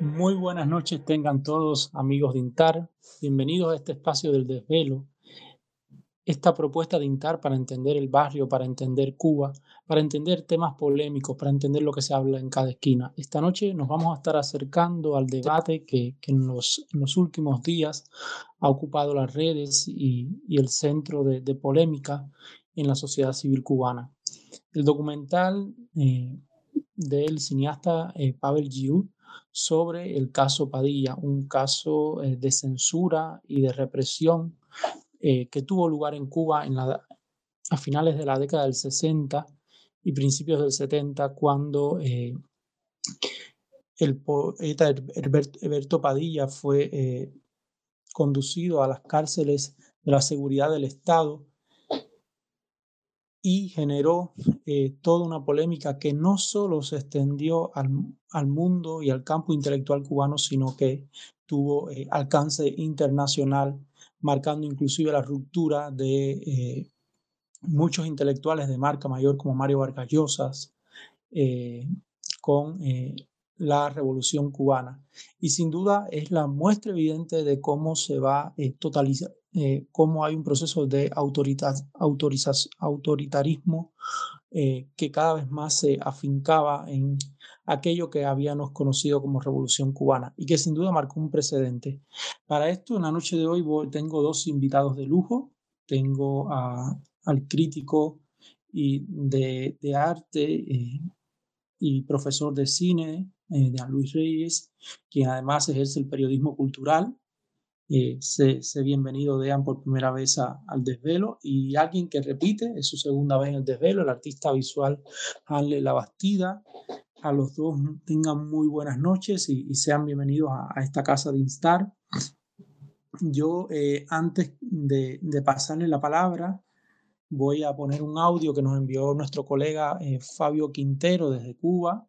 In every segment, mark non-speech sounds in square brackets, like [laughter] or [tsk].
Muy buenas noches tengan todos amigos de INTAR. Bienvenidos a este espacio del desvelo. Esta propuesta de INTAR para entender el barrio, para entender Cuba, para entender temas polémicos, para entender lo que se habla en cada esquina. Esta noche nos vamos a estar acercando al debate que, en, los, últimos días ha ocupado las redes y, el centro de, polémica en la sociedad civil cubana. El documental eh, del cineasta eh, Pavel Giu sobre el caso Padilla, un caso eh, de censura y de represión eh, que tuvo lugar en Cuba en la, a finales de la década del 60 y principios del 70, cuando eh, el poeta Herberto Padilla fue conducido a las cárceles de la seguridad del Estado y generó eh, toda una polémica que no solo se extendió al, mundo y al campo intelectual cubano, sino que tuvo eh, alcance internacional, marcando inclusive la ruptura de eh, muchos intelectuales de marca mayor como Mario Vargas Llosas con la revolución cubana. Y sin duda es la muestra evidente de cómo se va totalizar, eh, cómo hay un proceso de autoritarismo eh, que cada vez más se afincaba en aquello que habíamos conocido como Revolución Cubana y que sin duda marcó un precedente. Para esto, en la noche de hoy tengo dos invitados de lujo. Tengo al crítico y de, arte eh, y profesor de cine, de Luis Reyes, quien además ejerce el periodismo cultural eh, sé, bienvenido Dean por primera vez al desvelo y alguien que repite, es su segunda vez en el desvelo, el artista visual Hanle La Bastida. A los dos tengan muy buenas noches y, sean bienvenidos a, esta casa de Instar. Yo, eh, antes de, pasarle la palabra, voy a poner un audio que nos envió nuestro colega eh, Fabio Quintero desde Cuba,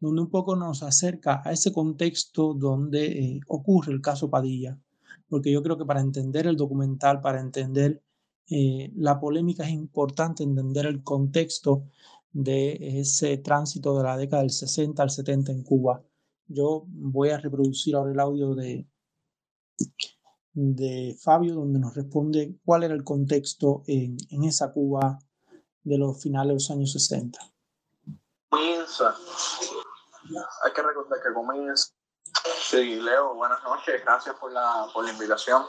donde un poco nos acerca a ese contexto donde ocurre el caso Padilla porque yo creo que para entender el documental, para entender eh, la polémica es importante entender el contexto de ese tránsito de la década del 60 al 70 en Cuba. Yo voy a reproducir ahora el audio de, de Fabio, donde nos responde cuál era el contexto en, en esa Cuba de los finales de los años 60. Comienza. Hay que recordar que comienza Sí, Leo, buenas noches, gracias por la, por la invitación.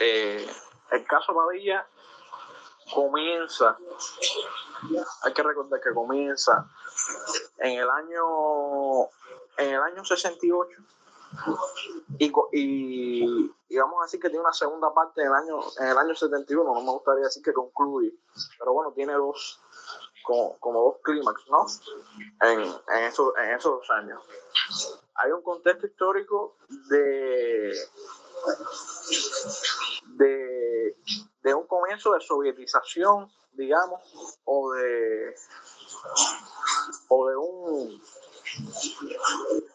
Eh, el caso Padilla comienza, hay que recordar que comienza en el año, en el año 68 y, y, vamos a decir que tiene una segunda parte en el año, en el año 71, no me gustaría decir que concluye, pero bueno, tiene dos, como, como dos clímax, ¿no? En, en, esos, en esos años hay un contexto histórico de, de, un comienzo de sovietización, digamos, o de, o de un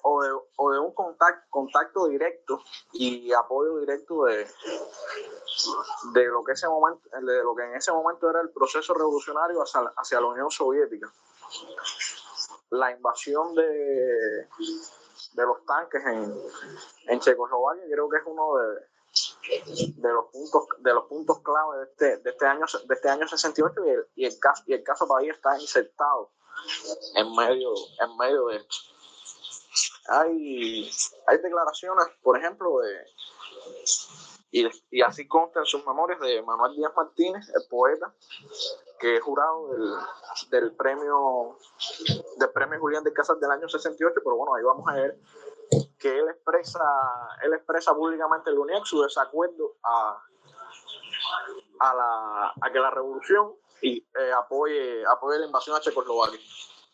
o de, un contacto, contacto directo y apoyo directo de, de lo que ese momento de lo que en ese momento era el proceso revolucionario hacia, hacia la Unión Soviética. La invasión de de los tanques en, en Checoslovaquia, creo que es uno de, de los puntos de los puntos clave de este, de este año de este año 68 y el, y el caso y el caso Padilla está insertado en medio en medio de esto. Hay hay declaraciones por ejemplo de y, y así consta en sus memorias de Manuel Díaz Martínez el poeta que es jurado del, del premio del premio Julián de Casas del año 68, pero bueno, ahí vamos a ver que él expresa, él expresa públicamente el UNIEC su desacuerdo a, a, la, a que la revolución y, eh, apoye, apoye la invasión a Checoslovaquia.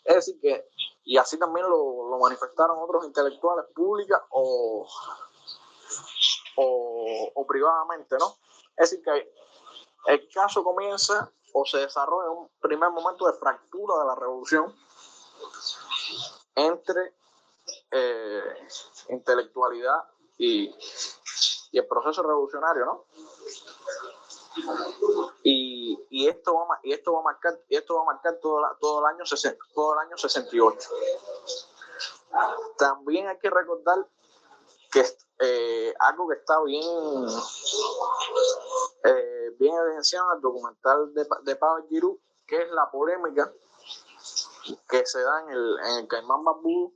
Es decir, que, y así también lo, lo manifestaron otros intelectuales públicas o, o, o privadamente, ¿no? Es decir, que el caso comienza o se desarrolla un primer momento de fractura de la revolución entre eh, intelectualidad y, y el proceso revolucionario, ¿no? Y, y, esto va, y esto va a marcar, esto va a marcar todo, todo, el año, todo el año 68. También hay que recordar que eh, algo que está bien, eh, bien evidenciado en el documental de, de Pavel Giroux, que es la polémica que se da en el, en el Caimán Bambú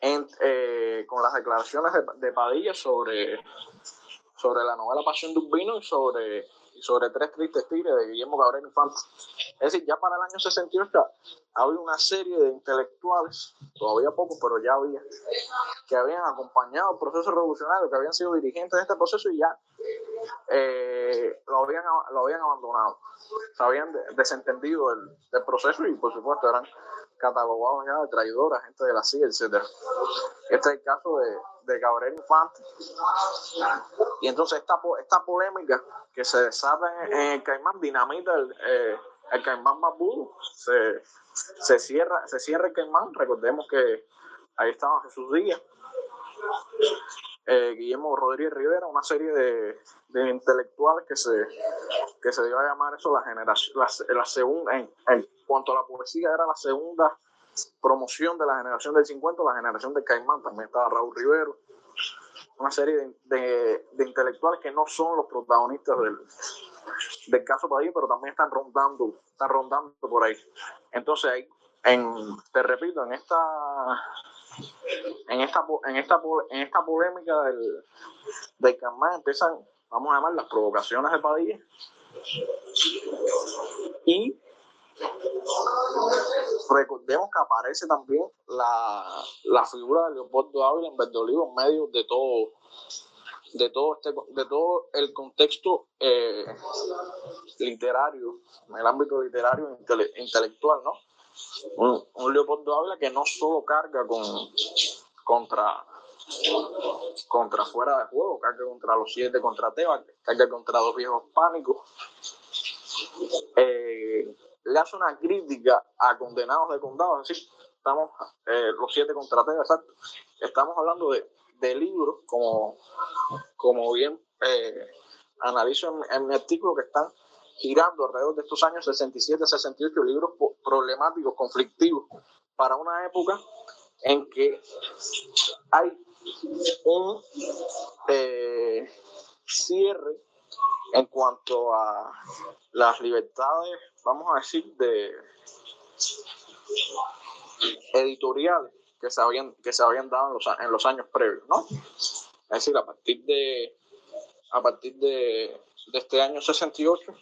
eh, con las declaraciones de, Padilla sobre, sobre la novela Pasión de un Vino y sobre, sobre Tres Tristes Tigres de Guillermo Cabrera Infante. Es decir, ya para el año 68 había una serie de intelectuales, todavía pocos, pero ya había, que habían acompañado el proceso revolucionario, que habían sido dirigentes de este proceso y ya eh, lo, habían, lo habían abandonado. Se habían desentendido del, del proceso y, por supuesto, eran catalogados ya de traidores, gente de la CIA, etc. Este es el caso de, de Gabriel Infante. Y entonces esta, esta polémica que se desata en, el Caimán dinamita el, eh, el Caimán más se, se, cierra, se cierra el Caimán, recordemos que ahí estaba Jesús Díaz. Eh, Guillermo Rodríguez Rivera, una serie de, de, intelectuales que se, que se dio a llamar eso la generación, la, la segunda, en, en, cuanto a la poesía, era la segunda promoción de la generación del 50, la generación del Caimán, también estaba Raúl Rivero, una serie de, de, intelectuales que no son los protagonistas del, del caso Padilla, pero también están rondando, están rondando por ahí. Entonces, ahí, en, te repito, en esta en esta, en esta, en esta polémica del, del empiezan, vamos a llamar, las provocaciones de Padilla. Y recordemos que aparece también la, la figura de Leopoldo Ávila en Verde Olivo en medio de todo de todo este de todo el contexto eh, literario en el ámbito literario e intelectual no un, Leopoldo Ávila que no solo carga con contra contra fuera de juego, carga contra los siete contra Teba, carga contra dos viejos pánicos. Eh, le hace una crítica a condenados de condado, es decir, estamos eh, los siete contra Teba, exacto. Estamos hablando de, de libros, como, como bien eh, analizo en, en mi artículo, que están girando alrededor de estos años 67, 68 libros problemáticos, conflictivos, para una época en que hay un eh, cierre en cuanto a las libertades, vamos a decir, de editoriales que se habían, que se habían dado en los, en los años previos, ¿no? Es decir, a partir de, a partir de, de este año 68,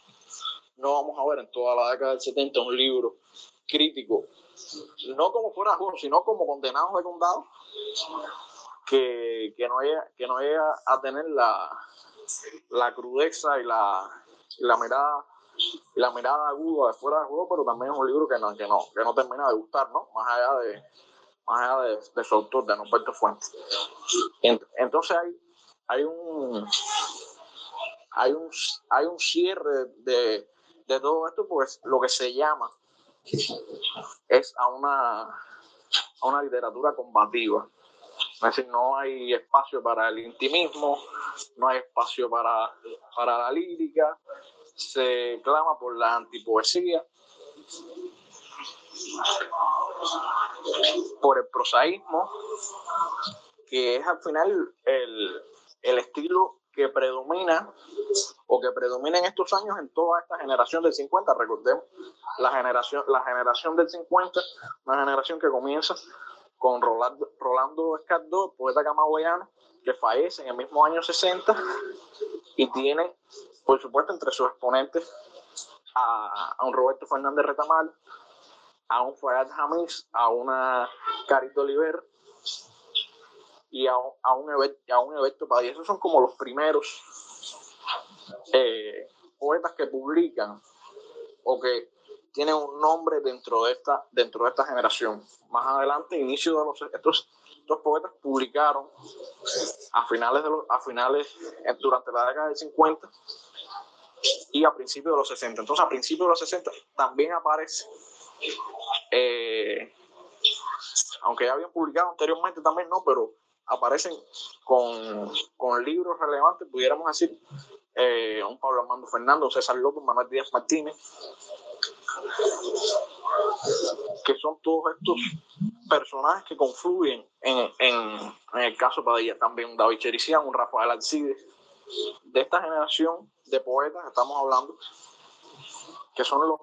no vamos a ver en toda la década del 70 un libro crítico, no como fuera juego, sino como condenados de condado, que, que, no llega, que no llega a tener la, la crudeza y la, la mirada y la mirada aguda de fuera de juego, pero también es un libro que no, que no, que no termina de gustar, ¿no? Más allá de, más allá de, de su autor, de Norberto Fuentes. Entonces hay, hay un hay un hay un cierre de, de todo esto, pues lo que se llama es a una, a una literatura combativa. Es decir, no hay espacio para el intimismo, no hay espacio para, para la lírica, se clama por la antipoesía, por el prosaísmo, que es al final el, el estilo que predomina o que predomina en estos años en toda esta generación del 50. Recordemos, la generación, la generación del 50, una generación que comienza con Rolando, Rolando Escardó, poeta camagüeyano, que fallece en el mismo año 60 y tiene, por supuesto, entre sus exponentes a, a un Roberto Fernández Retamal, a un Fayad Jamis, a una Carito Oliver, y a, un, a un evento Padilla. Esos son como los primeros eh, poetas que publican o que tienen un nombre dentro de esta, dentro de esta generación. Más adelante, inicio de los estos, estos poetas publicaron a finales de los, a finales durante la década del 50 y a principios de los 60. Entonces, a principios de los 60 también aparece eh, aunque ya habían publicado anteriormente también, no, pero aparecen con, con libros relevantes, pudiéramos decir, eh, un Pablo Armando Fernando, César López, Manuel Díaz Martínez, que son todos estos personajes que confluyen en, en, en el caso Padilla. También un David Chericián, un Rafael Alcides, de esta generación de poetas estamos hablando, que son los,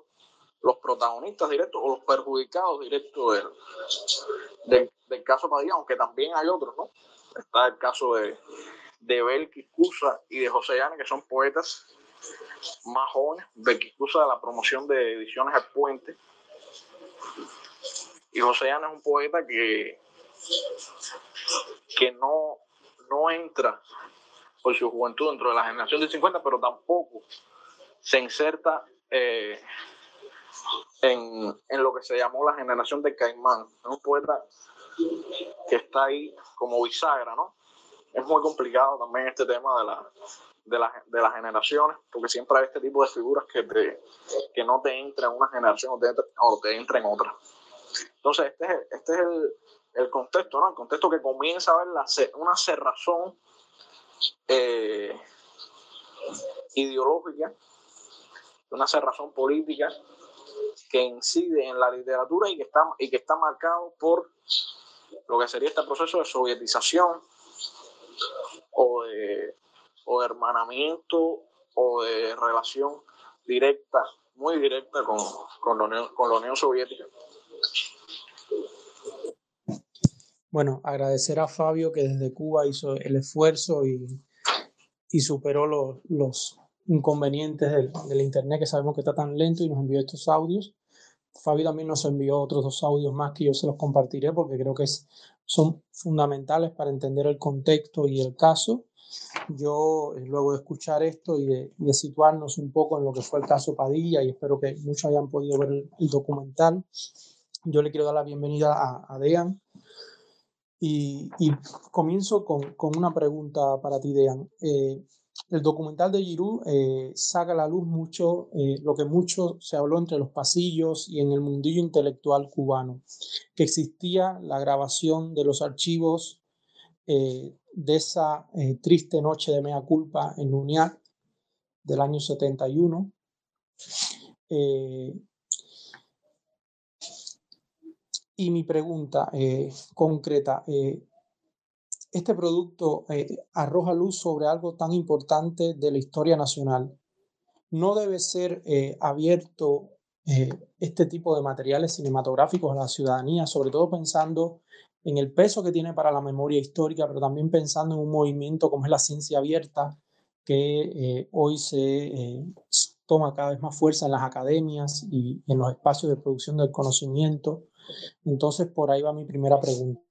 los protagonistas directos o los perjudicados directos del, del, caso Padilla, aunque también hay otros, ¿no? Está el caso de, de Belkis Cusa y de José Llane, que son poetas más jóvenes. Belkis Cusa de la promoción de Ediciones al Puente. Y José Llane es un poeta que, que no, no entra por su juventud dentro de la generación del 50, pero tampoco se inserta eh, en, en, lo que se llamó la generación del Caimán. Es un poeta que está ahí como bisagra, ¿no? Es muy complicado también este tema de, la, de, la, de las generaciones, porque siempre hay este tipo de figuras que, te, que no te entra en una generación o te entra, o te entra en otra. Entonces, este es, este es el, el contexto, ¿no? El contexto que comienza a ver la, una cerrazón eh, ideológica, una cerrazón política que incide en la literatura y que está, y que está marcado por lo que sería este proceso de sovietización o de, o hermanamiento o de relación directa, muy directa con, con, con la Unión Soviética. Bueno, agradecer a Fabio que desde Cuba hizo el esfuerzo y, y superó los, los inconvenientes del, del, Internet que sabemos que está tan lento y nos envió estos audios. Fabio también nos envió otros dos audios más que yo se los compartiré porque creo que es, son fundamentales para entender el contexto y el caso. Yo, eh, luego de escuchar esto y de, de, situarnos un poco en lo que fue el caso Padilla, y espero que muchos hayan podido ver el, el documental, yo le quiero dar la bienvenida a, a Dean, y, y comienzo con, con, una pregunta para ti, Dean. Eh, el documental de Giroud eh, saca a la luz mucho eh, lo que mucho se habló entre los pasillos y en el mundillo intelectual cubano, que existía la grabación de los archivos eh, de esa eh, triste noche de mea culpa en Luniac del año 71. Eh, y mi pregunta eh, concreta, eh, este producto eh, arroja luz sobre algo tan importante de la historia nacional. ¿No debe ser eh, abierto eh, este tipo de materiales cinematográficos a la ciudadanía, sobre todo pensando en el peso que tiene para la memoria histórica, pero también pensando en un movimiento como es la ciencia abierta, que hoy se toma cada vez más fuerza en las academias y en los espacios de producción del conocimiento? Entonces, por ahí va mi primera pregunta.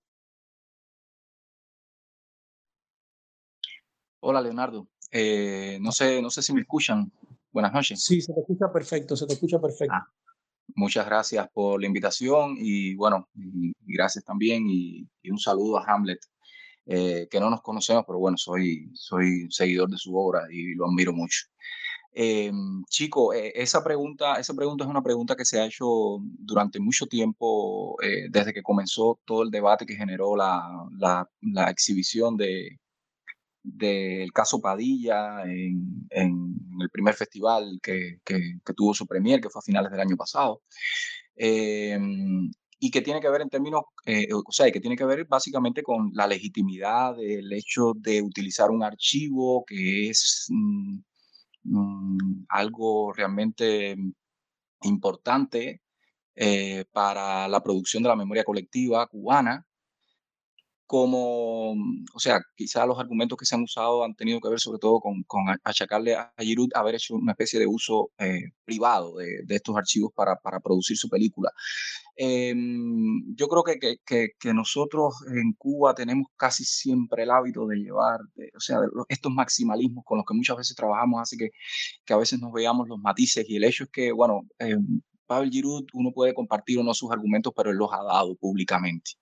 Hola, Leonardo. Eh, no, sé, no sé si me escuchan. Buenas noches. Sí, se te escucha perfecto, se te escucha perfecto. Ah, muchas gracias por la invitación y bueno, y, y gracias también y, y, un saludo a Hamlet, eh, que no nos conocemos, pero bueno, soy, soy seguidor de su obra y lo admiro mucho. Eh, chico, eh, esa, pregunta, esa pregunta es una pregunta que se ha hecho durante mucho tiempo, eh, desde que comenzó todo el debate que generó la, exhibición de, del caso Padilla en, el primer festival que, tuvo su premier, que fue a finales del año pasado. Eh, y que tiene que ver en términos, eh, o sea, que tiene que ver básicamente con la legitimidad del hecho de utilizar un archivo que es mmm, mmm, algo realmente importante eh, para la producción de la memoria colectiva cubana, como, o sea, quizá los argumentos que se han usado han tenido que ver sobre todo con, con achacarle a Giroud haber hecho una especie de uso eh, privado de, de, estos archivos para, para producir su película. Eh, yo creo que, que, que, nosotros en Cuba tenemos casi siempre el hábito de llevar, de, o sea, de estos maximalismos con los que muchas veces trabajamos hace que, que a veces nos veamos los matices y el hecho es que, bueno, eh, Pavel Giroud, uno puede compartir o no sus argumentos, pero él los ha dado públicamente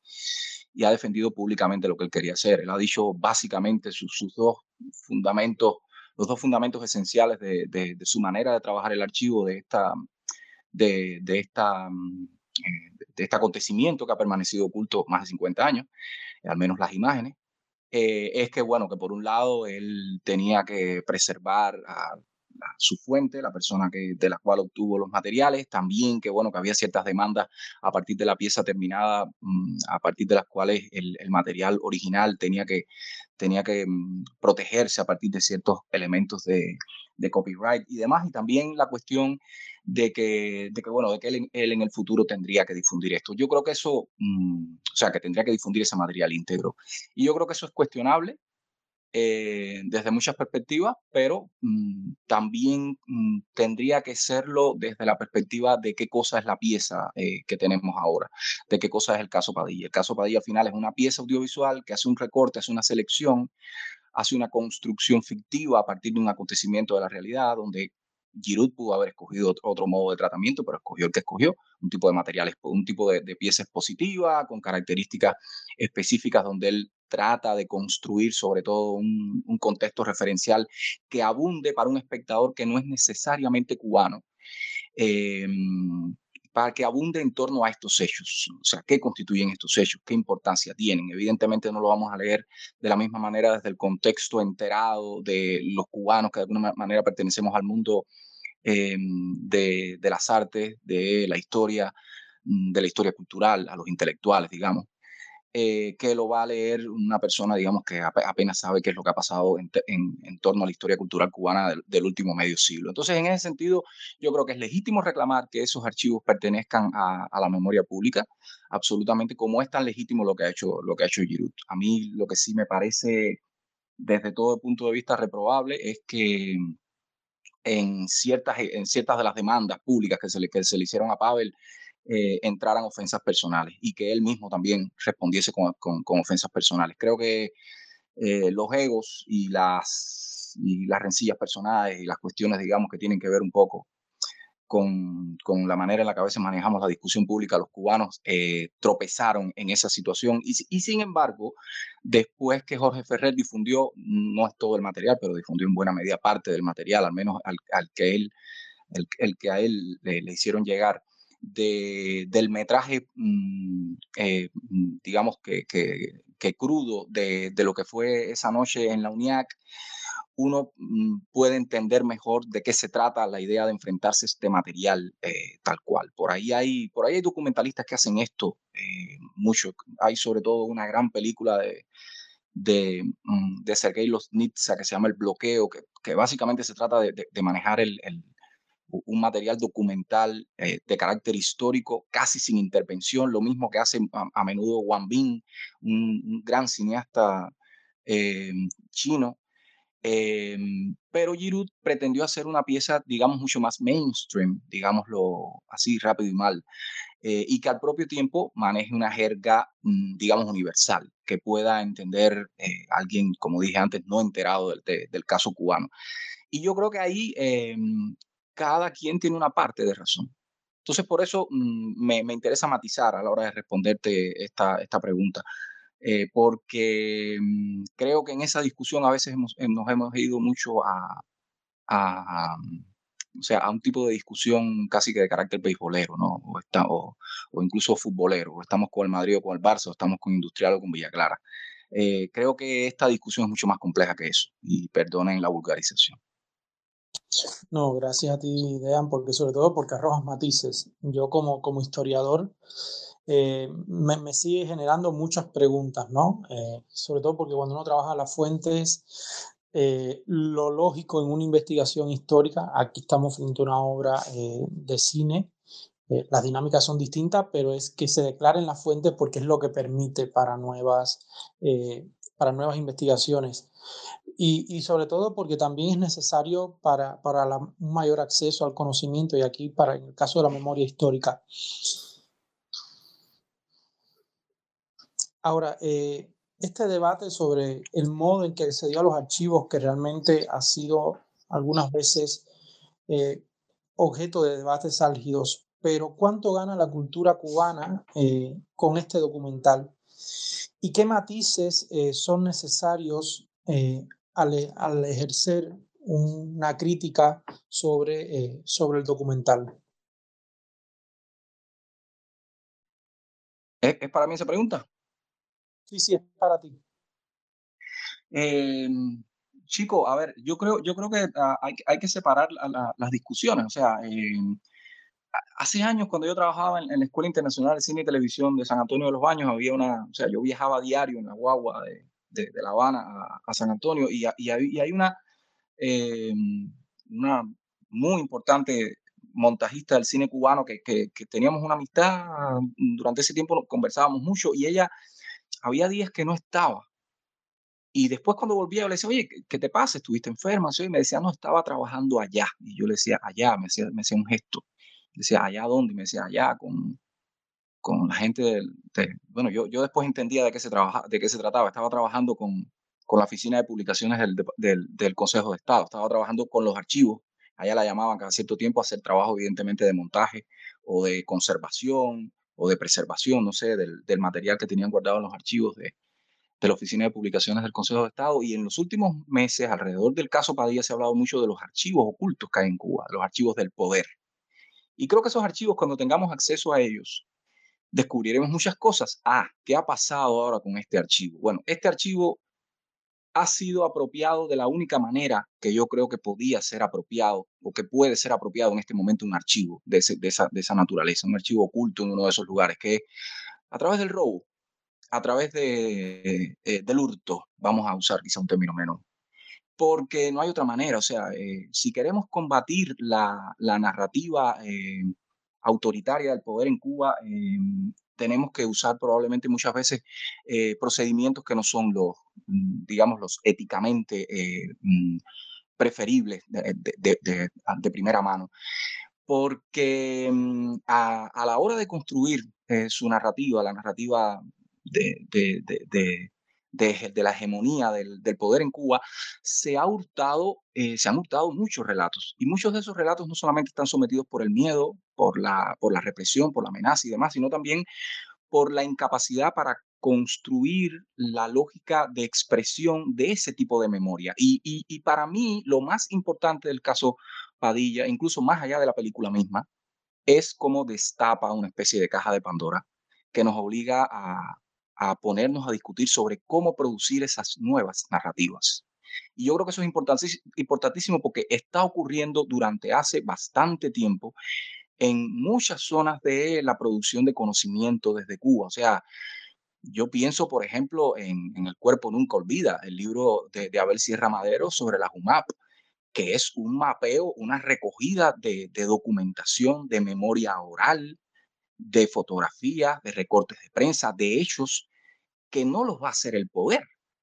y ha defendido públicamente lo que él quería hacer. Él ha dicho básicamente sus, dos fundamentos, los dos fundamentos esenciales de, su manera de trabajar el archivo de esta, de, esta de este acontecimiento que ha permanecido oculto más de 50 años, al menos las imágenes, es que, bueno, que por un lado él tenía que preservar a su fuente, la persona que, de la cual obtuvo los materiales, también que bueno, que había ciertas demandas a partir de la pieza terminada, mm, a partir de las cuales el, material original tenía que, tenía que mm, protegerse a partir de ciertos elementos de, copyright y demás, y también la cuestión de que, de que bueno, de que él, en el futuro tendría que difundir esto. Yo creo que eso, mm, o sea, que tendría que difundir ese material íntegro. Y yo creo que eso es cuestionable, eh, desde muchas perspectivas, pero mm, también mm, tendría que serlo desde la perspectiva de qué cosa es la pieza eh, que tenemos ahora, de qué cosa es el caso Padilla. El caso Padilla al final es una pieza audiovisual que hace un recorte, hace una selección, hace una construcción fictiva a partir de un acontecimiento de la realidad, donde Giroud pudo haber escogido otro, modo de tratamiento, pero escogió el que escogió, un tipo de materiales, un tipo de, de pieza con características específicas donde él trata de construir sobre todo un, contexto referencial que abunde para un espectador que no es necesariamente cubano. Em, para que abunde en torno a estos hechos. O sea, ¿qué constituyen estos hechos? ¿Qué importancia tienen? Evidentemente no lo vamos a leer de la misma manera desde el contexto enterado de los cubanos que de alguna manera pertenecemos al mundo em, de, las artes, de la historia, de la historia cultural, a los intelectuales, digamos. Eh, que lo va a leer una persona, digamos, que apenas sabe qué es lo que ha pasado en, torno a la historia cultural cubana del, último medio siglo. Entonces, en ese sentido, yo creo que es legítimo reclamar que esos archivos pertenezcan a, la memoria pública, absolutamente, como es tan legítimo lo que ha hecho, lo que ha hecho Giroud. A mí lo que sí me parece, desde todo punto de vista, reprobable es que en ciertas, en ciertas de las demandas públicas que se le, que se le hicieron a Pavel, eh, entraran ofensas personales y que él mismo también respondiese con, con, ofensas personales. Creo que eh, los egos y las, y las rencillas personales y las cuestiones, digamos, que tienen que ver un poco con, con, la manera en la que a veces manejamos la discusión pública, los cubanos eh, tropezaron en esa situación y, sin embargo, después que Jorge Ferrer difundió, no es todo el material, pero difundió en buena medida parte del material, al menos al, al que él, el, el, que a él le, le hicieron llegar de, del metraje, mm, eh, mm, digamos que, crudo de, lo que fue esa noche en la UNIAC, uno mm, puede entender mejor de qué se trata la idea de enfrentarse a este material eh, tal cual. Por ahí, hay, por ahí hay documentalistas que hacen esto eh, mucho. Hay sobre todo una gran película de, de, de Sergei Losnitsa que se llama El Bloqueo, que, básicamente se trata de, de manejar el, un material documental eh, de carácter histórico, casi sin intervención, lo mismo que hace a, menudo Wang Bin, un, gran cineasta eh, chino. Eh, pero Giroud pretendió hacer una pieza, digamos, mucho más mainstream, digámoslo así, rápido y mal, y que al propio tiempo maneje una jerga, mm, digamos, universal, que pueda entender alguien, como dije antes, no enterado del, del, caso cubano. Y yo creo que ahí cada quien tiene una parte de razón. Entonces, por eso mm, me, me, interesa matizar a la hora de responderte esta, esta pregunta, eh, porque mm, creo que en esa discusión a veces hemos, eh, nos hemos ido mucho a, a, o sea, a un tipo de discusión casi que de carácter beisbolero, ¿no? O, está, o, o, incluso futbolero, estamos con el Madrid o con el Barça, o estamos con Industrial o con Villa Clara. Eh, creo que esta discusión es mucho más compleja que eso, y perdonen la vulgarización. No, gracias a ti, Dean, porque sobre todo porque arrojas matices. Yo como, como historiador eh, me, sigue generando muchas preguntas, ¿no? Eh, sobre todo porque cuando uno trabaja las fuentes, eh, lo lógico en una investigación histórica, aquí estamos frente a una obra de cine, las dinámicas son distintas, pero es que se declaren las fuentes porque es lo que permite para nuevas, para nuevas investigaciones. Y, sobre todo porque también es necesario para, para un mayor acceso al conocimiento y aquí para en el caso de la memoria histórica. Ahora, eh, este debate sobre el modo en que se dio a los archivos, que realmente ha sido algunas veces eh, objeto de debates álgidos, pero ¿cuánto gana la cultura cubana eh, con este documental? ¿Y qué matices son necesarios al, ejercer una crítica sobre, eh, sobre el documental. ¿Es, para mí esa pregunta? Sí, sí, es para ti. Eh, chico, a ver, yo creo, yo creo que ah, hay, hay, que separar las discusiones. O sea, eh, hace años cuando yo trabajaba en, la Escuela Internacional de Cine y Televisión de San Antonio de los Baños, había una, o sea, yo viajaba diario en la guagua de, de, La Habana a, San Antonio y, y, hay, una, eh, una muy importante montajista del cine cubano que, que, teníamos una amistad, durante ese tiempo conversábamos mucho y ella había días que no estaba y después cuando volvía, yo le decía, oye, ¿qué te pasa? ¿Estuviste enferma? Y me decía, no, estaba trabajando allá. Y yo le decía, allá, me hacía, me hacía un gesto. decía, ¿allá dónde? Y me decía, allá con, con la gente del... bueno, yo, yo después entendía de qué se, trabaja, de qué se trataba. Estaba trabajando con, con la Oficina de Publicaciones del, del, del, Consejo de Estado. Estaba trabajando con los archivos. Allá la llamaban cada cierto tiempo a hacer trabajo, evidentemente, de montaje o de conservación o de preservación, no sé, del, del material que tenían guardado en los archivos de, de la Oficina de Publicaciones del Consejo de Estado y en los últimos meses alrededor del caso Padilla se ha hablado mucho de los archivos ocultos que hay en Cuba, los archivos del poder. Y creo que esos archivos, cuando tengamos acceso a ellos, descubriremos muchas cosas. Ah, ¿qué ha pasado ahora con este archivo? Bueno, este archivo ha sido apropiado de la única manera que yo creo que podía ser apropiado o que puede ser apropiado en este momento un archivo de, de, esa, de esa naturaleza, un archivo oculto en uno de esos lugares, que es a través del robo, a través de, eh, del hurto, vamos a usar quizá un término menos, porque no hay otra manera. O sea, eh, si queremos combatir la, la narrativa eh, autoritaria del poder en Cuba, tenemos que usar probablemente muchas veces procedimientos que no son los, mm, digamos, los éticamente mm, preferibles de, de, de, de, primera mano. Porque mm, a, a, la hora de construir su narrativa, la narrativa de, de, la hegemonía del, poder en Cuba, se, ha hurtado, eh, se han hurtado muchos relatos. Y muchos de esos relatos no solamente están sometidos por el miedo, por la, represión, por la amenaza y demás, sino también por la incapacidad para construir la lógica de expresión de ese tipo de memoria. Y, y, y, para mí, lo más importante del caso Padilla, incluso más allá de la película misma, es cómo destapa una especie de caja de Pandora que nos obliga a, a ponernos a discutir sobre cómo producir esas nuevas narrativas. Y yo creo que eso es importantísimo porque está ocurriendo durante hace bastante tiempo en muchas zonas de la producción de conocimiento desde Cuba. O sea, yo pienso, por ejemplo, en, El cuerpo nunca olvida, el libro de, Abel Sierra Madero sobre la UMAP, que es un mapeo, una recogida de, de documentación, de memoria oral, de fotografías, de recortes de prensa, de hechos que no los va a hacer el poder.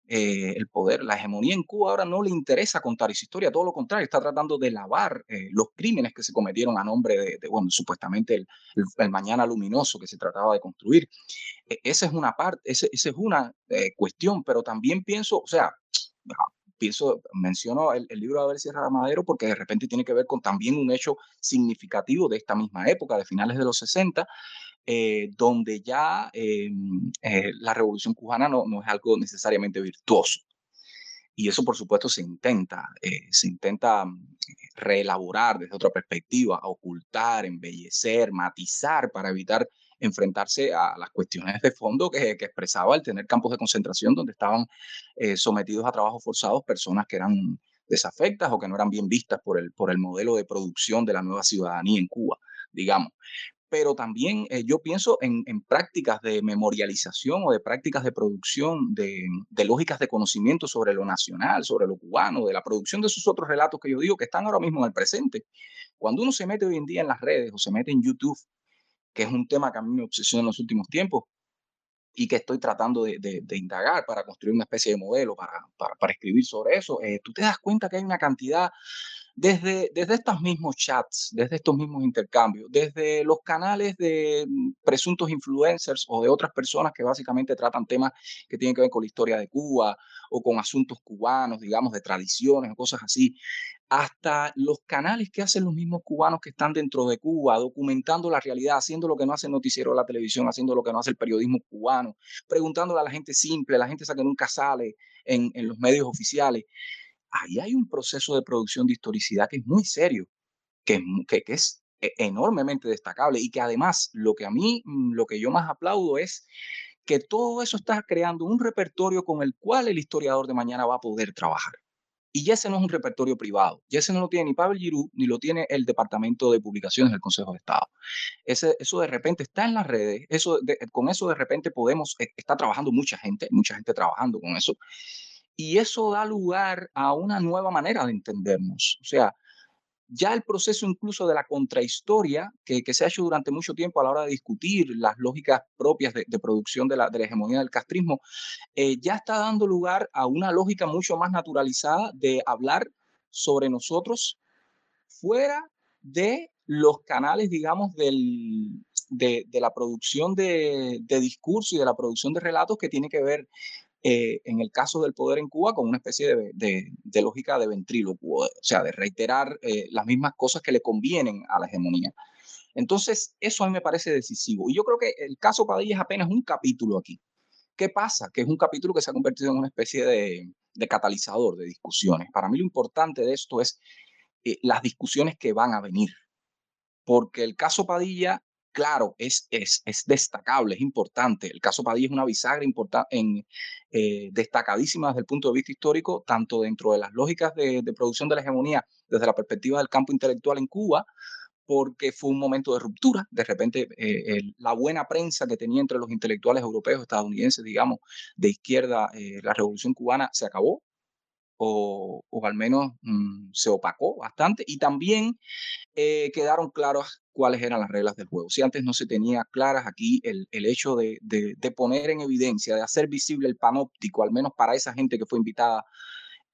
Eh, el poder, la hegemonía en Cuba ahora no le interesa contar esa historia, todo lo contrario, está tratando de lavar eh, los crímenes que se cometieron a nombre de, bueno, supuestamente el, el, mañana luminoso que se trataba de construir. E, esa es una parte, esa, es una eh, cuestión, pero también pienso, o sea, [tsk] pienso, menciono el, el, libro de Abel Sierra Madero porque de repente tiene que ver con también un hecho significativo de esta misma época, de finales de los 60, eh, donde ya eh, eh, la revolución cubana no, no, es algo necesariamente virtuoso. Y eso, por supuesto, se intenta, se intenta mm, reelaborar desde otra perspectiva, ocultar, embellecer, matizar para evitar enfrentarse a las cuestiones de fondo que, expresaba el tener campos de concentración donde estaban sometidos a trabajos forzados personas que eran desafectas o que no eran bien vistas por el, por el modelo de producción de la nueva ciudadanía en Cuba, digamos pero también eh, yo pienso en, prácticas de memorialización o de prácticas de producción de, lógicas de conocimiento sobre lo nacional, sobre lo cubano, de la producción de esos otros relatos que yo digo que están ahora mismo en el presente. Cuando uno se mete hoy en día en las redes o se mete en YouTube, que es un tema que a mí me obsesiona en los últimos tiempos y que estoy tratando de, indagar para construir una especie de modelo para escribir sobre eso, eh, tú te das cuenta que hay una cantidad desde, desde estos mismos chats, desde estos mismos intercambios, desde los canales de mm, presuntos influencers o de otras personas que básicamente tratan temas que tienen que ver con la historia de Cuba o con asuntos cubanos, digamos, de tradiciones o cosas así, hasta los canales que hacen los mismos cubanos que están dentro de Cuba, documentando la realidad, haciendo lo que no hace el noticiero de la televisión, haciendo lo que no hace el periodismo cubano, preguntándole a la gente simple, la gente esa que nunca sale en, en los medios oficiales ahí hay un proceso de producción de historicidad que es muy serio, que, que, que es e, enormemente destacable y que además lo que a mí, mm, lo que yo más aplaudo es que todo eso está creando un repertorio con el cual el historiador de mañana va a poder trabajar. Y ese no es un repertorio privado. Y ese no lo tiene ni Pavel Giroux, ni lo tiene el Departamento de Publicaciones del Consejo de Estado. Ese, eso de repente está en las redes. Eso con eso de repente podemos, eh, está trabajando mucha gente, mucha gente trabajando con eso. Y eso da lugar a una nueva manera de entendernos. O sea, ya el proceso incluso de la contrahistoria que, que, se ha hecho durante mucho tiempo a la hora de discutir las lógicas propias de, producción de la, de la, hegemonía del castrismo, eh, ya está dando lugar a una lógica mucho más naturalizada de hablar sobre nosotros fuera de los canales, digamos, del, de, de la producción de, de discurso y de la producción de relatos que tiene que ver eh, en el caso del poder en Cuba con una especie de, lógica de ventrílocuo, o sea, de reiterar eh, las mismas cosas que le convienen a la hegemonía. Entonces, eso a mí me parece decisivo. Y yo creo que el caso Padilla es apenas un capítulo aquí. ¿Qué pasa? Que es un capítulo que se ha convertido en una especie de, catalizador de discusiones. Para mí lo importante de esto es eh, las discusiones que van a venir. Porque el caso Padilla claro, es, es, es, destacable, es importante. El caso Padilla es una bisagra en, eh, destacadísima desde el punto de vista histórico, tanto dentro de las lógicas de, producción de la hegemonía desde la perspectiva del campo intelectual en Cuba, porque fue un momento de ruptura. De repente, eh, la buena prensa que tenía entre los intelectuales europeos, estadounidenses, digamos, de izquierda, eh, la revolución cubana se acabó, o, o al menos mm, se opacó bastante, y también quedaron claros cuáles eran las reglas del juego. Si antes no se tenía claras aquí el, el hecho de, de, poner en evidencia, de hacer visible el panóptico, al menos para esa gente que fue invitada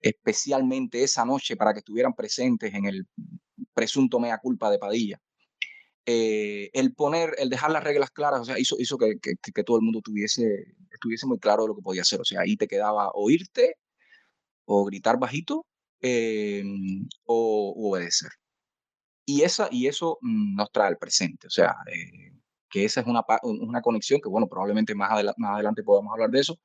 especialmente esa noche para que estuvieran presentes en el presunto mea culpa de Padilla. Eh, el poner, el dejar las reglas claras, o sea, hizo, hizo que, que, todo el mundo tuviese, estuviese muy claro lo que podía hacer. O sea, ahí te quedaba oírte o gritar bajito eh, o obedecer. Y, esa, y eso mm, nos trae al presente, o sea, eh, que esa es una, una conexión que, bueno, probablemente más, más adelante podamos hablar de eso,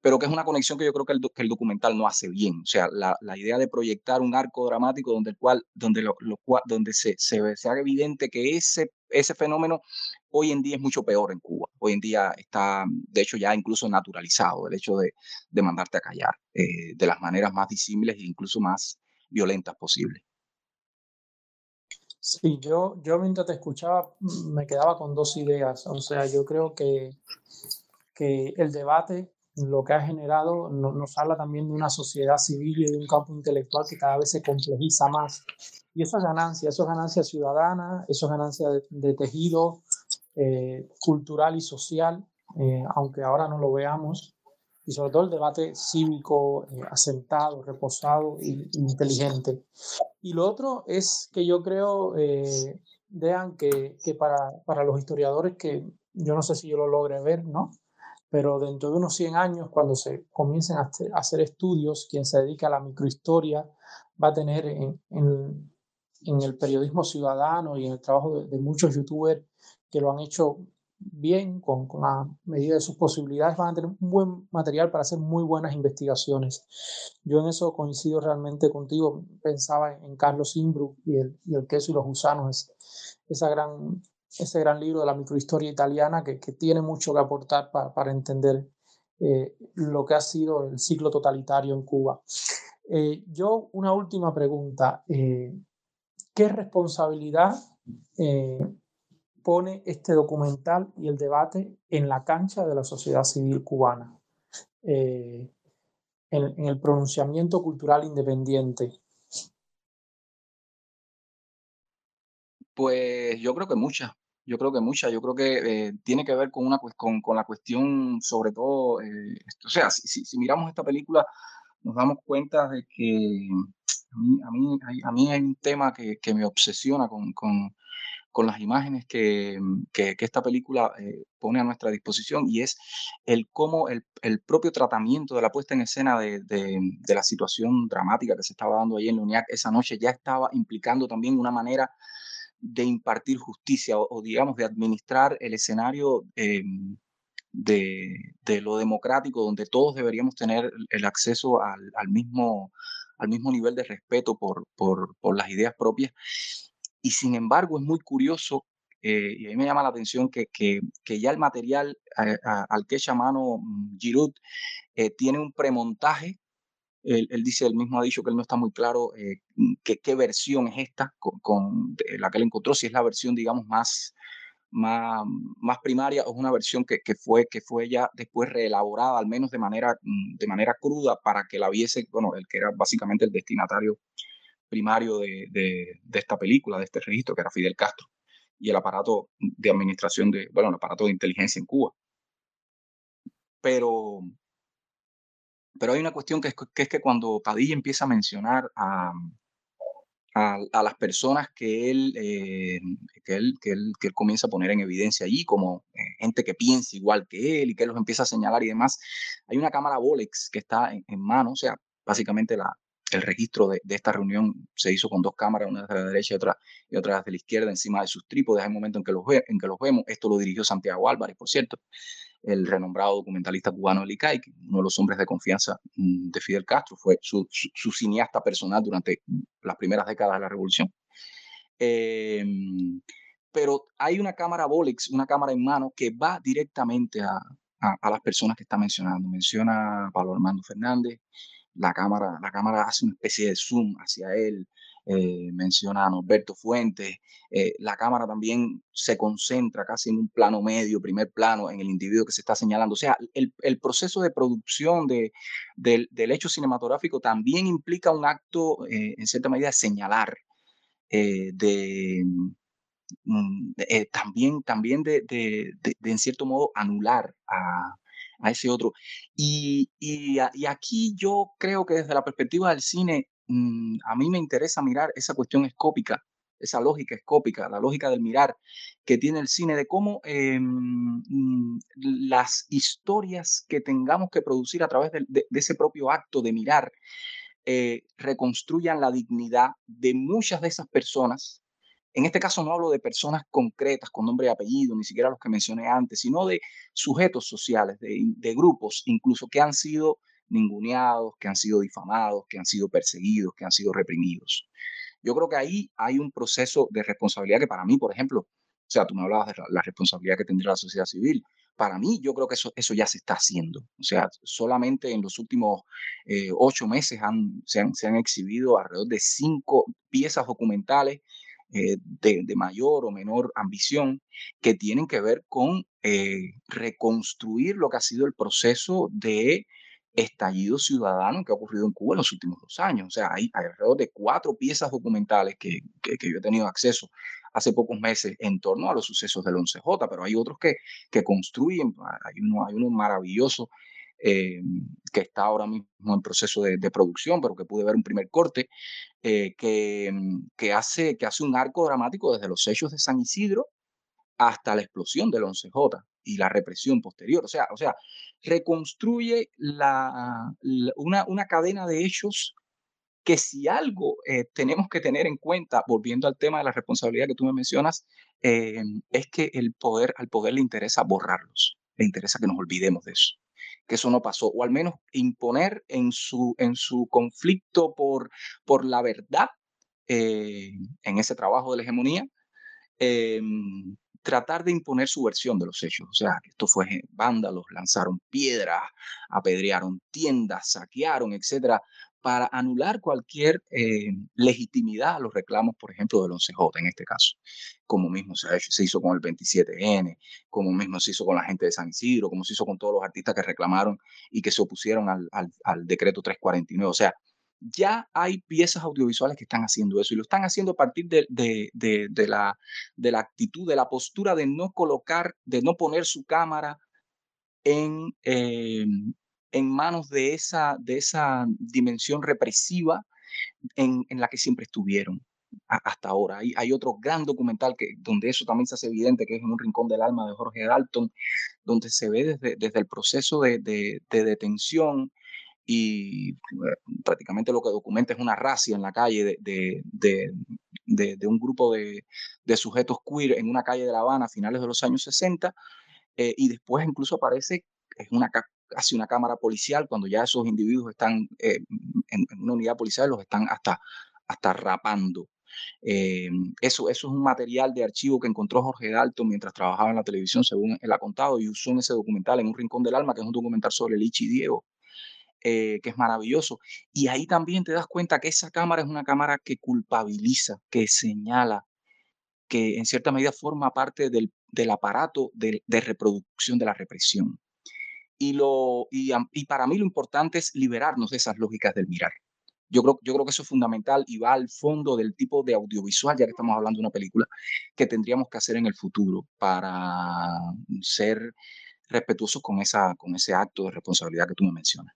pero que es una conexión que yo creo que el, que el documental no hace bien. O sea, la, la, idea de proyectar un arco dramático donde, el cual, donde, lo, lo donde se, se, se, haga evidente que ese, ese fenómeno hoy en día es mucho peor en Cuba. Hoy en día está, de hecho, ya incluso naturalizado el hecho de, de mandarte a callar eh, de las maneras más disímiles e incluso más violentas posibles. Sí, yo, yo mientras te escuchaba mm, me quedaba con dos ideas. O sea, yo creo que, que el debate lo que ha generado nos habla también de una sociedad civil y de un campo intelectual que cada vez se complejiza más. Y eso es ganancia, eso es ganancia ciudadana, eso es ganancia de, tejido eh, cultural y social, eh, aunque ahora no lo veamos y sobre todo el debate cívico eh, asentado, reposado e inteligente. Y lo otro es que yo creo, eh, vean que, que para, para, los historiadores, que yo no sé si yo lo logre ver, ¿no? Pero dentro de unos 100 años, cuando se comiencen a hacer estudios, quien se dedica a la microhistoria va a tener en, en, en el periodismo ciudadano y en el trabajo de, de muchos youtubers que lo han hecho bien, con, con, la medida de sus posibilidades, van a tener un buen material para hacer muy buenas investigaciones. Yo en eso coincido realmente contigo. Pensaba en Carlos Imbru y el, y el queso y los gusanos, esa gran, ese gran libro de la microhistoria italiana que, que tiene mucho que aportar para, para entender eh, lo que ha sido el ciclo totalitario en Cuba. Eh, yo, una última pregunta. Eh, ¿Qué responsabilidad pone este documental y el debate en la cancha de la sociedad civil cubana, eh, en, el pronunciamiento cultural independiente? Pues yo creo que muchas, yo creo que muchas, yo creo que eh, tiene que ver con, una, con, con la cuestión, sobre todo, eh, o sea, si, si, miramos esta película, nos damos cuenta de que a mí, a mí, a mí hay un tema que, que me obsesiona con con las imágenes que, mm, que, esta película eh, pone a nuestra disposición y es el cómo el, el, propio tratamiento de la puesta en escena de, de, de, la situación dramática que se estaba dando ahí en la UNIAC esa noche ya estaba implicando también una manera de impartir justicia o, o digamos de administrar el escenario eh, de, de, lo democrático donde todos deberíamos tener el acceso al, al mismo al mismo nivel de respeto por, por, por las ideas propias y sin embargo, es muy curioso eh, y a mí me llama la atención que, que, que ya el material al que echa mano mm, Giroud eh, tiene un premontaje. Él, él, dice, él mismo ha dicho que él no está muy claro eh, qué versión es esta con, con la que él encontró, si es la versión, digamos, más, más, más primaria o es una versión que, que, fue, que fue ya después reelaborada, al menos de manera, mm, de manera cruda, para que la viese, bueno, el que era básicamente el destinatario primario de, de, de esta película, de este registro, que era Fidel Castro, y el aparato de administración de, bueno, el aparato de inteligencia en Cuba. Pero, pero hay una cuestión que es que, es que cuando Padilla empieza a mencionar a, a, a las personas que él, eh, que, él, que, él, que él comienza a poner en evidencia allí como eh, gente que piensa igual que él y que él los empieza a señalar y demás, hay una cámara Bolex que está en, en mano, o sea, básicamente la, el registro de, de, esta reunión se hizo con dos cámaras, una desde la derecha y otra, desde la izquierda, encima de sus trípodes. Hay un momento en que, los ve, en que los vemos. Esto lo dirigió Santiago Álvarez, por cierto, el renombrado documentalista cubano El ICAI, uno de los hombres de confianza mm, de Fidel Castro, fue su, cineasta personal durante las primeras décadas de la revolución. Eh, pero hay una cámara Bolex, una cámara en mano que va directamente a, a, a las personas que está mencionando. Menciona a Pablo Armando Fernández, la cámara, la cámara hace una especie de zoom hacia él, eh, menciona a Norberto Fuentes, eh, la cámara también se concentra casi en un plano medio, primer plano, en el individuo que se está señalando. O sea, el, el proceso de producción de, del, del, hecho cinematográfico también implica un acto, eh, en cierta medida, señalar, de, mm, también, también de, de, de, en cierto modo, anular a, a ese otro. Y, y, aquí yo creo que desde la perspectiva del cine, mmm, a mí me interesa mirar esa cuestión escópica, esa lógica escópica, la lógica del mirar que tiene el cine, de cómo eh, mmm, las historias que tengamos que producir a través de ese propio acto de mirar eh, reconstruyan la dignidad de muchas de esas personas en este caso no hablo de personas concretas con nombre y apellido, ni siquiera los que mencioné antes, sino de sujetos sociales, de, de grupos incluso que han sido ninguneados, que han sido difamados, que han sido perseguidos, que han sido reprimidos. Yo creo que ahí hay un proceso de responsabilidad que para mí, por ejemplo, o sea, tú me hablabas de la responsabilidad que tendría la sociedad civil. Para mí, yo creo que eso, eso ya se está haciendo. O sea, solamente en los últimos eh, ocho meses han, se, han, se han exhibido alrededor de cinco piezas documentales eh, de, mayor o menor ambición que tienen que ver con eh, reconstruir lo que ha sido el proceso de estallido ciudadano que ha ocurrido en Cuba en los últimos dos años. O sea, hay, alrededor de cuatro piezas documentales que, que, que, yo he tenido acceso hace pocos meses en torno a los sucesos del 11J, pero hay otros que, que construyen, hay uno, hay uno maravilloso eh, que está ahora mismo en proceso de, producción, pero que pude ver un primer corte, eh, que, que, hace, que hace un arco dramático desde los hechos de San Isidro hasta la explosión del 11J y la represión posterior. O sea, o sea reconstruye una, una cadena de hechos que si algo eh, tenemos que tener en cuenta, volviendo al tema de la responsabilidad que tú me mencionas, es que el poder, al poder le interesa borrarlos, le interesa que nos olvidemos de eso que eso no pasó, o al menos imponer en su, en su conflicto por, por la verdad eh, en ese trabajo de la hegemonía, eh, tratar de imponer su versión de los hechos. O sea, esto fue vándalos, lanzaron piedras, apedrearon tiendas, saquearon, etcétera, para anular cualquier eh, legitimidad a los reclamos, por ejemplo, del 11J en este caso, como mismo se, hecho, se, hizo con el 27N, como mismo se hizo con la gente de San Isidro, como se hizo con todos los artistas que reclamaron y que se opusieron al, al, al decreto 349. O sea, ya hay piezas audiovisuales que están haciendo eso y lo están haciendo a partir de, de, de, de, la, de la actitud, de la postura de no colocar, de no poner su cámara en, eh, en manos de esa, de esa dimensión represiva en, en la que siempre estuvieron hasta ahora. Hay, hay, otro gran documental que, donde eso también se hace evidente, que es En un rincón del alma de Jorge Dalton, donde se ve desde, desde el proceso de, de, de detención y eh, prácticamente lo que documenta es una racia en la calle de, de, de un grupo de, sujetos queer en una calle de La Habana a finales de los años 60 eh, y después incluso aparece es una casi una cámara policial cuando ya esos individuos están eh, en, una unidad policial los están hasta hasta rapando Eh, eso, eso es un material de archivo que encontró Jorge Dalton mientras trabajaba en la televisión, según él ha contado, y usó en ese documental, en Un Rincón del Alma, que es un documental sobre Lichi Diego, eh, que es maravilloso. Y ahí también te das cuenta que esa cámara es una cámara que culpabiliza, que señala, que en cierta medida forma parte del, del aparato de, reproducción de la represión. Y, lo, y, y, para mí lo importante es liberarnos de esas lógicas del mirar. Yo creo, yo creo que eso es fundamental y va al fondo del tipo de audiovisual, ya que estamos hablando de una película, que tendríamos que hacer en el futuro para ser respetuosos con, esa, con ese acto de responsabilidad que tú me mencionas.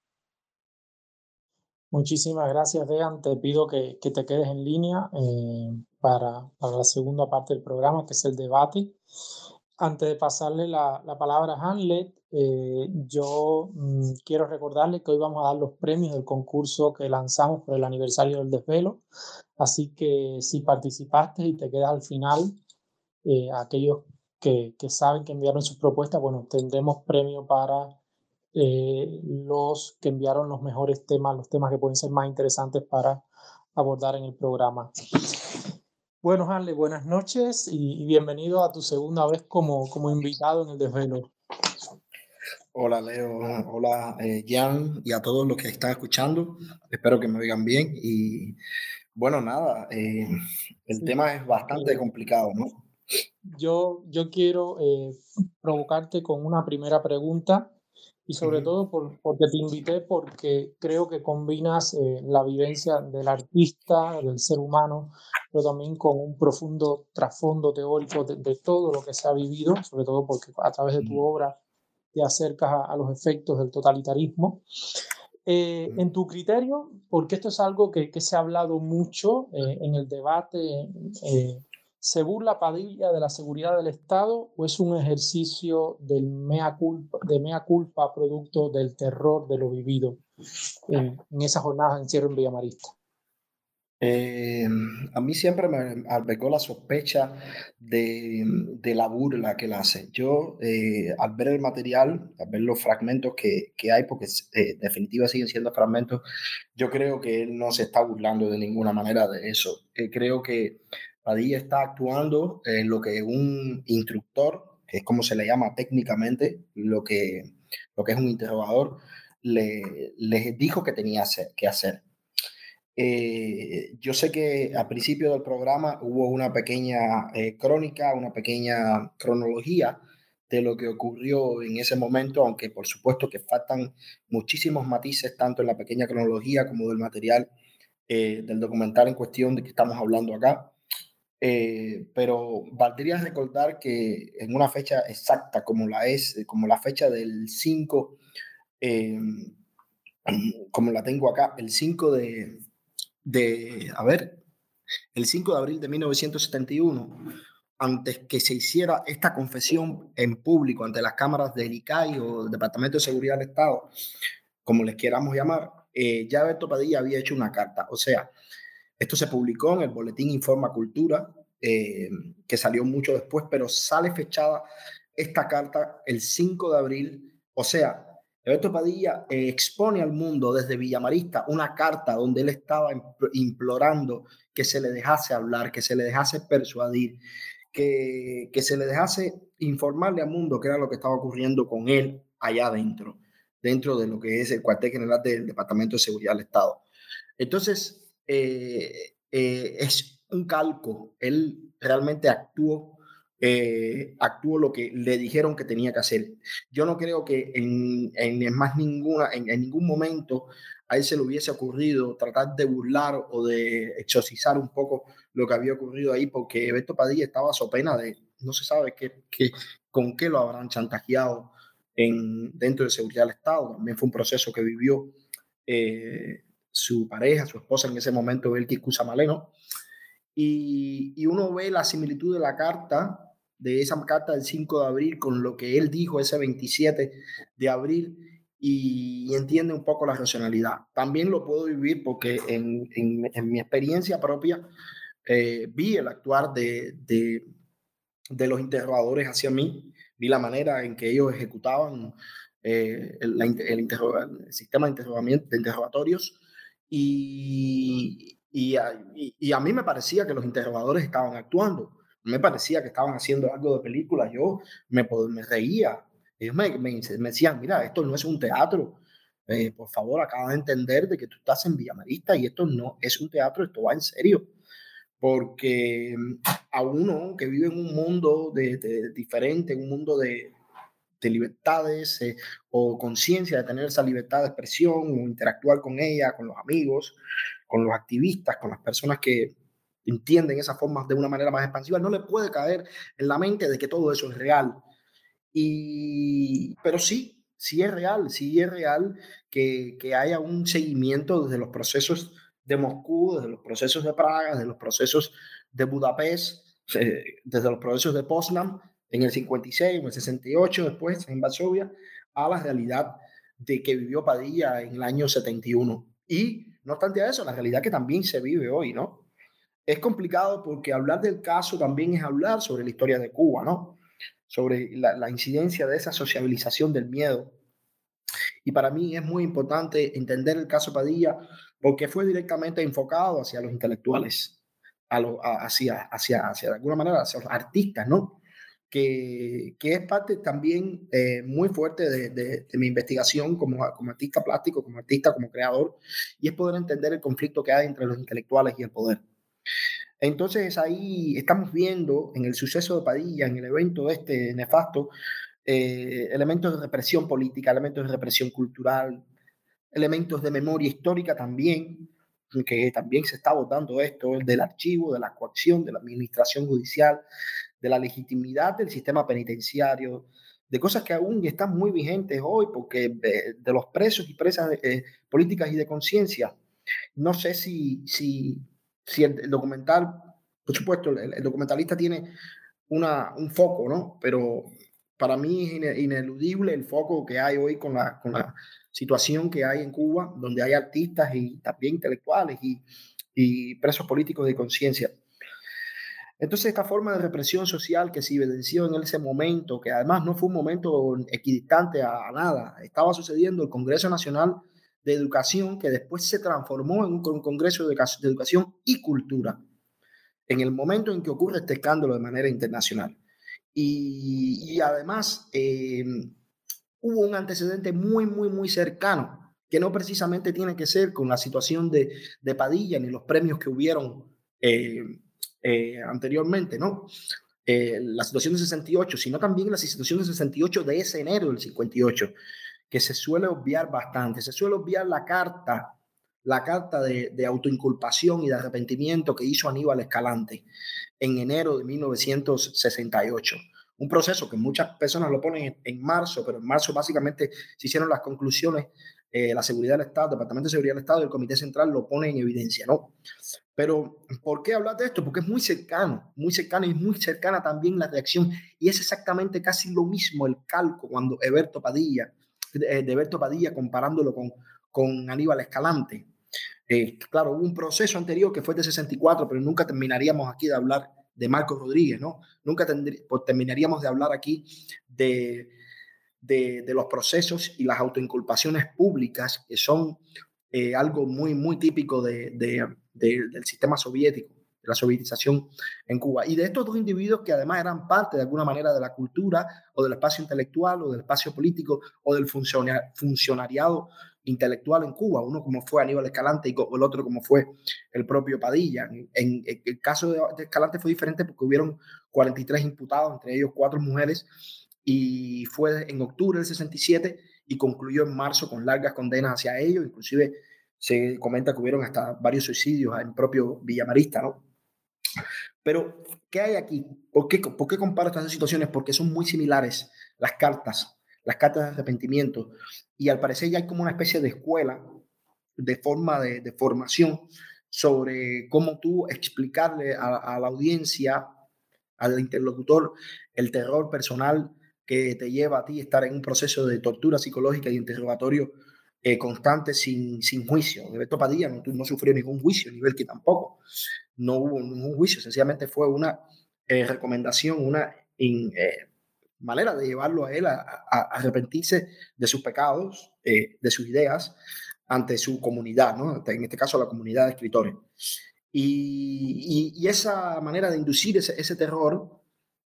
Muchísimas gracias, Dean. Te pido que, que te quedes en línea eh, para, para, la segunda parte del programa, que es el debate. Antes de pasarle la, la palabra a Hamlet, eh, yo mmm, quiero recordarle que hoy vamos a dar los premios del concurso que lanzamos por el aniversario del desvelo. Así que si participaste y te quedas al final, eh, aquellos que, que saben que enviaron sus propuestas, bueno, tendremos premio para eh, los que enviaron los mejores temas, los temas que pueden ser más interesantes para abordar en el programa. Bueno, Hanley, buenas noches y, y, bienvenido a tu segunda vez como, como invitado en el desvelo. Hola Leo, hola eh, Jan y a todos los que están escuchando. Espero que me oigan bien. Y bueno, nada, eh, el sí. tema es bastante complicado, ¿no? Yo, yo quiero eh, provocarte con una primera pregunta y sobre todo por, porque te invité porque creo que combinas eh, la vivencia del artista, del ser humano, pero también con un profundo trasfondo teórico de, de, todo lo que se ha vivido, sobre todo porque a través de tu obra te acercas a, a los efectos del totalitarismo. Eh, en tu criterio, porque esto es algo que, que se ha hablado mucho eh, en el debate eh, ¿Se burla Padilla de la seguridad del Estado o es un ejercicio del mea culpa, de mea culpa producto del terror de lo vivido en, en esa jornada de encierro en Villamarista? Eh, a mí siempre me albergó la sospecha de, la burla que él hace. Yo, eh, al ver el material, al ver los fragmentos que, hay, porque eh, definitivamente siguen siendo fragmentos, yo creo que él no se está burlando de ninguna manera de eso. Eh, creo que Padilla está actuando en lo que un instructor, que es como se le llama técnicamente, lo que, lo que es un interrogador, le, dijo que tenía que hacer. Eh, yo sé que al principio del programa hubo una pequeña eh, crónica, una pequeña cronología de lo que ocurrió en ese momento, aunque por supuesto que faltan muchísimos matices tanto en la pequeña cronología como del material eh, del documental en cuestión de que estamos hablando acá. Eh, pero valdría recordar que en una fecha exacta como la es, como la fecha del 5, eh, como la tengo acá, el 5 de, de, a ver, el 5 de abril de 1971, antes que se hiciera esta confesión en público ante las cámaras del ICAI o del Departamento de Seguridad del Estado, como les queramos llamar, eh, ya Beto Padilla había hecho una carta. O sea, esto se publicó en el Boletín Informa Cultura, eh, que salió mucho después, pero sale fechada esta carta el 5 de abril. O sea, Alberto Padilla eh, expone al mundo desde Villamarista una carta donde él estaba implorando que se le dejase hablar, que se le dejase persuadir, que, que se le dejase informarle al mundo qué era lo que estaba ocurriendo con él allá adentro, dentro de lo que es el cuartel general del Departamento de Seguridad del Estado. Entonces, eh, eh, es un calco. Él realmente actuó, eh, actuó lo que le dijeron que tenía que hacer. Yo no creo que en, en más ninguna, en, en, ningún momento a él se le hubiese ocurrido tratar de burlar o de exorcizar un poco lo que había ocurrido ahí, porque Beto Padilla estaba so pena de, no se sabe qué, qué, con qué lo habrán chantajeado en, dentro de seguridad del Estado. También fue un proceso que vivió. Eh, su pareja, su esposa en ese momento, Belkis Cusamaleno, y, y uno ve la similitud de la carta, de esa carta del 5 de abril, con lo que él dijo ese 27 de abril, y, entiende un poco la racionalidad. También lo puedo vivir porque en, en, mi experiencia propia eh, vi el actuar de, de, de, los interrogadores hacia mí, vi la manera en que ellos ejecutaban eh, el, el, sistema de, de interrogatorios y, y, a mí me parecía que los interrogadores estaban actuando. Me parecía que estaban haciendo algo de película. Yo me, reía. Ellos me, me, decían, mira, esto no es un teatro. Eh, por favor, acaba de entender de que tú estás en Villamarista y esto no es un teatro, esto va en serio. Porque mm, a uno que vive en un mundo de, diferente, en un mundo de, de libertades eh, o conciencia de tener esa libertad de expresión o interactuar con ella, con los amigos, con los activistas, con las personas que entienden esas formas de una manera más expansiva, no le puede caer en la mente de que todo eso es real. Y, pero sí, sí es real, sí es real que, que haya un seguimiento desde los procesos de Moscú, desde los procesos de Praga, desde los procesos de Budapest, eh, desde los procesos de Poznan, en el 56 en el 68 después en Varsovia a la realidad de que vivió Padilla en el año 71. Y no obstante a eso, la realidad que también se vive hoy, ¿no? Es complicado porque hablar del caso también es hablar sobre la historia de Cuba, ¿no? Sobre la, la incidencia de esa sociabilización del miedo. Y para mí es muy importante entender el caso Padilla porque fue directamente enfocado hacia los intelectuales, a hacia, hacia, hacia, de alguna manera, hacia los artistas, ¿no? que, que, es parte también eh, muy fuerte de, de, mi investigación como, como, artista plástico, como artista, como creador, y es poder entender el conflicto que hay entre los intelectuales y el poder. Entonces ahí estamos viendo en el suceso de Padilla, en el evento este nefasto, eh, elementos de represión política, elementos de represión cultural, elementos de memoria histórica también, que también se está votando esto, del archivo, de la coacción, de la administración judicial, de la legitimidad del sistema penitenciario, de cosas que aún están muy vigentes hoy, porque de, los presos y presas eh, políticas y de conciencia. No sé si, si, si el, documental, por supuesto, el, documentalista tiene una, un foco, ¿no? Pero para mí es ineludible el foco que hay hoy con la, con la situación que hay en Cuba, donde hay artistas y también intelectuales y, y presos políticos de conciencia. Entonces, esta forma de represión social que se evidenció en ese momento, que además no fue un momento equidistante a, nada, estaba sucediendo el Congreso Nacional de Educación, que después se transformó en un Congreso de, Educación y Cultura, en el momento en que ocurre este escándalo de manera internacional. Y, además, eh, hubo un antecedente muy, muy, muy cercano, que no precisamente tiene que ser con la situación de, de Padilla ni los premios que hubieron. Eh, eh, anteriormente, ¿no? La situación de 68, sino también la situación de 68 de ese enero del 58, que se suele obviar bastante. Se suele obviar la carta, la carta de, autoinculpación y de arrepentimiento que hizo Aníbal Escalante en enero de 1968 un proceso que muchas personas lo ponen en marzo, pero en marzo básicamente se hicieron las conclusiones, eh, la seguridad del Estado, el Departamento de Seguridad del Estado y el Comité Central lo ponen en evidencia, ¿no? Pero, ¿por qué hablar de esto? Porque es muy cercano, muy cercano y muy cercana también la reacción. Y es exactamente casi lo mismo el calco cuando Eberto Padilla, eh, de Eberto Padilla comparándolo con, con Aníbal Escalante. Eh, claro, hubo un proceso anterior que fue de 64, pero nunca terminaríamos aquí de hablar de Marcos Rodríguez, ¿no? Nunca pues, terminaríamos de hablar aquí de, de, los procesos y las autoinculpaciones públicas, que son eh, algo muy, muy típico de, del sistema soviético, la sovietización en Cuba. Y de estos dos individuos que además eran parte de alguna manera de la cultura o del espacio intelectual o del espacio político o del funcionariado intelectual en Cuba, uno como fue Aníbal Escalante y el otro como fue el propio Padilla. En, el caso de, Escalante fue diferente porque hubieron 43 imputados, entre ellos cuatro mujeres, y fue en octubre del 67 y concluyó en marzo con largas condenas hacia ellos, inclusive se comenta que hubieron hasta varios suicidios en propio Villamarista, ¿no? Pero, ¿qué hay aquí? ¿Por qué, ¿Por comparo estas dos situaciones? Porque son muy similares las cartas, las cartas de arrepentimiento. Y al parecer ya hay como una especie de escuela, de forma de, de formación sobre cómo tú explicarle a, a la audiencia, al interlocutor, el terror personal que te lleva a ti estar en un proceso de tortura psicológica y interrogatorio eh, constante sin, sin juicio. Beto Padilla no, sufrió ningún juicio, nivel que tampoco. No hubo ningún juicio, sencillamente fue una eh, recomendación, una eh, manera de llevarlo a él a, arrepentirse de sus pecados, de sus ideas, ante su comunidad, ¿no? en este caso la comunidad de escritores. Y, y, esa manera de inducir ese, ese terror,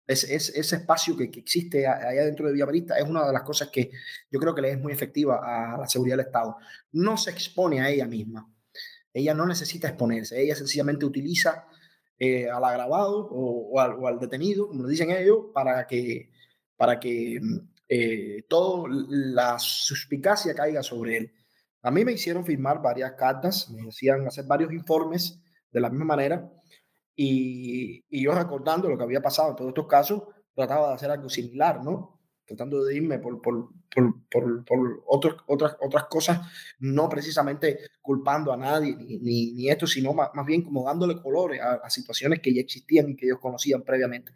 ese, ese, espacio que, que, existe allá dentro de Villamarista, es una de las cosas que yo creo que le es muy efectiva a la seguridad del Estado. No se expone a ella misma. Ella no necesita exponerse. Ella sencillamente utiliza eh, al agravado o, al, detenido, como lo dicen ellos, para que, para que eh, toda la suspicacia caiga sobre él. A mí me hicieron firmar varias cartas, me hacían hacer varios informes de la misma manera y, y yo recordando lo que había pasado en todos estos casos, trataba de hacer algo similar, ¿no? Tratando de irme por, por, por, por, otras, otras cosas, no precisamente culpando a nadie ni, ni, esto, sino más, más, bien como dándole colores a, a, situaciones que ya existían y que ellos conocían previamente.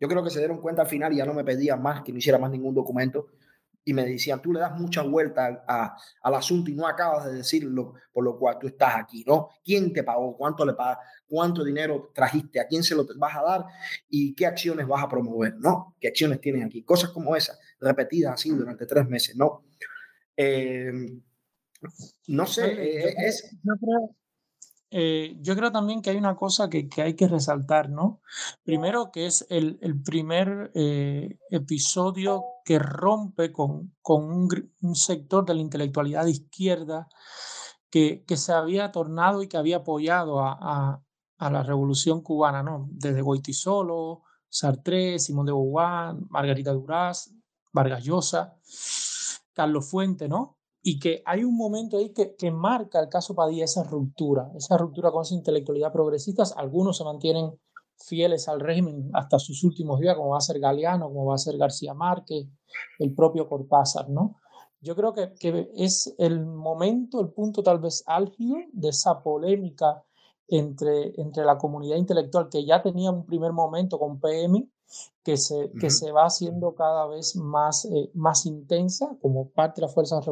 Yo creo que se dieron cuenta al final y ya no me pedían más, que no hiciera más ningún documento, y me decían, tú le das mucha vuelta a, al asunto y no acabas de decirlo por lo cual tú estás aquí, ¿no? ¿Quién te pagó? ¿Cuánto le pagas? ¿Cuánto dinero trajiste? ¿A quién se lo vas a dar? ¿Y qué acciones vas a promover? ¿No? ¿Qué acciones tienes aquí? Cosas como esas, repetidas así durante tres meses, ¿no? Eh, no sé, eh, es... Eh, yo creo también que hay una cosa que, hay que resaltar, ¿no? Primero que es el, primer eh, episodio que rompe con, un, sector de la intelectualidad izquierda que, se había tornado y que había apoyado a, la revolución cubana, ¿no? Desde Goitisolo, Sartre, Simón de Beauvoir, Margarita Duraz, Vargas Llosa, Carlos Fuente, ¿no? Y que hay un momento ahí que, que, marca el caso Padilla esa ruptura, esa ruptura con esa intelectualidad progresista. Algunos se mantienen fieles al régimen hasta sus últimos días, como va a ser Galeano, como va a ser García Márquez, el propio Cortázar, ¿no? Yo creo que, que es el momento, el punto tal vez álgido de esa polémica entre, entre la comunidad intelectual que ya tenía un primer momento con PM, que se, uh -huh. que se va haciendo cada vez más, eh, más intensa como parte de las fuerzas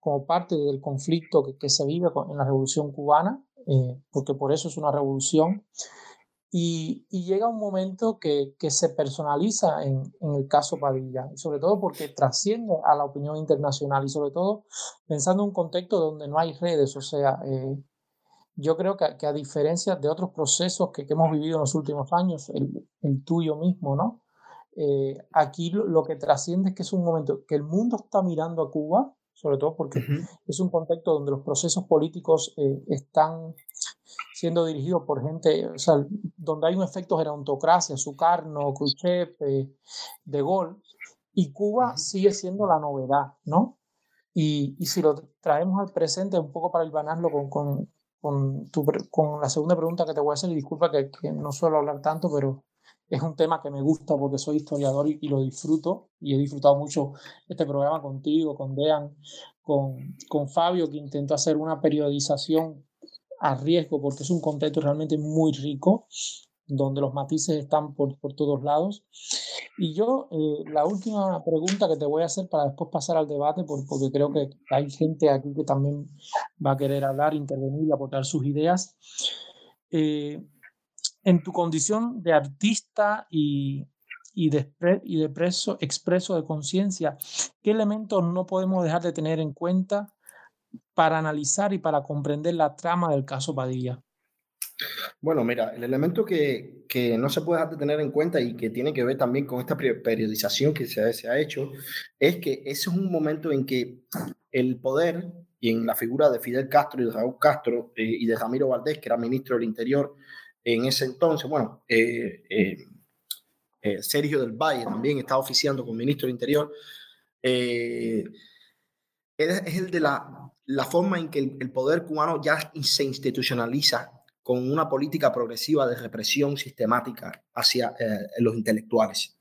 como parte del conflicto que, que se vive en la revolución cubana, eh, porque por eso es una revolución. Y, y llega un momento que, que se personaliza en, en, el caso Padilla, y sobre todo porque trasciende a la opinión internacional, y sobre todo pensando en un contexto donde no hay redes, o sea, eh, yo creo que, que, a diferencia de otros procesos que, que, hemos vivido en los últimos años, el, el tuyo mismo, ¿no? Eh, aquí lo, lo, que trasciende es que es un momento que el mundo está mirando a Cuba sobre todo porque uh -huh. es un contexto donde los procesos políticos eh, están siendo dirigidos por gente, o sea, donde hay un efecto gerontocracia, Sukarno, Khrushchev, eh, De Gaulle, y Cuba uh -huh. sigue siendo la novedad, ¿no? Y, y, si lo traemos al presente, un poco para ilvanarlo con, con, con, tu, con la segunda pregunta que te voy a hacer, y disculpa que, que no suelo hablar tanto, pero es un tema que me gusta porque soy historiador y, lo disfruto y he disfrutado mucho este programa contigo, con Dean, con, con Fabio, que intentó hacer una periodización a riesgo porque es un contexto realmente muy rico, donde los matices están por, por todos lados. Y yo, eh, la última pregunta que te voy a hacer para después pasar al debate, por, porque creo que hay gente aquí que también va a querer hablar, intervenir y aportar sus ideas. Eh, en tu condición de artista y, y, de, y expreso de conciencia, ¿qué elementos no podemos dejar de tener en cuenta para analizar y para comprender la trama del caso Padilla? Bueno, mira, el elemento que, que, no se puede dejar de tener en cuenta y que tiene que ver también con esta periodización que se, se ha hecho es que ese es un momento en que el poder y en la figura de Fidel Castro y de Raúl Castro eh, y de Ramiro Valdés, que era ministro del Interior, en ese entonces, bueno, eh, eh, eh, Sergio del Valle también estaba oficiando como ministro del Interior, es, el de la, forma en que el, el, poder cubano ya se institucionaliza con una política progresiva de represión sistemática hacia los intelectuales.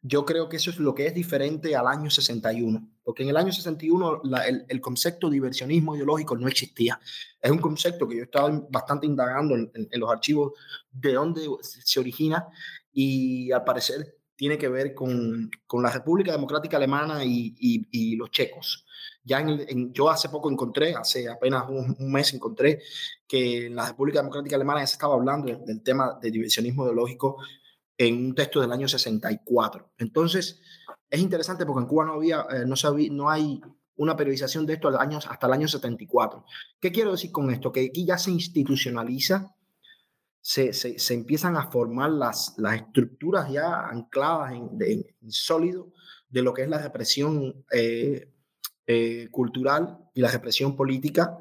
Yo creo que eso es lo que es diferente al año 61, porque en el año 61 la, el, el, concepto de diversionismo ideológico no existía. Es un concepto que yo estaba bastante indagando en, en, en los archivos de dónde se origina y al parecer tiene que ver con, con la República Democrática Alemana y, y, y los checos. Ya en, en, yo hace poco encontré, hace apenas un, un, mes encontré que en la República Democrática Alemana ya se estaba hablando del, del tema de diversionismo ideológico en un texto del año 64. Entonces, es interesante porque en Cuba no había, eh, no, sabía, no hay una periodización de esto hasta el año 74. ¿Qué quiero decir con esto? Que aquí ya se institucionaliza, se, se, empiezan a formar las, las estructuras ya ancladas en, en, sólido de lo que es la represión eh, eh, cultural y la represión política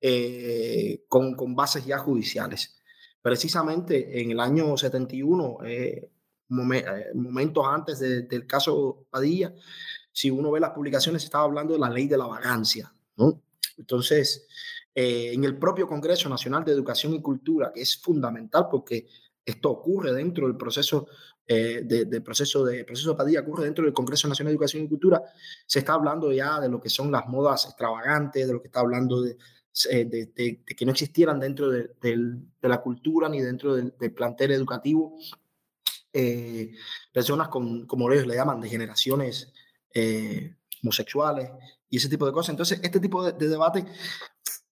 eh, con, con, bases ya judiciales. Precisamente en el año 71, momentos antes del caso Padilla, si uno ve las publicaciones, estaba hablando de la ley de la vagancia, ¿no? Entonces, eh, en el propio Congreso Nacional de Educación y Cultura, que es fundamental porque esto ocurre dentro del proceso eh, de, proceso de proceso Padilla, ocurre dentro del Congreso Nacional de Educación y Cultura, se está hablando ya de lo que son las modas extravagantes, de lo que está hablando de, eh, de, que no existieran dentro de, la cultura ni dentro del, plantel educativo personas con, como ellos le llaman, de generaciones eh, homosexuales y ese tipo de cosas. Entonces, este tipo de, debate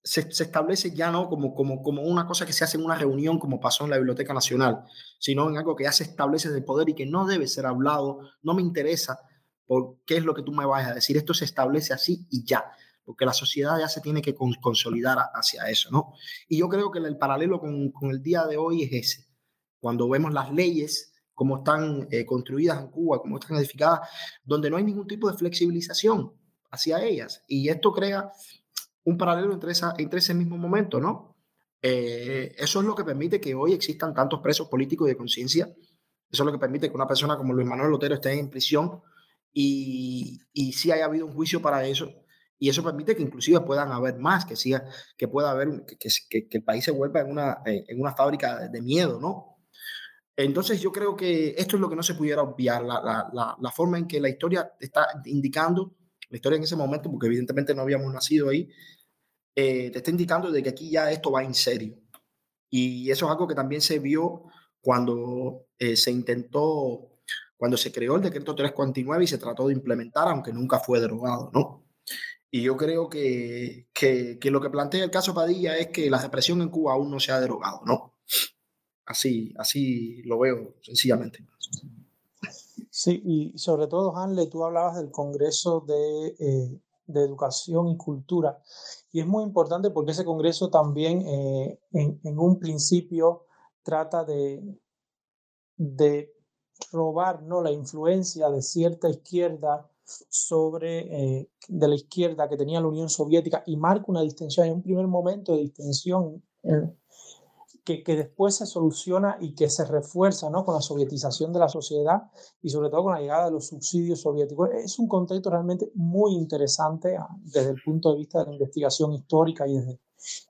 se, establece ya no como, como, como una cosa que se hace en una reunión como pasó en la Biblioteca Nacional, sino en algo que ya se establece de poder y que no debe ser hablado, no me interesa por qué es lo que tú me vas a decir, esto se establece así y ya, porque la sociedad ya se tiene que consolidar hacia eso, ¿no? Y yo creo que el paralelo con, con el día de hoy es ese, cuando vemos las leyes cómo están eh, construidas en Cuba, cómo están edificadas, donde no hay ningún tipo de flexibilización hacia ellas. Y esto crea un paralelo entre, ese mismo momento, ¿no? Eh, eso es lo que permite que hoy existan tantos presos políticos de conciencia. Eso es lo que permite que una persona como Luis Manuel Lotero esté en prisión y, y sí haya habido un juicio para eso. Y eso permite que inclusive puedan haber más, que, que pueda haber, que, que, el país se vuelva en una, en una fábrica de miedo, ¿no? Entonces yo creo que esto es lo que no se pudiera obviar, la, forma en que la historia está indicando, la historia en ese momento, porque evidentemente no habíamos nacido ahí, eh, te está indicando de que aquí ya esto va en serio. Y eso es algo que también se vio cuando eh, se intentó, cuando se creó el decreto 349 y se trató de implementar, aunque nunca fue derogado, ¿no? Y yo creo que, que, que lo que plantea el caso Padilla es que la represión en Cuba aún no se ha derogado, ¿no? Así, así lo veo sencillamente. Sí, y sobre todo, Hanle, tú hablabas del Congreso de, eh, de, Educación y Cultura, y es muy importante porque ese Congreso también eh, en, en, un principio trata de, de robar ¿no? la influencia de cierta izquierda sobre eh, de la izquierda que tenía la Unión Soviética y marca una distensión, en un primer momento de distensión que, después se soluciona y que se refuerza ¿no? con la sovietización de la sociedad y sobre todo con la llegada de los subsidios soviéticos. Es un contexto realmente muy interesante ah, desde el punto de vista de la investigación histórica y desde,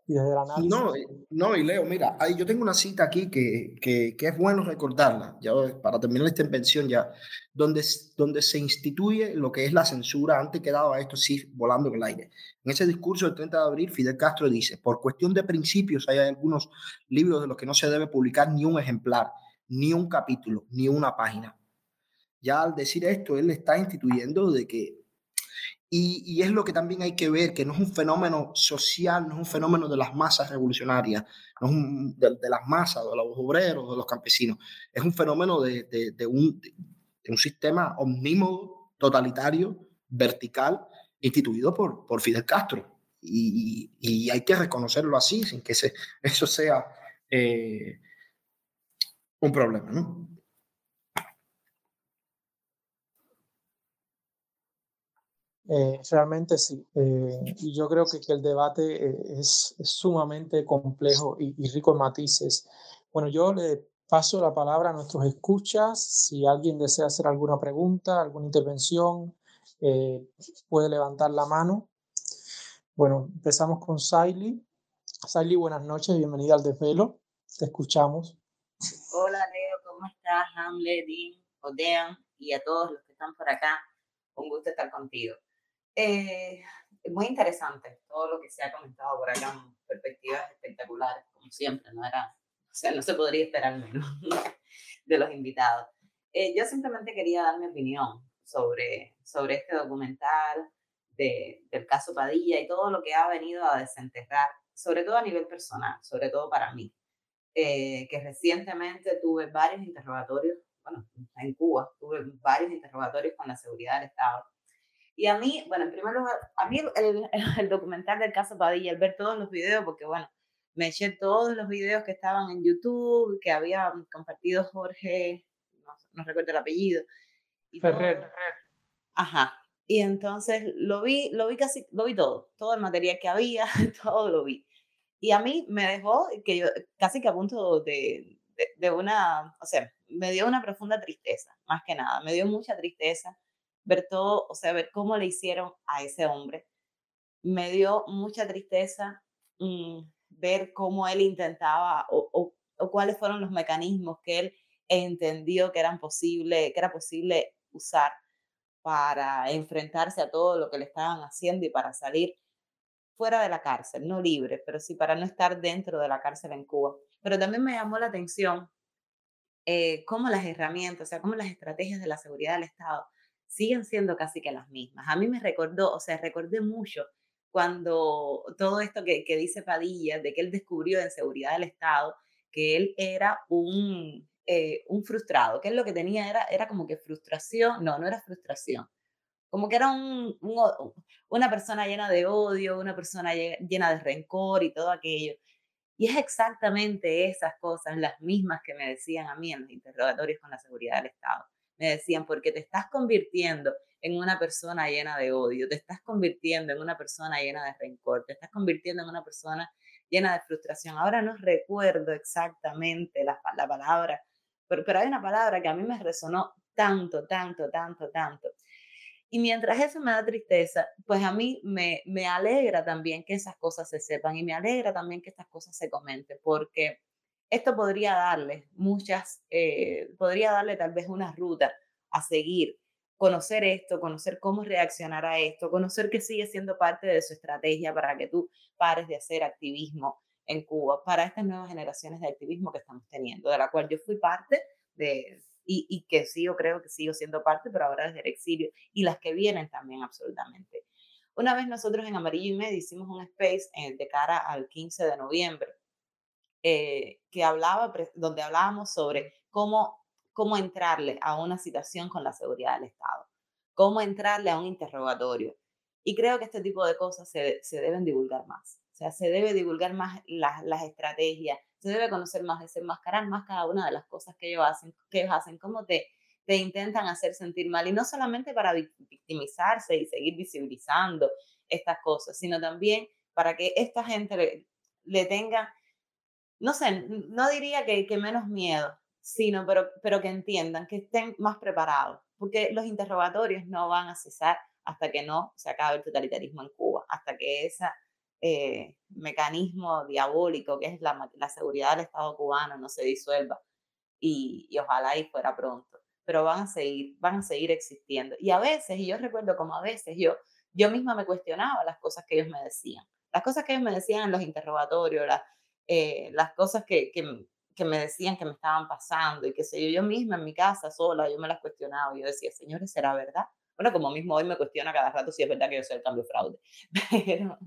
y desde el análisis. No, no, y Leo, mira, yo tengo una cita aquí que, que, que, es bueno recordarla, ya para terminar esta invención ya, donde, donde se instituye lo que es la censura, antes quedaba esto sí volando en el aire. En ese discurso del 30 de abril, Fidel Castro dice, por cuestión de principios hay algunos libros de los que no se debe publicar ni un ejemplar, ni un capítulo, ni una página. Ya al decir esto, él está instituyendo de que y, es lo que también hay que ver, que no es un fenómeno social, no es un fenómeno de las masas revolucionarias, no es un, de, las masas, de los obreros, de los campesinos. Es un fenómeno de, de, un, un, sistema omnímodo, totalitario, vertical, instituido por, por Fidel Castro. Y, y, hay que reconocerlo así, sin que se, [laughs] eso sea eh, un problema, ¿no? Eh, realmente sí. Eh, y yo creo que, que el debate eh, es, es, sumamente complejo y, y, rico en matices. Bueno, yo le paso la palabra a nuestros escuchas. Si alguien desea hacer alguna pregunta, alguna intervención, puede levantar la mano. Bueno, empezamos con Saily. Saily, buenas noches, bienvenida al Desvelo. Te escuchamos. Hola, Leo, ¿cómo estás? Hamlet, Dean, Odean y a todos los que están por acá. Un gusto estar contigo. Eh, muy interesante todo lo que se ha comentado por acá, perspectivas espectaculares, como siempre, no era, o sea, no se podría esperar menos [laughs] de los invitados. Eh, yo simplemente quería dar mi opinión sobre, sobre este documental de, del caso Padilla y todo lo que ha venido a desenterrar, sobre todo a nivel personal, sobre todo para mí, eh, que recientemente tuve varios interrogatorios, bueno, en Cuba, tuve varios interrogatorios con la seguridad del Estado Y a mí, bueno, en primer lugar, a mí el, [laughs] el, documental del caso Padilla, el ver todos los videos, porque bueno, me eché todos los videos que estaban en YouTube, que había compartido Jorge, no, recuerdo el apellido. Y Ferrer. Ajá. Y entonces lo vi, lo vi casi, lo vi todo, todo el material que había, [laughs] todo lo vi. Y a mí me dejó que yo casi que a punto de, de, de una, o sea, me dio una profunda tristeza, más que nada, me dio mucha tristeza ver todo, o sea, ver cómo le hicieron a ese hombre. Me dio mucha tristeza mm, ver cómo él intentaba o, cuáles fueron los mecanismos que él entendió que eran posible, que era posible usar para enfrentarse a todo lo que le estaban haciendo y para salir fuera de la cárcel, no libre, pero sí para no estar dentro de la cárcel en Cuba. Pero también me llamó la atención eh, cómo las herramientas, o sea, cómo las estrategias de la seguridad del Estado siguen siendo casi que las mismas. A mí me recordó, o sea, recordé mucho cuando todo esto que, que dice Padilla, de que él descubrió en seguridad del Estado, que él era un, eh, un frustrado, que él lo que tenía era, era como que frustración, no, no era frustración, como que era un, una persona llena de odio, una persona llena de rencor y todo aquello. Y es exactamente esas cosas, las mismas que me decían a mí en los interrogatorios con la seguridad del Estado me decían, porque te estás convirtiendo en una persona llena de odio, te estás convirtiendo en una persona llena de rencor, te estás convirtiendo en una persona llena de frustración. Ahora no recuerdo exactamente la, la palabra, pero, pero hay una palabra que a mí me resonó tanto, tanto, tanto, tanto. Y mientras eso me da tristeza, pues a mí me, me alegra también que esas cosas se sepan y me alegra también que estas cosas se comenten, porque esto podría darle muchas, eh, podría darle tal vez una ruta a seguir, conocer esto, conocer cómo reaccionar a esto, conocer que sigue siendo parte de su estrategia para que tú pares de hacer activismo en Cuba, para estas nuevas generaciones de activismo que estamos teniendo, de la cual yo fui parte de, y, y que sigo, creo que sigo siendo parte, pero ahora desde el exilio, y las que vienen también absolutamente. Una vez nosotros en Amarillo y Medio hicimos un space eh, de cara al 15 de noviembre, eh, que hablaba, donde hablábamos sobre cómo, cómo entrarle a una situación con la seguridad del Estado, cómo entrarle a un interrogatorio. Y creo que este tipo de cosas se, se deben divulgar más. O sea, se debe divulgar más las, las estrategias, se debe conocer más, desenmascarar más cada una de las cosas que ellos hacen, que ellos hacen, cómo te, te intentan hacer sentir mal. Y no solamente para victimizarse y seguir visibilizando estas cosas, sino también para que esta gente le, le tenga no sé, no diría que, que menos miedo, sino pero, pero que entiendan, que estén más preparados, porque los interrogatorios no van a cesar hasta que no se acabe el totalitarismo en Cuba, hasta que ese eh, mecanismo diabólico que es la, la, seguridad del Estado cubano no se disuelva y, y ojalá y fuera pronto, pero van a seguir, van a seguir existiendo. Y a veces, y yo recuerdo como a veces yo, yo misma me cuestionaba las cosas que ellos me decían, las cosas que ellos me decían en los interrogatorios, las eh, las cosas que, que, que, me decían que me estaban pasando y que sé yo, yo misma en mi casa sola, yo me las cuestionaba y yo decía, señores, ¿será verdad? Bueno, como mismo hoy me cuestiona cada rato si es verdad que yo soy el cambio fraude. [laughs] Pero,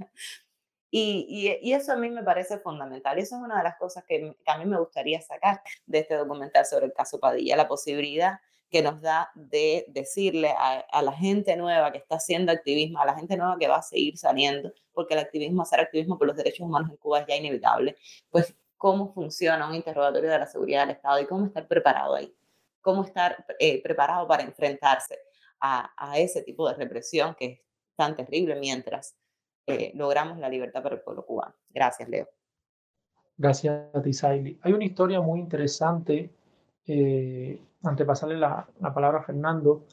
y, y, y, eso a mí me parece fundamental. Y eso es una de las cosas que, que, a mí me gustaría sacar de este documental sobre el caso Padilla, la posibilidad que nos da de decirle a, a, la gente nueva que está haciendo activismo, a la gente nueva que va a seguir saliendo, porque el activismo, hacer activismo por los derechos humanos en Cuba es ya inevitable, pues cómo funciona un interrogatorio de la seguridad del Estado y cómo estar preparado ahí, cómo estar eh, preparado para enfrentarse a, a, ese tipo de represión que es tan terrible mientras eh, logramos la libertad para el pueblo cubano. Gracias, Leo. Gracias a ti, Saili. Hay una historia muy interesante, eh, antes de pasarle la, la palabra a Fernando,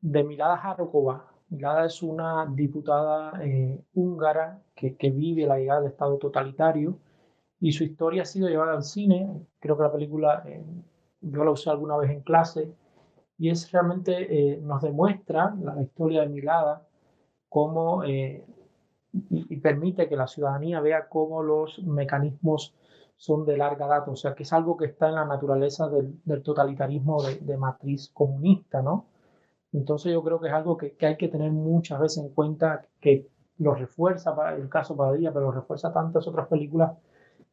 de Milada Jarokova, Milada es una diputada eh, húngara que, vive la llegada del Estado totalitario y su historia ha sido llevada al cine. Creo que la película eh, yo la usé alguna vez en clase y es realmente eh, nos demuestra la historia de Milada cómo y, permite que la ciudadanía vea cómo los mecanismos son de larga data, o sea que es algo que está en la naturaleza del, totalitarismo de, matriz comunista, ¿no? Entonces yo creo que es algo que, hay que tener muchas veces en cuenta, que lo refuerza para el caso Padilla, pero lo refuerza tantas otras películas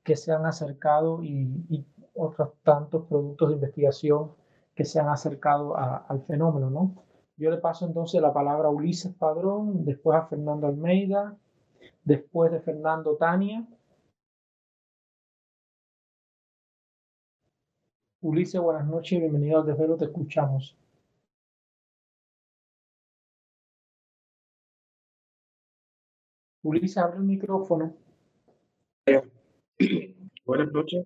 que se han acercado y, otros tantos productos de investigación que se han acercado al fenómeno, ¿no? Yo le paso entonces la palabra a Ulises Padrón, después a Fernando Almeida, después de Fernando Tania. Ulises, buenas noches y bienvenido al desvelo, te escuchamos. Ulises, abre el micrófono. [clears throat] Buenas noches.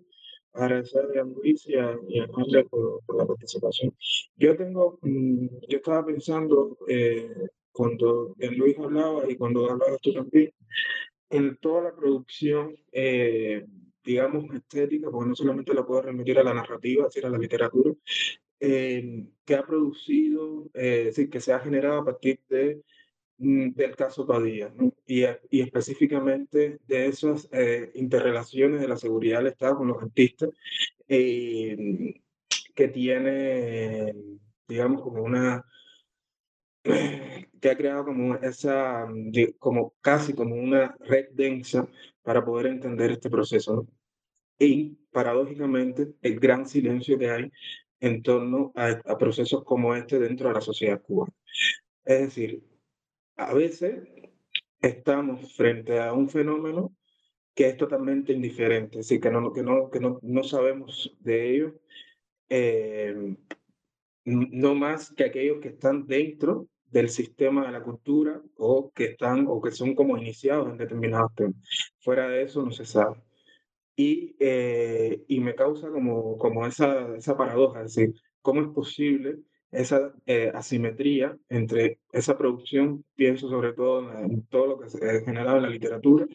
Agradecerle a Luis y a, y por, la participación. Yo tengo, mm, yo estaba pensando eh, cuando Luis hablaba y cuando hablabas tú también, en toda la producción, eh, digamos, estética, porque no solamente la puedo remitir a la narrativa, sino a la literatura, eh, que ha producido, es decir, que se ha generado a partir de Mm, del caso Padilla, y, y, específicamente de esas eh, interrelaciones de la seguridad del Estado con los artistas, eh, que tiene, digamos, como una, [clears throat] que ha creado como esa, como casi como una red densa para poder entender este proceso. Y paradójicamente, el gran silencio que hay en torno a, a procesos como este dentro de la sociedad cubana. Es decir, a veces estamos frente a un fenómeno que es totalmente indiferente, así que no, que no, que no, no sabemos de ello, eh, no más que aquellos que están dentro del sistema de la cultura o que están o que son como iniciados en determinados temas. Fuera de eso no se sabe. Y, eh, y me causa como, como esa, esa paradoja, es decir, ¿cómo es posible esa eh, asimetría entre esa producción, pienso sobre todo en, todo lo que se ha generado en la literatura,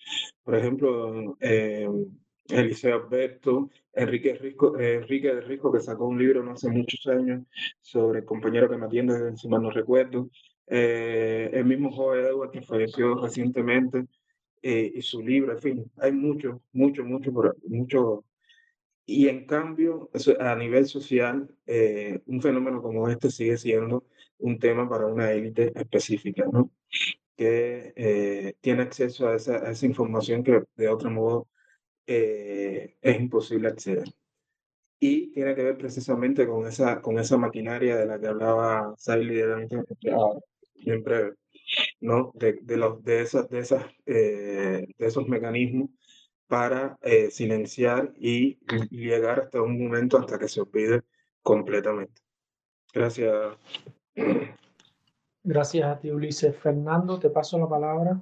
por ejemplo, eh, Eliseo Alberto, Enrique, Risco, Enrique Risco, que sacó un libro no hace muchos años sobre el compañero que me atiende, si mal no recuerdo, eh, el mismo joven Edward que falleció recientemente, eh, y su libro, en fin, hay mucho, mucho, mucho, mucho y en cambio, a nivel social, eh, un fenómeno como este sigue siendo un tema para una élite específica, ¿no? que eh, tiene acceso a esa, esa, información que de otro modo eh, es imposible acceder. Y tiene que ver precisamente con esa, con esa maquinaria de la que hablaba Saily en breve, ¿no? de, de, los, de, esas, de, esas, de esos mecanismos para eh, silenciar y llegar hasta un momento hasta que se olvide completamente. Gracias. Gracias a ti, Ulises. Fernando, te paso la palabra.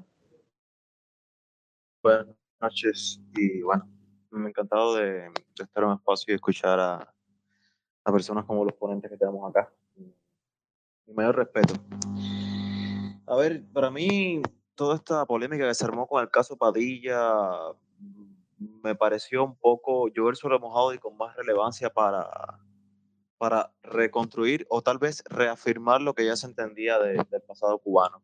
Buenas noches y bueno, me ha encantado de, estar en un espacio y escuchar a, a, personas como los ponentes que tenemos acá. Mi mayor respeto. A ver, para mí, toda esta polémica que se armó con el caso Padilla me pareció un poco llover sobre mojado y con más relevancia para, para reconstruir o tal vez reafirmar lo que ya se entendía del pasado cubano.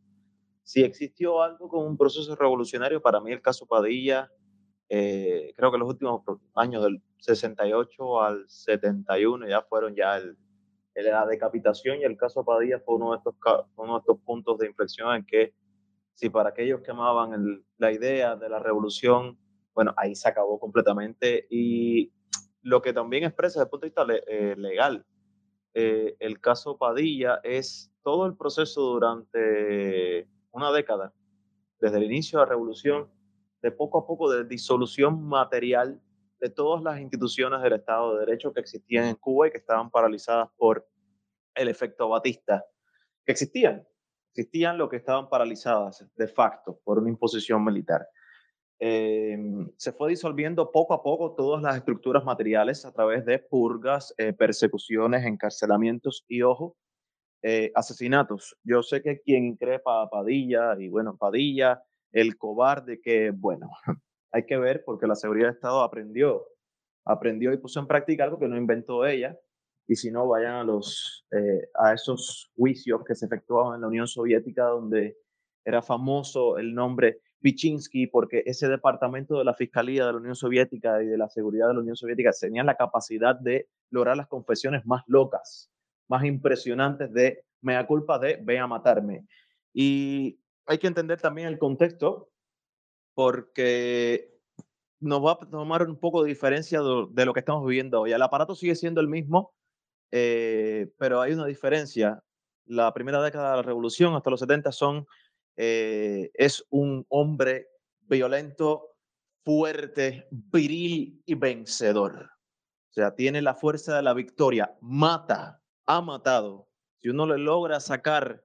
Si existió algo como un proceso revolucionario, para mí el caso Padilla, eh, creo que los últimos años del 68 al 71 ya fueron ya el, la decapitación y el caso Padilla fue uno de estos, uno de estos puntos de inflexión en que si para aquellos que amaban la idea de la revolución bueno, ahí se acabó completamente. Y lo que también expresa desde el punto de vista eh, legal, eh, el caso Padilla es todo el proceso durante una década, desde el inicio de la revolución, de poco a poco de disolución material de todas las instituciones del Estado de Derecho que existían en Cuba y que estaban paralizadas por el efecto Batista, que existían, existían lo que estaban paralizadas de facto por una imposición militar. Em, se fue disolviendo poco a poco todas las estructuras materiales a través de purgas, eh, persecuciones, encarcelamientos y, ojo, eh, asesinatos. Yo sé que quien increpa Padilla, y bueno, Padilla, el cobarde que, bueno, [laughs] hay que ver porque la seguridad de Estado aprendió, aprendió y puso en práctica algo que no inventó ella, y si no, vayan a, los, eh, a esos juicios que se efectuaban en la Unión Soviética donde era famoso el nombre Pichinsky, porque ese departamento de la Fiscalía de la Unión Soviética y de la Seguridad de la Unión Soviética tenían la capacidad de lograr las confesiones más locas, más impresionantes de mea culpa de ve a matarme. Y hay que entender también el contexto, porque nos va a tomar un poco de diferencia de, lo que estamos viviendo hoy. El aparato sigue siendo el mismo, eh, pero hay una diferencia la primera década de la revolución hasta los 70 son, eh, es un hombre violento, fuerte, viril y vencedor. O sea, tiene la fuerza de la victoria, mata, ha matado. Si uno le logra sacar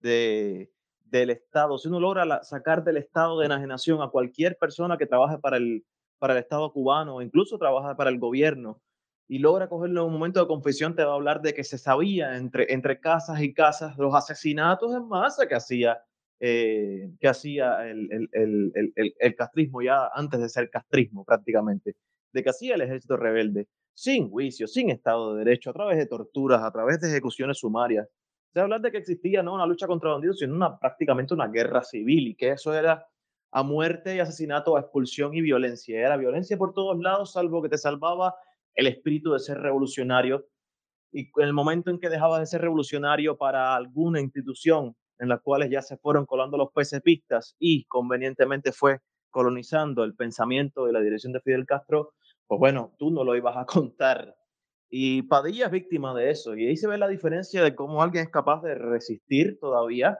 de, del Estado, si uno logra sacar del estado de enajenación a cualquier persona que trabaje para el, para el Estado cubano, incluso trabaja para el gobierno, y logra cogerlo en un momento de confesión, te va a hablar de que se sabía entre, entre casas y casas los asesinatos en masa que hacía, eh, que hacía el, el, el, el, castrismo ya antes de ser castrismo prácticamente, de que hacía el ejército rebelde sin juicio, sin Estado de Derecho, a través de torturas, a través de ejecuciones sumarias. Se habla de que existía no una lucha contra bandidos, sino prácticamente una guerra civil y que eso era a muerte y asesinato, a expulsión y violencia. Era violencia por todos lados, salvo que te salvaba el espíritu de ser revolucionario. Y en el momento en que dejabas de ser revolucionario para alguna institución en la cuales ya se fueron colando los PCPistas y convenientemente fue colonizando el pensamiento de la dirección de Fidel Castro, pues bueno, tú no lo ibas a [laughs] contar. Y Padilla es víctima de eso. Y ahí se ve la diferencia de cómo alguien es capaz de resistir todavía,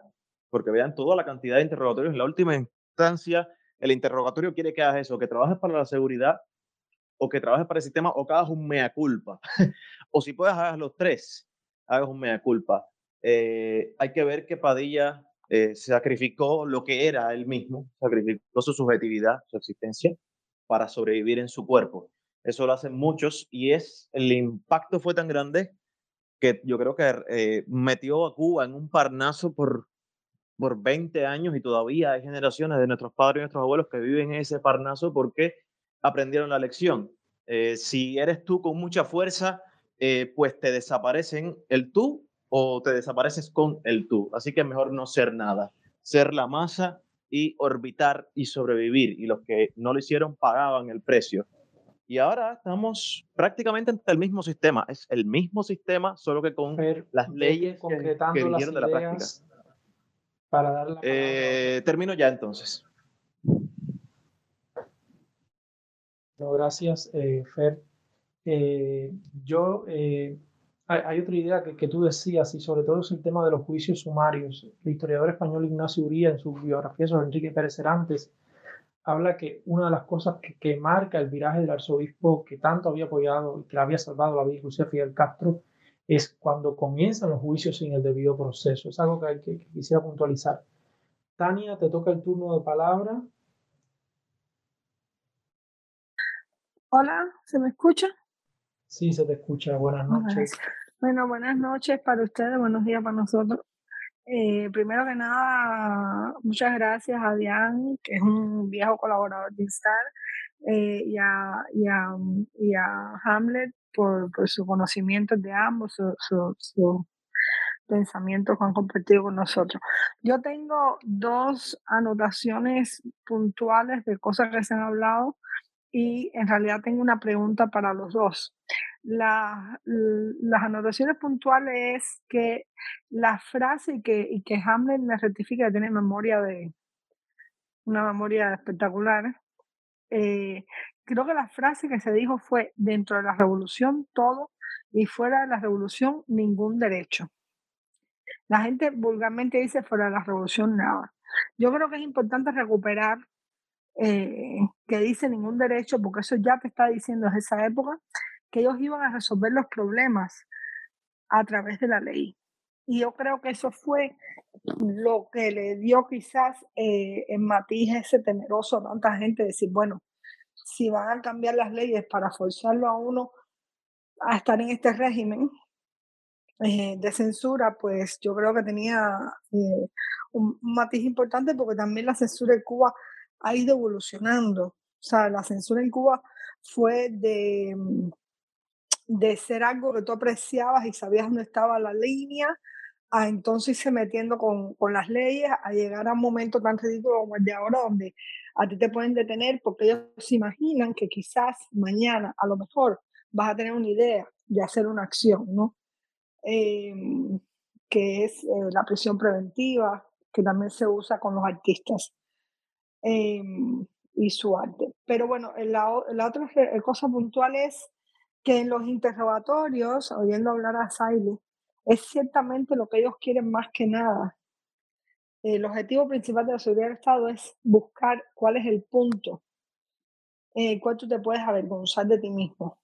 porque vean toda la cantidad de interrogatorios. En la última instancia, el interrogatorio quiere que hagas eso, que trabajes para la seguridad o que trabajes para el sistema o que hagas un mea culpa. [laughs] o si puedes, hagas los tres, hagas un mea culpa. Eh, hay que ver que Padilla eh, sacrificó lo que era él mismo, sacrificó su subjetividad, su existencia, para sobrevivir en su cuerpo. Eso lo hacen muchos y es el impacto fue tan grande que yo creo que eh, metió a Cuba en un parnaso por, por 20 años y todavía hay generaciones de nuestros padres y nuestros abuelos que viven en ese parnaso porque aprendieron la lección. Eh, si eres tú con mucha fuerza, eh, pues te desaparecen el tú o te desapareces con el tú. Así que es mejor no ser nada, ser la masa y orbitar y sobrevivir. Y los que no lo hicieron pagaban el precio. Y ahora estamos prácticamente ante el mismo sistema. Es el mismo sistema, solo que con las leyes concretando que, vinieron de la práctica. Para dar la eh, termino ya entonces. No, gracias, eh, Fer. Eh, yo, hay, otra idea que, que, tú decías, y sobre todo es el tema de los juicios sumarios. El historiador español Ignacio Uría, en su biografía sobre Enrique Pérez Herantes, habla que una de las cosas que, que, marca el viraje del arzobispo que tanto había apoyado y que le había salvado la vida a Fidel Castro es cuando comienzan los juicios sin el debido proceso. Es algo que, que quisiera puntualizar. Tania, te toca el turno de palabra. Hola, ¿se me escucha? Sí, se te escucha. Buenas noches. Bueno, buenas noches para ustedes, buenos días para nosotros. Eh, primero que nada, muchas gracias a Diane, que es un viejo colaborador de Instar, eh, y, a, y, a, Hamlet por, por su conocimiento de ambos, su, su, su pensamientos que han compartido con nosotros. Yo tengo dos anotaciones puntuales de cosas que se han hablado y en realidad tengo una pregunta para los dos. La, las anotaciones puntuales es que la frase que, y que Hamlet me rectifica, tiene memoria de una memoria espectacular. Eh, creo que la frase que se dijo fue dentro de la revolución todo y fuera de la revolución ningún derecho. La gente vulgarmente dice fuera de la revolución nada. Yo creo que es importante recuperar eh, que dice ningún derecho, porque eso ya te está diciendo desde esa época, que ellos iban a resolver los problemas a través de la ley. Y yo creo que eso fue lo que le dio quizás eh, en matiz ese temeroso a tanta gente, decir, bueno, si van a cambiar las leyes para forzarlo a uno a estar en este régimen eh, de censura, pues yo creo que tenía un, un, matiz importante porque también la censura en Cuba ha ido evolucionando. O sea, la censura en Cuba fue de, mm, de ser algo que tú apreciabas y sabías dónde estaba la línea, a entonces irse metiendo con, con las leyes, a llegar a un momento tan ridículo como el de ahora, donde a ti te pueden detener porque ellos se imaginan que quizás mañana, a lo mejor, vas a tener una idea de hacer una acción, ¿no? Em, que es eh, la prisión preventiva, que también se usa con los artistas. Em, y su arte. Pero bueno, la, la otra cosa puntual es que en los interrogatorios, oyendo hablar a Saile, es ciertamente lo que ellos quieren más que nada. El objetivo principal de la seguridad del Estado es buscar cuál es el punto en tú te puedes avergonzar de ti mismo,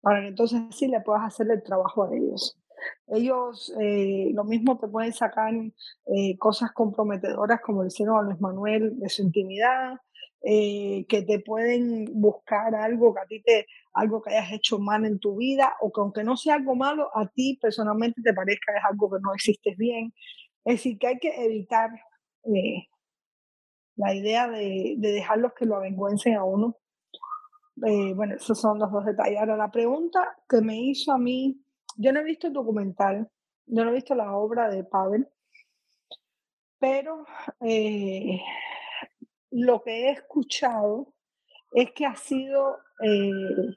para que entonces sí le puedas hacer el trabajo a ellos. Ellos eh, lo mismo te pueden sacar eh, cosas comprometedoras como le hicieron a Luis Manuel de su intimidad, eh, que te pueden buscar algo que a ti te, algo que hayas hecho mal en tu vida o que aunque no sea algo malo, a ti personalmente te parezca es algo que no existes bien. Es decir, que hay que evitar la idea de, de dejarlos que lo avergüencen a uno. bueno, esos son los dos detalles. Ahora, la pregunta que me hizo a mí yo no he visto el documental, yo no he visto la obra de Pavel, pero eh, lo que he escuchado es que ha sido eh,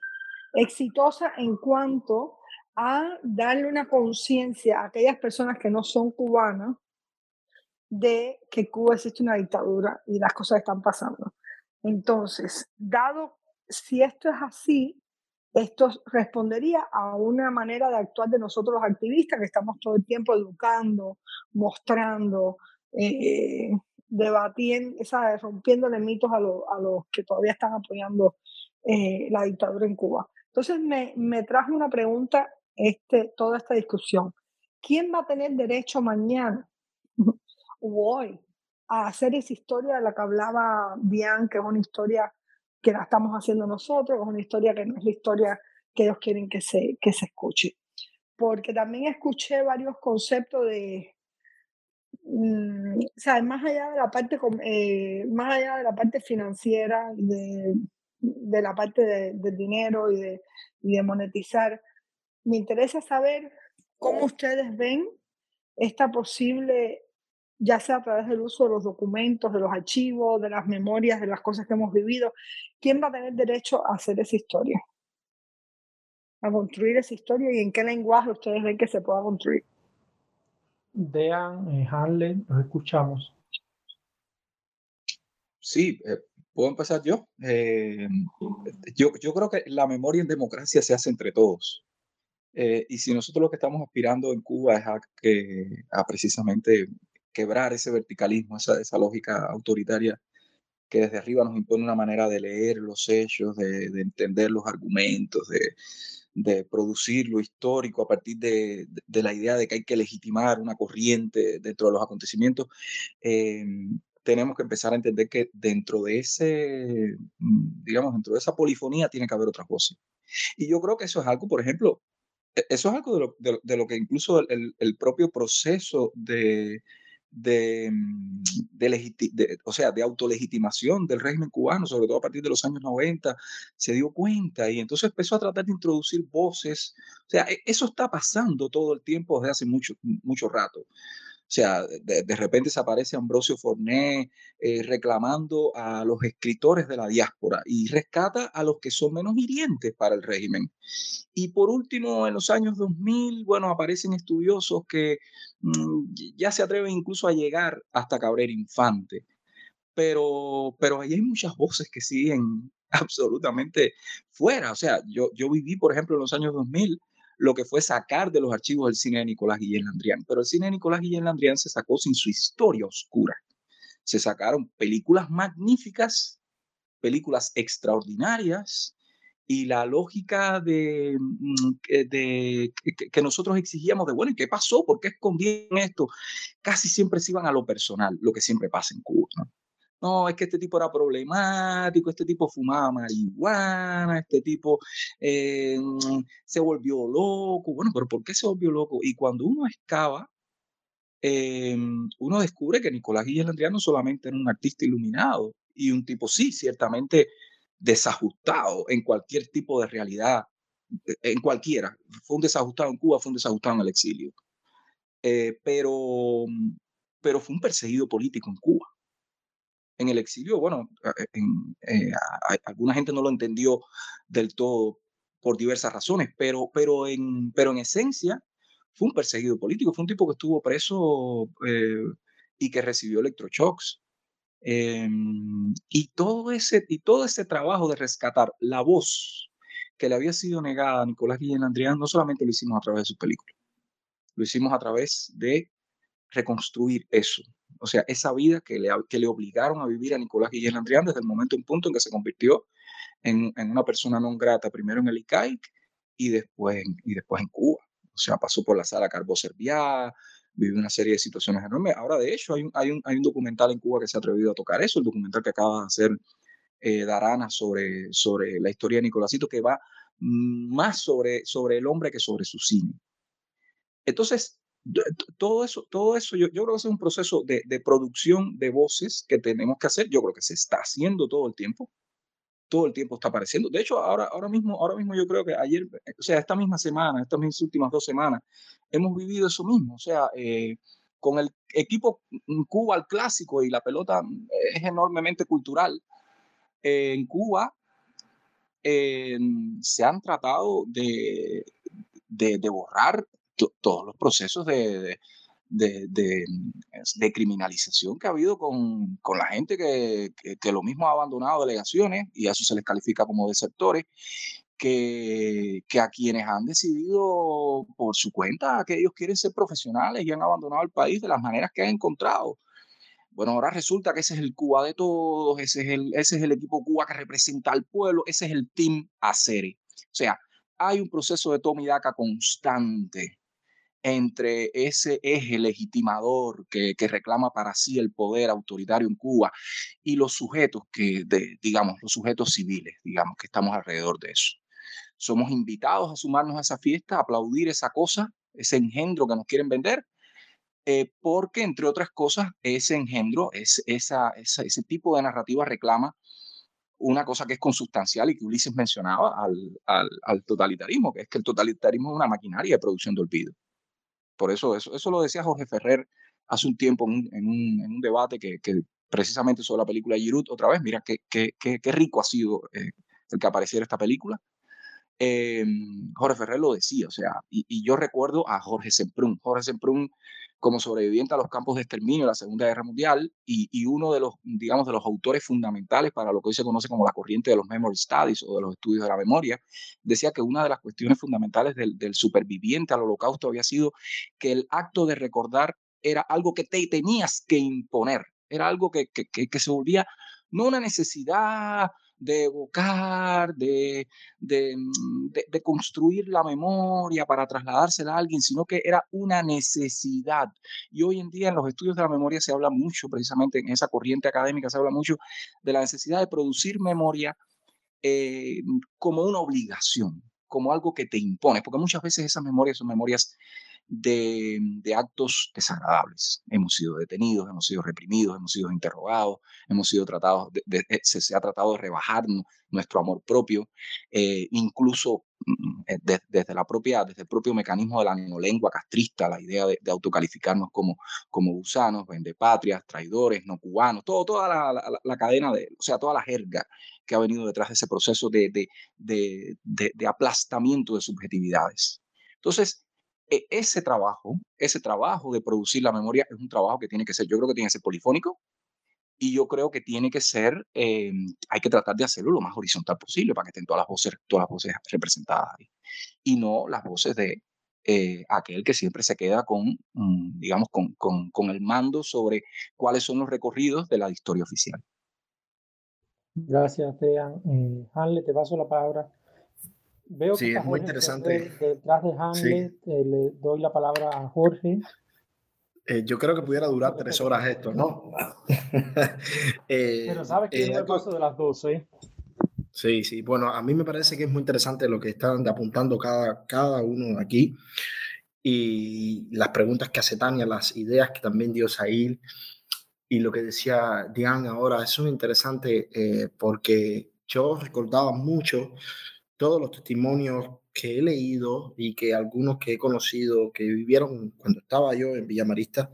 exitosa en cuanto a darle una conciencia a aquellas personas que no son cubanas de que Cuba existe una dictadura y las cosas están pasando. Entonces, dado si esto es así, esto respondería a una manera de actuar de nosotros los activistas que estamos todo el tiempo educando, mostrando, eh, debatiendo, rompiéndole mitos a, a, los que todavía están apoyando eh, la dictadura en Cuba. Entonces me, me trajo una pregunta este, toda esta discusión. ¿Quién va a tener derecho mañana [laughs] o hoy a hacer esa historia de la que hablaba Bian, que es una historia que la estamos haciendo nosotros, es una historia que no es la historia que ellos quieren que se, que se escuche. Porque también escuché varios conceptos de, mm, o sea, más allá de la parte, eh, más allá de la parte financiera, de, de la parte de, del dinero y de, y de monetizar, me interesa saber cómo ustedes ven esta posible ya sea a través del uso de los documentos, de los archivos, de las memorias, de las cosas que hemos vivido. ¿Quién va a tener derecho a hacer esa historia? A construir esa historia y en qué lenguaje ustedes ven que se pueda construir. Dean, eh, Hanley, los escuchamos. Sí, eh, puedo empezar yo? Eh, yo. Yo creo que la memoria en democracia se hace entre todos. y si nosotros lo que estamos aspirando en Cuba es a, que, a precisamente quebrar ese verticalismo, esa, esa lógica autoritaria que desde arriba nos impone una manera de leer los hechos, de, entender los argumentos, de, producir lo histórico a partir de, de, la idea de que hay que legitimar una corriente dentro de los acontecimientos, eh, tenemos que empezar a entender que dentro de ese, mm, digamos, dentro de esa polifonía tiene que haber otras voces. Y yo creo que eso es algo, por ejemplo, e, eso es algo de lo, de, lo que incluso el, el propio proceso de, de, mm, de, o sea, de autolegitimación del régimen cubano, sobre todo a partir de los años 90, se dio cuenta y entonces empezó a tratar de introducir voces. O sea, e, eso está pasando todo el tiempo desde hace mucho, mucho rato. O sea, de, de repente se aparece Ambrosio Forné eh, reclamando a los escritores de la diáspora y rescata a los que son menos hirientes para el régimen. Y por último, en los años 2000, bueno, aparecen estudiosos que mmm, ya se atreven incluso a llegar hasta Cabrera Infante. Pero, pero ahí hay muchas voces que siguen [laughs] absolutamente fuera. O sea, yo, yo viví, por ejemplo, en los años 2000 lo que fue sacar de los archivos el cine de Nicolás Guillén Landrián. Pero el cine de Nicolás Guillén Landrián se sacó sin su historia oscura. Se sacaron películas magníficas, películas extraordinarias, y la lógica de, mm, que nosotros exigíamos de, bueno, ¿y qué pasó? ¿Por qué escondieron esto? Casi siempre se iban a lo personal, lo que siempre pasa en Cuba. No, es que este tipo era problemático, este tipo fumaba marihuana, este tipo eh, se volvió loco. Bueno, pero ¿por qué se volvió loco? Y cuando uno excava, eh, uno descubre que Nicolás Guillén no solamente era un artista iluminado y un tipo, sí, ciertamente desajustado en cualquier tipo de realidad, en cualquiera. Fue un desajustado en Cuba, fue un desajustado en el exilio. Eh, pero, pero fue un perseguido político en Cuba en el exilio, bueno, eh, alguna gente no lo entendió del todo por diversas razones, pero, pero, en, pero en esencia fue un perseguido político, fue un tipo que estuvo preso eh, y que recibió electroshocks. Em, y, todo ese, y todo ese trabajo de rescatar la voz que le había sido negada a Nicolás Guillén Andrián, no solamente lo hicimos a través de sus películas, lo hicimos a través de reconstruir eso. O sea, esa vida que le, que le obligaron a vivir a Nicolás Guillén Andrián desde el momento en punto en que se convirtió en, en una persona no grata, primero en el ICAIC y después, y después en Cuba. O sea, pasó por la sala Carbó Serviá, vivió una serie de situaciones enormes. Ahora, de hecho, hay un, hay, un, hay un documental en Cuba que se ha atrevido a tocar eso, el documental que acaba de hacer eh, Darana sobre, sobre la historia de Nicolásito, que va más sobre, sobre el hombre que sobre su cine. Entonces, todo eso, todo eso yo, yo creo que es un proceso de, de, producción de voces que tenemos que hacer. Yo creo que se está haciendo todo el tiempo. Todo el tiempo está apareciendo. De hecho, ahora, ahora, mismo, ahora mismo yo creo que ayer, o sea, esta misma semana, estas mismas últimas dos semanas, hemos vivido eso mismo. O sea, eh, con el equipo Cuba al clásico y la pelota es enormemente cultural. Eh, en Cuba eh, se han tratado de, de, de borrar todos los procesos de, de, de, criminalización que ha habido con, con la gente que, que, que, lo mismo ha abandonado delegaciones y a eso se les califica como desertores, que, que a quienes han decidido por su cuenta que ellos quieren ser profesionales y han abandonado el país de las maneras que han encontrado. Bueno, ahora resulta que ese es el Cuba de todos, ese es el, ese es el equipo Cuba que representa al pueblo, ese es el Team Acere. O sea, hay un proceso de toma y daca constante entre ese eje legitimador que, reclama para sí el poder autoritario en Cuba y los sujetos que, digamos, los sujetos civiles, digamos, que estamos alrededor de eso. Somos invitados a sumarnos a esa fiesta, a aplaudir esa cosa, ese engendro que nos quieren vender, eh, porque, entre otras cosas, ese engendro, es, esa, ese tipo de narrativa reclama una cosa que es consustancial y que Ulises mencionaba al, al, al, totalitarismo, que es que el totalitarismo es una maquinaria de producción de olvido. Por eso, eso, eso lo decía Jorge Ferrer hace un tiempo en un, en un, debate que, que, precisamente sobre la película Giroud, otra vez, mira qué, qué, qué, qué rico ha sido eh, el que apareciera esta película. Eh, Jorge Ferrer lo decía, o sea, y, y, yo recuerdo a Jorge Semprún. Jorge Semprún como sobreviviente a los campos de exterminio de la Segunda Guerra Mundial y, uno de los, digamos, de los autores fundamentales para lo que hoy se conoce como la corriente de los memory studies o de los estudios de la memoria, decía que una de las cuestiones fundamentales del, superviviente al holocausto había sido que el acto de recordar era algo que te tenías que imponer, era algo que, que se volvía no una necesidad de evocar, de, de, de, de, construir la memoria para trasladársela a alguien, sino que era una necesidad. Y hoy en día en los estudios de la memoria se habla mucho, precisamente en esa corriente académica se habla mucho de la necesidad de producir memoria eh, como una obligación, como algo que te impone, porque muchas veces esas memorias son memorias de, actos desagradables. Hemos sido detenidos, hemos sido reprimidos, hemos sido interrogados, hemos sido tratados, de, se, ha tratado de rebajar nuestro amor propio, eh, incluso mm, eh, de, desde, la propia, desde el propio mecanismo de la neolengua castrista, la idea de, autocalificarnos como, como gusanos, vendepatrias, traidores, no cubanos, todo, toda la, la, cadena, de, o sea, toda la jerga que ha venido detrás de ese proceso de, aplastamiento de subjetividades. Entonces, ese trabajo, ese trabajo de producir la memoria es un trabajo que tiene que ser, yo creo que tiene que ser polifónico y yo creo que tiene que ser, eh, hay que tratar de hacerlo lo más horizontal posible para que estén todas las voces, todas las voces representadas ahí y no las voces de eh, aquel que siempre se queda con, mm, digamos, con, con, con el mando sobre cuáles son los recorridos de la historia oficial. Gracias, Dean. Eh, Hanle, te paso la palabra Veo sí, que es muy interesante. Detrás de Hamlet, sí. eh, le doy la palabra a Jorge. Eh, yo creo que pudiera durar tres horas esto, ¿no? [laughs] eh, Pero sabes que yo me paso de las dos, ¿eh? Sí, sí. Bueno, a mí me parece que es muy interesante lo que están apuntando cada, cada uno aquí y las preguntas que hace Tania, las ideas que también dio Sail y lo que decía Diane ahora. Es muy interesante eh, porque yo recordaba mucho todos los testimonios que he leído y que algunos que he conocido que vivieron cuando estaba yo en Villamarista.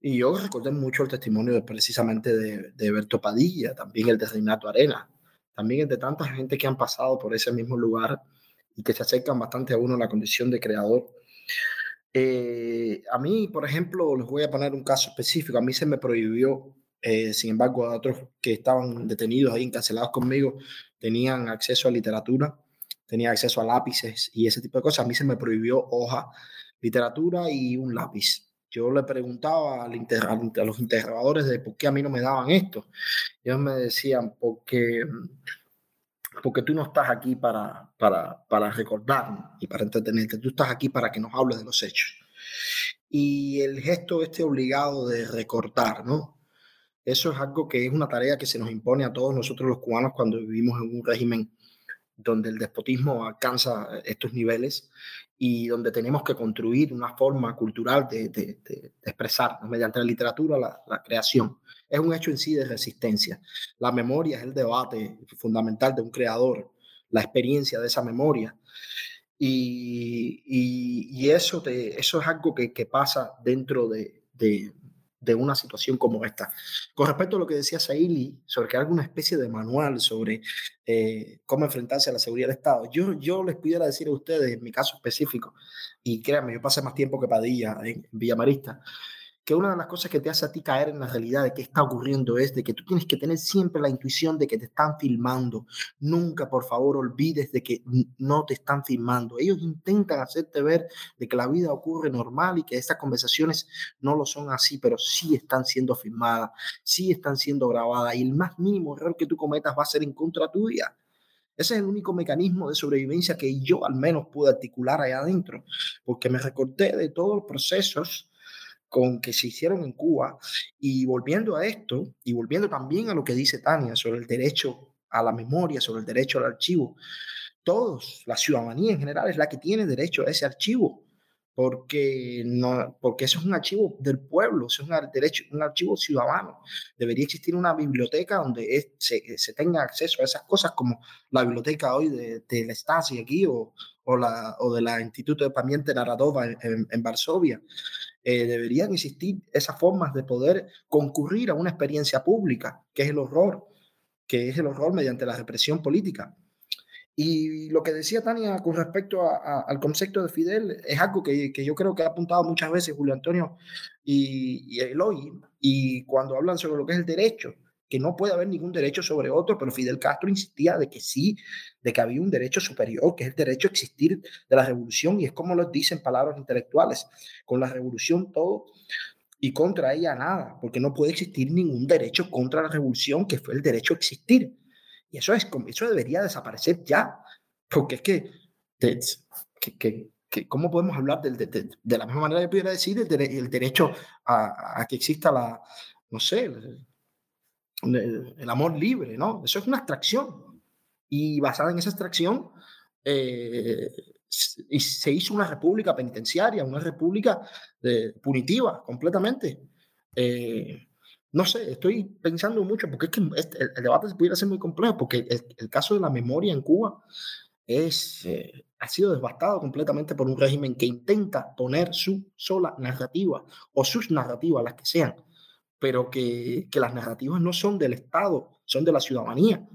Y yo recordé mucho el testimonio precisamente de, de Berto Padilla, también el de Reinato Arena, también el de tanta gente que han pasado por ese mismo lugar y que se acercan bastante a uno en la condición de creador. Eh, a mí, por ejemplo, les voy a poner un caso específico. A mí se me prohibió, eh, sin embargo, a otros que estaban detenidos ahí, encarcelados conmigo, tenían acceso a literatura, tenían acceso a lápices y ese tipo de cosas. A mí se me prohibió hoja literatura y un lápiz. Yo le preguntaba a los interrogadores de por qué a mí no me daban esto. Ellos me decían, porque, porque tú no estás aquí para, para, para recordar y para entretenerte, tú estás aquí para que nos hables de los hechos. Y el gesto este obligado de recortar, ¿no? Eso es algo que es una tarea que se nos impone a todos nosotros los cubanos cuando vivimos en un régimen donde el despotismo alcanza estos niveles y donde tenemos que construir una forma cultural de, de, expresarnos mediante la literatura, la, la, creación. Es un hecho en sí de resistencia. La memoria es el debate fundamental de un creador, la experiencia de esa memoria. Y, y, y eso, te, eso es algo que, que pasa dentro de, de una situación como esta. Con respecto a lo que decía Saili sobre que hay alguna especie de manual sobre eh, cómo enfrentarse a la seguridad del Estado, yo, yo les pudiera decir a ustedes, en mi caso específico, y créanme, yo pasé más tiempo que Padilla en Villamarista, que una de las cosas que te hace a ti caer en la realidad de qué está ocurriendo es de que tú tienes que tener siempre la intuición de que te están filmando. Nunca, por favor, olvides de que no te están filmando. Ellos intentan hacerte ver de que la vida ocurre normal y que estas conversaciones no lo son así, pero sí están siendo filmadas, sí están siendo grabadas y el más mínimo error que tú cometas va a ser en contra tuya. Ese es el único mecanismo de sobrevivencia que yo al menos pude articular allá adentro, porque me recorté de todos los procesos con que se hicieron en Cuba. Y volviendo a esto, y volviendo también a lo que dice Tania sobre el derecho a la memoria, sobre el derecho al archivo, todos, la ciudadanía en general es la que tiene derecho a ese archivo, porque, no, porque eso es un archivo del pueblo, eso es un, derecho, un archivo ciudadano. Debería existir una biblioteca donde se, se, tenga acceso a esas cosas, como la biblioteca hoy de, de la Stasi aquí o, o, la, o de la Instituto de Pamiente Naradova en, en, en Varsovia. Eh, deberían existir esas formas de poder concurrir a una experiencia pública, que es el horror, que es el horror mediante la represión política. Y lo que decía Tania con respecto al concepto de Fidel es algo que, que, yo creo que ha apuntado muchas veces Julio Antonio y, y Eloy, y cuando hablan sobre lo que es el derecho, que no puede haber ningún derecho sobre otro, pero Fidel Castro insistía de que sí, de que había un derecho superior, que es el derecho a existir de la revolución, y es como lo dicen palabras intelectuales, con la revolución todo y contra ella nada, porque no puede existir ningún derecho contra la revolución, que fue el derecho a existir. Y eso, es, eso debería desaparecer ya, porque es que, que, que, ¿cómo podemos hablar de, de, la misma manera que pudiera decir el, derecho a, que exista la, no sé, amor libre, ¿no? Eso es una abstracción. Y basada en esa abstracción, eh, se hizo una república penitenciaria, una república de, punitiva completamente. Eh, no sé, estoy pensando mucho, porque es que este, el, el, debate pudiera ser muy complejo, porque el, el caso de la memoria en Cuba es, eh, ha sido devastado completamente por un régimen que intenta poner su sola narrativa o sus narrativas, las que sean, pero que, que, las narrativas no son del Estado, son de la ciudadanía.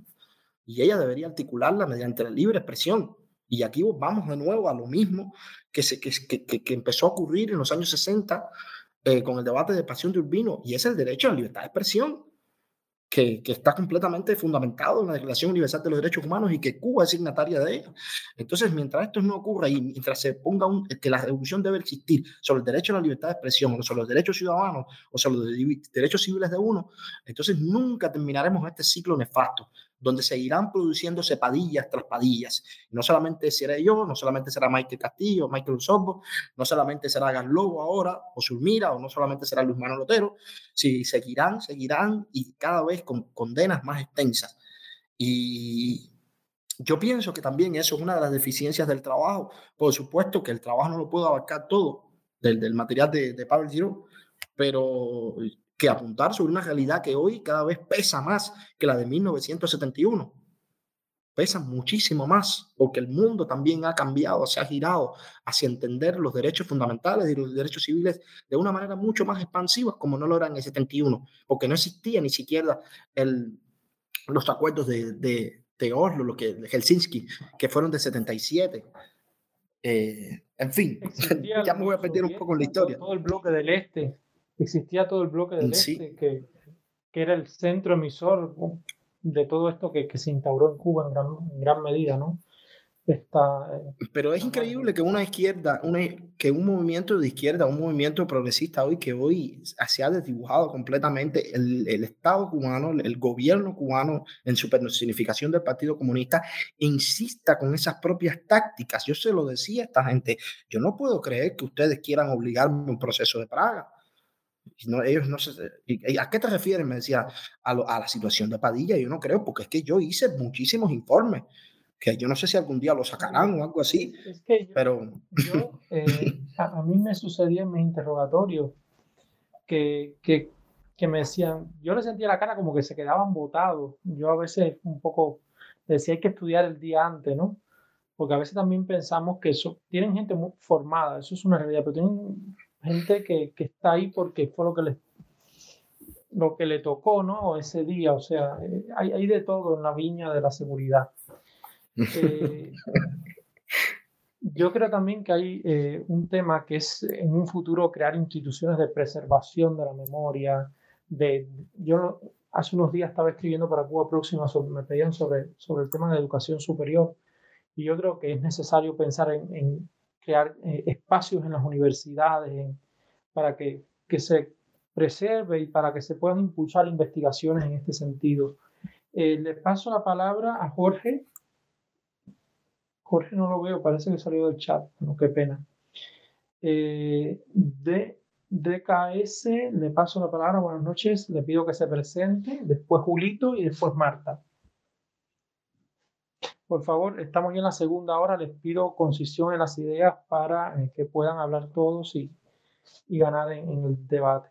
Y ella debería articularla mediante la libre expresión. Y aquí vamos de nuevo a lo mismo que, se, que, que, que empezó a ocurrir en los años 60 eh, con el debate de pasión de Urbino, y es el derecho a la libertad de expresión que, está completamente fundamentado en la Declaración Universal de los Derechos Humanos y que Cuba es signataria de ella. Entonces, mientras esto no ocurra y mientras se ponga un, que la revolución debe existir sobre el derecho a la libertad de expresión, o sobre los derechos ciudadanos, o sobre los derechos civiles de uno, entonces nunca terminaremos este ciclo nefasto donde seguirán produciéndose padillas tras padillas. No solamente seré yo, no solamente será Michael Castillo, Michael Usobo, no solamente será Lobo ahora, o Zulmira, o no solamente será Luis Manuel Lotero, si seguirán, seguirán y cada vez con condenas más extensas. Y yo pienso que también eso es una de las deficiencias del trabajo. Por supuesto que el trabajo no lo puede abarcar todo del, material de, de Pavel Giro, pero que apuntar sobre una realidad que hoy cada vez pesa más que la de 1971. Pesa muchísimo más, porque el mundo también ha cambiado, se ha girado hacia entender los derechos fundamentales y los derechos civiles de una manera mucho más expansiva, como no lo era en el 71, porque no existía ni siquiera el, los acuerdos de, de, de Oslo, lo que, de Helsinki, que fueron de 77. Eh, en fin, [laughs] ya me voy a perder un poco en la historia. Todo el bloque del este existía todo el bloque del sí. este, que, que, era el centro emisor de todo esto que, que se instauró en Cuba en gran, en gran, medida, ¿no? esta... Eh, Pero es increíble que una izquierda, una, que un movimiento de izquierda, un movimiento progresista hoy, que hoy se ha desdibujado completamente el, el Estado cubano, el gobierno cubano en su personificación del Partido Comunista, insista con esas propias tácticas. Yo se lo decía a esta gente, yo no puedo creer que ustedes quieran obligarme a un proceso de Praga. No, ellos no ¿A qué te refieres? Me decía, a, a la situación de Padilla. Yo no creo, porque es que yo hice muchísimos informes que yo no sé si algún día lo sacarán o algo así. Es que yo, pero... Eh, [laughs] a, mí me sucedía en mis interrogatorios que, que, que, me decían, yo le sentía la cara como que se quedaban botados. Yo a veces un poco decía hay que estudiar el día antes, ¿no? Porque a veces también pensamos que eso, tienen gente muy formada, eso es una realidad, pero tienen gente que, que está ahí porque fue lo que les lo que le tocó, ¿no? Ese día, o sea, eh, hay, hay de todo en la viña de la seguridad. [laughs] Eh, yo creo también que hay eh, un tema que es en un futuro crear instituciones de preservación de la memoria. De, yo hace unos días estaba escribiendo para Cuba Próxima, me pedían sobre, sobre el tema de educación superior y yo creo que es necesario pensar en, crear eh, espacios en las universidades para que, que, se preserve y para que se puedan impulsar investigaciones en este sentido. le paso la palabra a Jorge Jorge no lo veo, parece que salió del chat, no, qué pena. Eh, de, DKS, le paso la palabra, buenas noches, le pido que se presente, después Julito y después Marta. Por favor, estamos ya en la segunda hora, les pido concisión en las ideas para eh, que puedan hablar todos y, y ganar en el debate.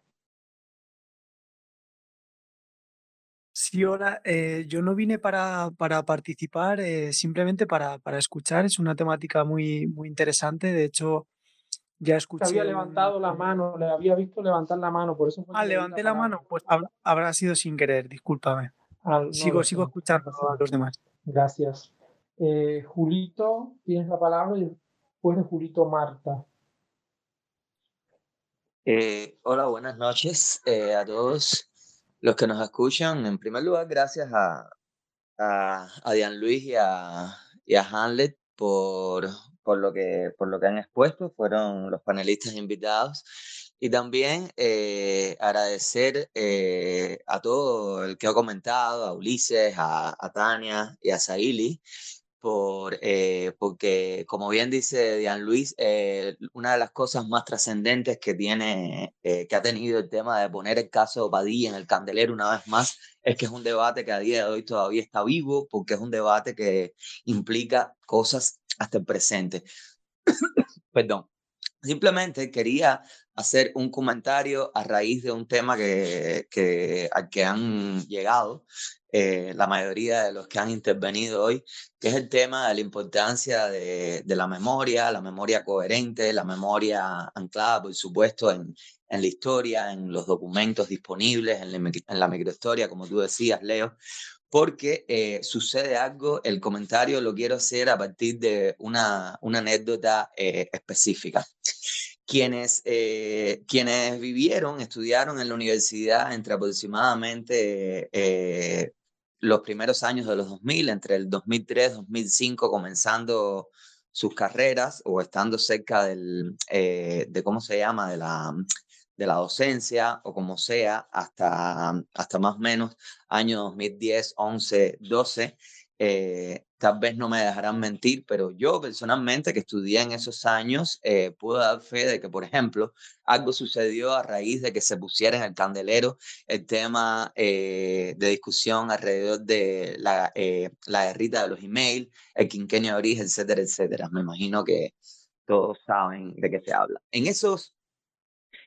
Sí, hola. Eh, yo no vine para, para participar, eh, simplemente para, para escuchar. Es una temática muy, muy interesante. De hecho, ya escuché. había levantado la mano, le había visto levantar la mano, por eso. ah, levanté la mano, pues habrá, sido sin querer, discúlpame. Ah, sigo, sigo escuchando a los demás. Gracias. Eh, Julito, tienes la palabra y después de Julito, Marta. hola, buenas noches a todos los que nos escuchan, en primer lugar, gracias a, a, a Dian Luis y a, y a Hamlet por, por, lo que, por lo que han expuesto, fueron los panelistas invitados. Y también eh, agradecer eh, a todo el que ha comentado, a Ulises, a, a Tania y a Saili, por, eh, porque, como bien dice Dian Luis, eh, una de las cosas más trascendentes que tiene, eh, que ha tenido el tema de poner el caso de Padilla en el candelero una vez más, es que es un debate que a día de hoy todavía está vivo, porque es un debate que implica cosas hasta el presente. [coughs] Perdón. Simplemente quería hacer un comentario a raíz de un tema que, que, al que han llegado eh, la mayoría de los que han intervenido hoy, que es el tema de la importancia de, la memoria, la memoria coherente, la memoria anclada, por supuesto, en, en la historia, en los documentos disponibles, en la, en la microhistoria, como tú decías, Leo, porque eh, sucede algo, el comentario lo quiero hacer a partir de una, anécdota eh, específica. Quienes, quienes vivieron, estudiaron en la universidad entre aproximadamente los primeros años de los 2000, entre el 2003, 2005, comenzando sus carreras o estando cerca del, eh, de cómo se llama, de la, de la docencia o como sea, hasta, hasta más o menos año 2010, 11, 12, eh, tal vez no me dejarán mentir, pero yo personalmente que estudié en esos años, eh, puedo dar fe de que, por ejemplo, algo sucedió a raíz de que se pusiera en el candelero el tema eh, de discusión alrededor de la, eh, la guerrita de los emails, el quinquenio de origen, etcétera, etcétera. Me imagino que todos saben de qué se habla. En esos,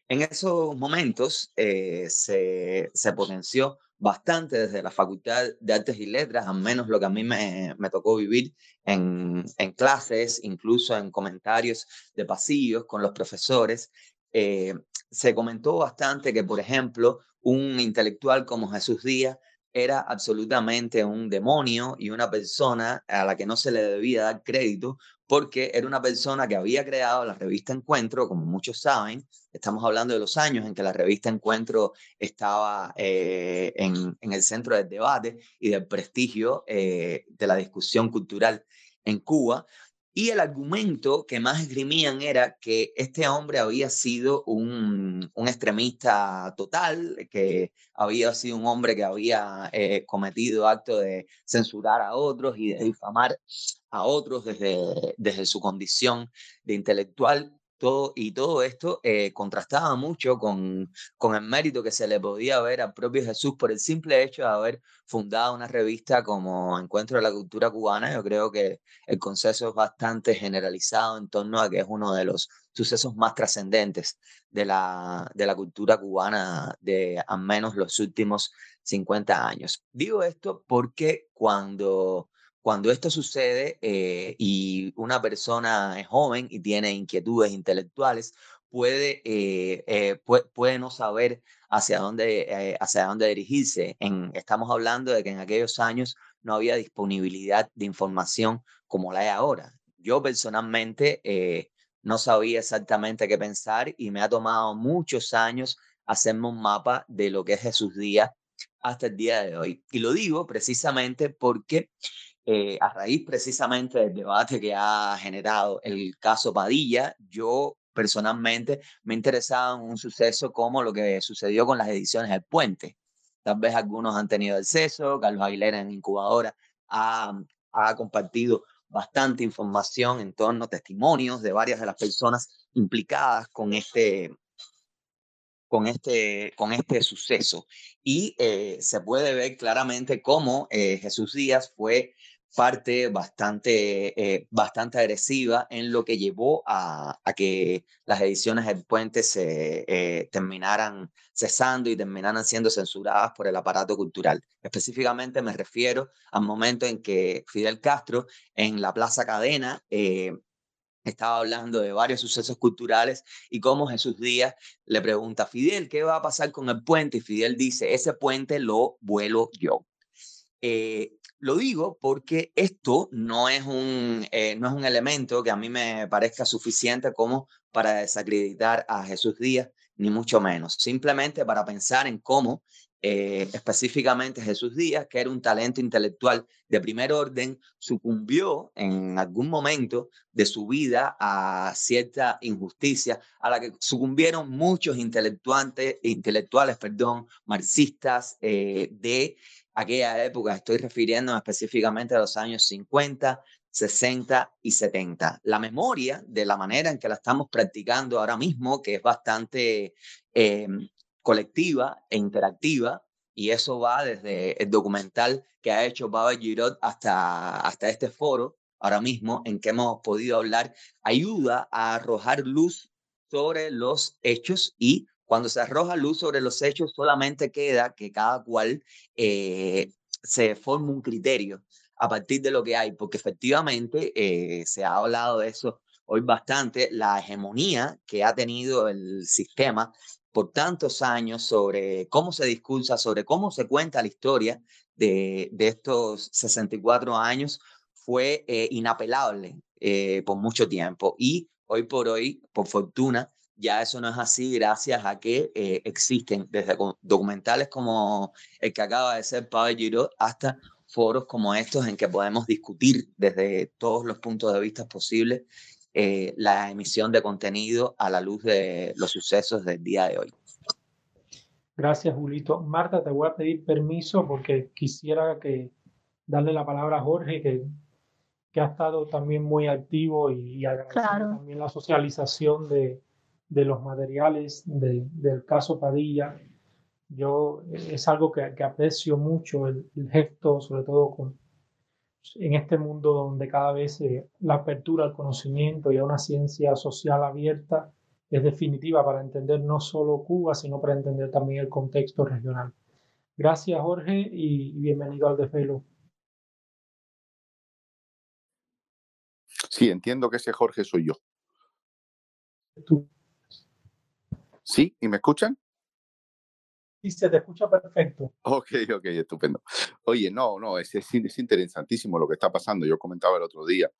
en esos momentos se, se potenció bastante desde la Facultad de Artes y Letras, al menos lo que a mí me, me tocó vivir en, en, clases, incluso en comentarios de pasillos con los profesores. Eh, se comentó bastante que, por ejemplo, un intelectual como Jesús Díaz era absolutamente un demonio y una persona a la que no se le debía dar crédito porque era una persona que había creado la revista Encuentro, como muchos saben, estamos hablando de los años en que la revista Encuentro estaba eh, en, el centro del debate y del prestigio eh, de la discusión cultural en Cuba y el argumento que más esgrimían era que este hombre había sido un, un extremista total, que había sido un hombre que había eh, cometido actos de censurar a otros y de difamar a otros desde, desde su condición de intelectual todo, y todo esto eh, contrastaba mucho con, con el mérito que se le podía ver al propio Jesús por el simple hecho de haber fundado una revista como Encuentro de la Cultura Cubana. Yo creo que el consenso es bastante generalizado en torno a que es uno de los sucesos más trascendentes de la, de la cultura cubana de al menos los últimos 50 años. Digo esto porque cuando cuando esto sucede eh, y una persona es joven y tiene inquietudes intelectuales, puede, eh, eh, puede, no saber hacia dónde, hacia dónde dirigirse. En, estamos hablando de que en aquellos años no había disponibilidad de información como la hay ahora. Yo personalmente no sabía exactamente qué pensar y me ha tomado muchos años hacerme un mapa de lo que es Jesús Díaz hasta el día de hoy. Y lo digo precisamente porque eh, a raíz precisamente del debate que ha generado el caso Padilla, yo personalmente me interesaba en un suceso como lo que sucedió con las ediciones del Puente. Tal vez algunos han tenido acceso, Carlos Aguilera en Incubadora ha, ha compartido bastante información en torno a testimonios de varias de las personas implicadas con este, con este, con este suceso. Y eh, se puede ver claramente cómo eh, Jesús Díaz fue parte bastante, eh, bastante agresiva en lo que llevó a, que las ediciones del puente se eh, terminaran cesando y terminaran siendo censuradas por el aparato cultural. Específicamente me refiero al momento en que Fidel Castro en la Plaza Cadena eh, estaba hablando de varios sucesos culturales y cómo Jesús Díaz le pregunta a Fidel, ¿qué va a pasar con el puente? Y Fidel dice, ese puente lo vuelo yo. Lo digo porque esto no es, un, eh, no es un elemento que a mí me parezca suficiente como para desacreditar a Jesús Díaz, ni mucho menos. Simplemente para pensar en cómo eh, específicamente Jesús Díaz, que era un talento intelectual de primer orden, sucumbió en algún momento de su vida a cierta injusticia a la que sucumbieron muchos intelectuales, intelectuales perdón, marxistas eh, de aquella época, estoy refiriendo específicamente a los años 50, 60 y 70. La memoria, de la manera en que la estamos practicando ahora mismo, que es bastante em, colectiva e interactiva, y eso va desde el documental que ha hecho Baba Girot hasta, hasta este foro, ahora mismo, en que hemos podido hablar, ayuda a arrojar luz sobre los hechos y cuando se arroja luz sobre los hechos, solamente queda que cada cual eh, se forme un criterio a partir de lo que hay, porque efectivamente eh, se ha hablado de eso hoy bastante, la hegemonía que ha tenido el sistema por tantos años sobre cómo se discursa, sobre cómo se cuenta la historia de, de estos 64 años fue eh, inapelable por mucho tiempo. Y hoy por hoy, por fortuna, ya eso no es así gracias a que eh, existen desde documentales como el que acaba de ser Pablo Giro hasta foros como estos en que podemos discutir desde todos los puntos de vista posibles eh, la emisión de contenido a la luz de los sucesos del día de hoy. Gracias, Julito. Marta, te voy a pedir permiso porque quisiera que darle la palabra a Jorge, que, que ha estado también muy activo y, y también la socialización de, de los materiales del caso Padilla. Yo es algo que, aprecio mucho el, gesto, sobre todo con, en este mundo donde cada vez eh, la apertura al conocimiento y a una ciencia social abierta es definitiva para entender no solo Cuba, sino para entender también el contexto regional. Gracias Jorge y bienvenido al desvelo. Sí, entiendo que ese Jorge soy yo. Tú. ¿Sí? ¿Y me escuchan? Sí, se te escucha perfecto. Ok, ok, estupendo. Oye, no, no, es, es, interesantísimo lo que está pasando. Yo comentaba el otro día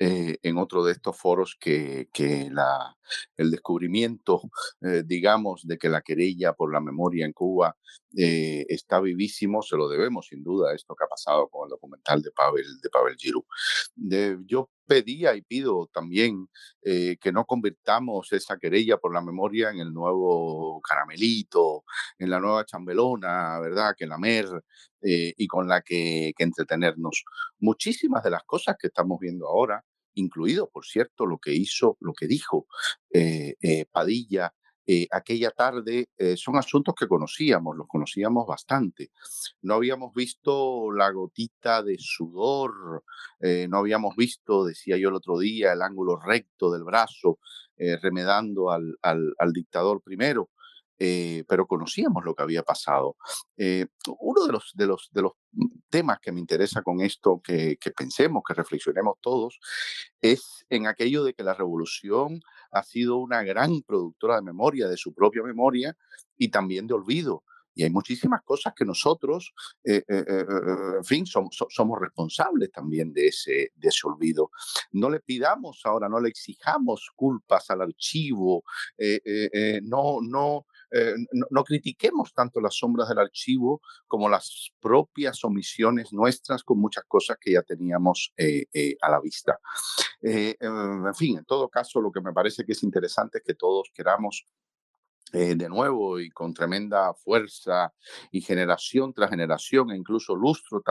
eh, en otro de estos foros que, que la, el descubrimiento, eh, digamos, de que la querella por la memoria en Cuba eh, está vivísimo, se lo debemos sin duda a esto que ha pasado con el documental de Pavel, de Pavel Giroux. yo pedía y pido también eh, que no convirtamos esa querella por la memoria en el nuevo caramelito, en la nueva chambelona, ¿verdad? Que la mer y con la que entretenernos. Muchísimas de las cosas que estamos viendo ahora incluido, por cierto, lo que hizo, lo que dijo eh, eh, Padilla eh, aquella tarde, son asuntos que conocíamos, los conocíamos bastante. No habíamos visto la gotita de sudor, no habíamos visto, decía yo el otro día, el ángulo recto del brazo remedando al, al dictador primero. Eh, pero conocíamos lo que había pasado. Eh, uno de los, de, los, de los temas que me interesa con esto, que, que pensemos, que reflexionemos todos, es en aquello de que la revolución ha sido una gran productora de memoria, de su propia memoria y también de olvido. Y hay muchísimas cosas que nosotros, eh, en fin, somos, somos responsables también de ese, de ese olvido. No le pidamos ahora, no le exijamos culpas al archivo, no, no, eh, no, critiquemos tanto las sombras del archivo como las propias omisiones nuestras con muchas cosas que ya teníamos eh, eh, a la vista. en fin, en todo caso, lo que me parece que es interesante es que todos queramos eh, de nuevo y con tremenda fuerza y generación tras generación e incluso lustro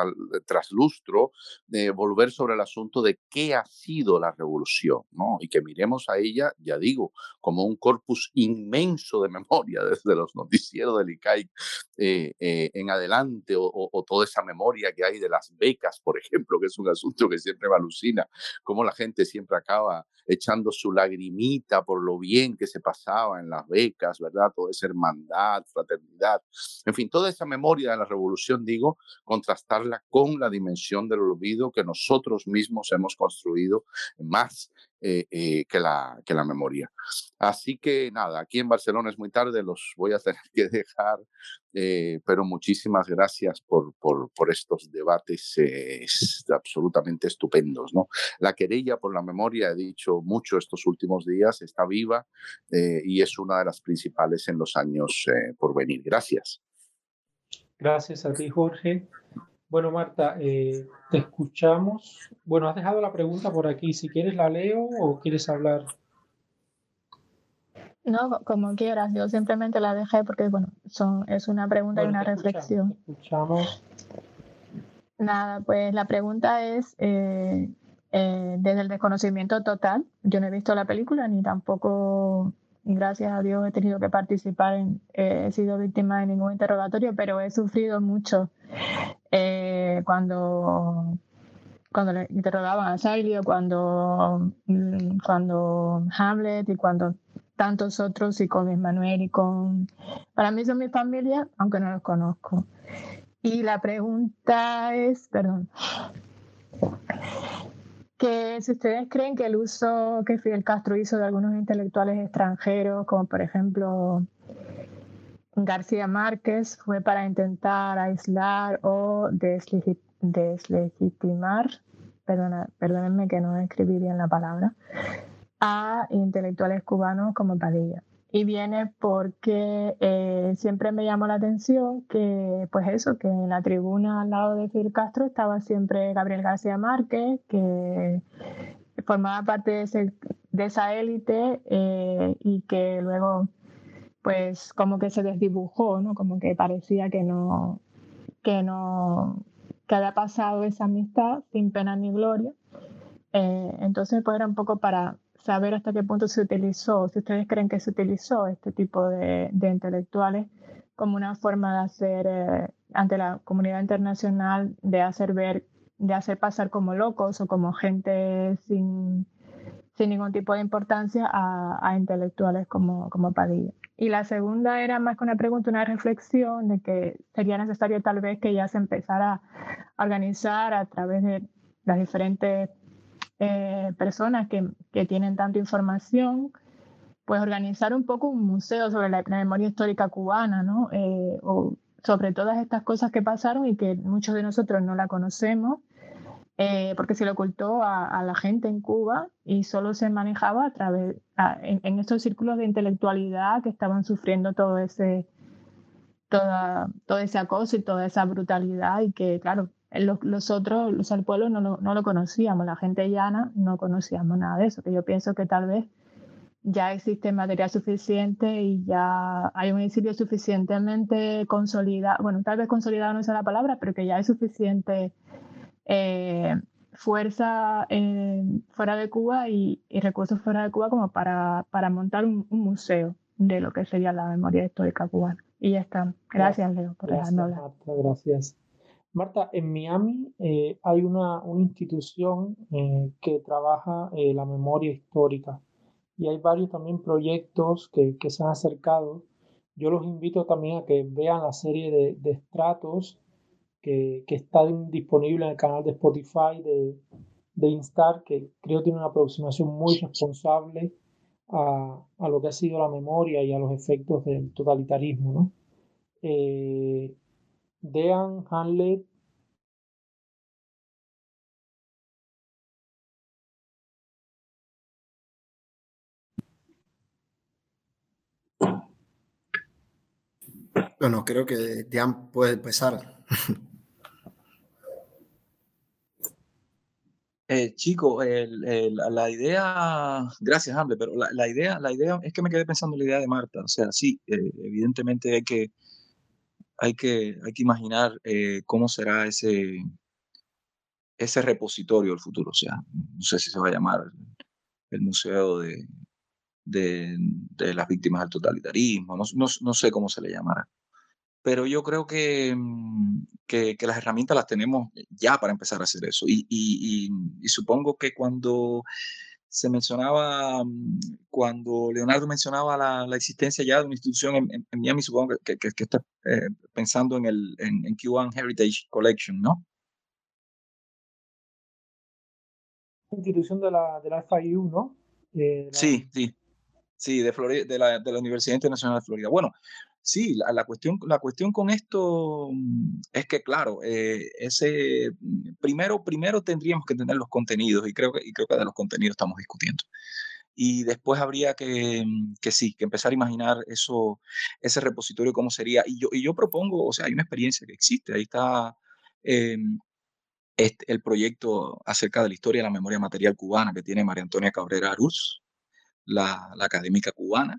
tras lustro, de volver sobre el asunto de qué ha sido la revolución, ¿no? Y que miremos a ella, ya digo, como un corpus inmenso de [laughs] memoria desde los noticieros del ICAI eh, eh, en adelante o, o, toda esa memoria que hay de las becas, por ejemplo, que es un asunto que siempre me alucina, cómo la gente siempre acaba echando su lagrimita por lo bien que se pasaba en las becas, ¿verdad? Toda esa hermandad, fraternidad, en fin, toda esa memoria de la revolución, digo, contrastarla con la dimensión del olvido que nosotros mismos hemos construido más eh, eh, que, la, que la memoria. Así que nada, aquí en Barcelona es muy tarde, los voy a [laughs] tener que dejar, eh, pero muchísimas gracias por, por, por estos debates absolutamente estupendos. ¿no? La querella por la memoria, he dicho mucho estos últimos días, está viva y es una de las principales en los años por venir. Gracias. Gracias a ti, Jorge. Bueno, Marta, eh, te escuchamos. Bueno, has dejado la pregunta por aquí. Si quieres la leo o quieres hablar. No, como quieras. Yo simplemente la dejé porque, bueno, son, es una pregunta y una reflexión. escuchamos. Nada, pues la pregunta es, eh, eh, desde el desconocimiento total, yo no he visto la película ni tampoco gracias a Dios he tenido que participar, en, eh, he sido víctima de ningún interrogatorio, pero he sufrido mucho eh, cuando, cuando le interrogaban a Silvio, cuando, mm, cuando Hamlet y cuando tantos otros y con Ismanuel y con... Para mí son mi familia, aunque no los conozco. Y la pregunta es, perdón, que si ustedes creen que el uso que Fidel Castro hizo de algunos intelectuales extranjeros, como por ejemplo García Márquez, fue para intentar aislar o deslegitimar, perdona, perdónenme que no escribí bien la palabra, a intelectuales cubanos como Padilla. Y viene porque eh, siempre me llamó la atención que, pues eso, que en la tribuna al lado de Fidel Castro estaba siempre Gabriel García Márquez, que formaba parte de, esa élite eh, y que luego, pues como que se desdibujó, ¿no? Como que parecía que no, que no, que había pasado esa amistad sin pena ni gloria. Eh, entonces, pues era un poco para saber hasta qué punto se utilizó, si ustedes creen que se utilizó este tipo de, intelectuales como una forma de hacer eh, ante la comunidad internacional, de hacer ver, de hacer pasar como locos o como gente sin, ningún tipo de importancia a, intelectuales como Padilla. Y la segunda era más que una pregunta, una reflexión de que sería necesario tal vez que ya se empezara a organizar a través de las diferentes eh, personas que, que, tienen tanta información, pues organizar un poco un museo sobre la, memoria histórica cubana, ¿no? Eh, o sobre todas estas cosas que pasaron y que muchos de nosotros no la conocemos. Eh, porque se le ocultó a, la gente en Cuba y solo se manejaba a través, en, estos círculos de intelectualidad que estaban sufriendo todo ese, toda, todo ese acoso y toda esa brutalidad y que, claro, los, otros, los al pueblo no no lo conocíamos, la gente llana no conocíamos nada de eso, que yo pienso que tal vez ya existe material suficiente y ya hay un exilio suficientemente consolidado, bueno, tal vez consolidado no es la palabra, pero que ya hay suficiente eh, fuerza fuera de Cuba y, recursos fuera de Cuba como para, para montar un, museo de lo que sería la memoria histórica cubana. Y ya está. Gracias, Leo, por gracias, Marta, gracias. Marta, en Miami eh, hay una, una institución eh, que trabaja la memoria histórica y hay varios también proyectos que, que, se han acercado. Yo los invito también a que vean la serie de, de estratos que, que, está disponible en el canal de Spotify de, de Instar, que creo tiene una aproximación muy responsable a, a, lo que ha sido la memoria y a los efectos del totalitarismo. ¿no? Eh, Dean Hanley Bueno, creo que Diane puede empezar. [laughs] Eh, chico, la idea, gracias, Hamble, pero la, idea, la idea es que me quedé pensando en la idea de Marta. O sea, sí, eh, evidentemente hay que, hay que, hay que imaginar eh, cómo será ese, ese repositorio del futuro. O sea, no sé si se va a llamar el Museo de, de, las Víctimas del Totalitarismo, no, no sé cómo se le llamará pero yo creo mm, que, que, las herramientas las tenemos ya para empezar a hacer eso. Y, y, y, supongo que cuando se mencionaba, mm, cuando Leonardo mencionaba la, la existencia ya de una institución en, en, Miami, supongo que, que, que está eh, pensando en el en, en Cuban Heritage Collection, ¿no? Institución de la, de la FIU, ¿no? Sí, sí. Sí, de, Florida, de, la, de la Universidad Internacional de Florida. Bueno, Sí, la, cuestión, la cuestión con esto mm, es que, claro, eh, ese, mm, primero, primero tendríamos que tener los contenidos y creo, que, de los contenidos estamos discutiendo. Y después habría que, mm, que sí, que empezar a imaginar eso, ese repositorio cómo sería. Y yo, y yo propongo, o sea, hay una experiencia que existe, ahí está eh, este, el proyecto acerca de la historia de la memoria material cubana que tiene María Antonia Cabrera Arús, la académica cubana,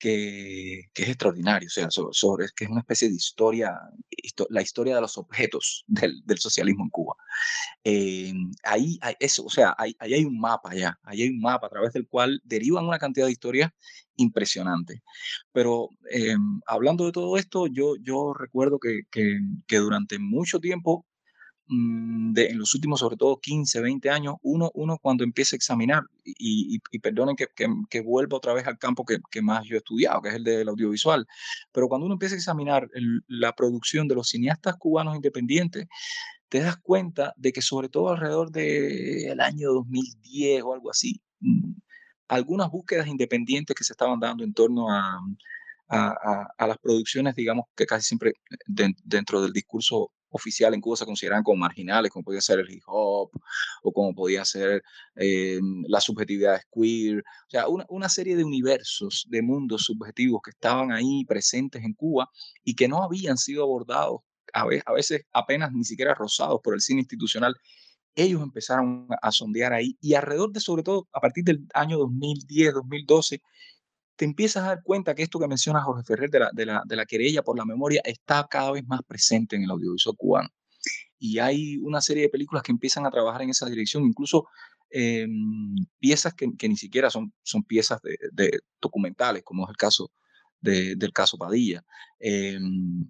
que, es extraordinario, o sea, sobre, que es una especie de historia, la historia de los objetos [laughs] del, socialismo en Cuba. Eh, ahí hay eso, o sea, ahí, hay un mapa ya, ahí hay un mapa a través del cual derivan una cantidad de historias impresionantes. Pero eh, hablando de todo esto, yo, yo recuerdo que, que durante mucho tiempo de, en los últimos, sobre todo 15, 20 años, uno, uno cuando empieza a examinar, y, y, perdonen que, que, vuelva otra vez al campo que, que, más yo he estudiado, que es el del audiovisual, pero cuando uno empieza a examinar la producción de los cineastas cubanos independientes, te das cuenta de que sobre todo alrededor del año 2010 o algo así, mm, algunas búsquedas independientes que se estaban dando en torno a, a, a, las producciones, digamos que casi siempre dentro del discurso oficial en Cuba se consideran como marginales, como podía ser el hip hop o como podía ser eh, la subjetividad queer, o sea, una, una, serie de universos, de mundos subjetivos que estaban ahí presentes en Cuba y que no habían sido abordados, a veces, a veces apenas ni siquiera rozados por el cine institucional. Ellos empezaron a sondear ahí y alrededor de, sobre todo a partir del año 2010, 2012, te empiezas a dar cuenta que esto que menciona Jorge Ferrer de la, de la, de la querella por la memoria está cada vez más presente en el audiovisual cubano. Y hay una serie de películas que empiezan a trabajar en esa dirección, incluso eh, piezas que, que, ni siquiera son, son piezas de, de documentales, como es el caso de, del caso Padilla. Eh,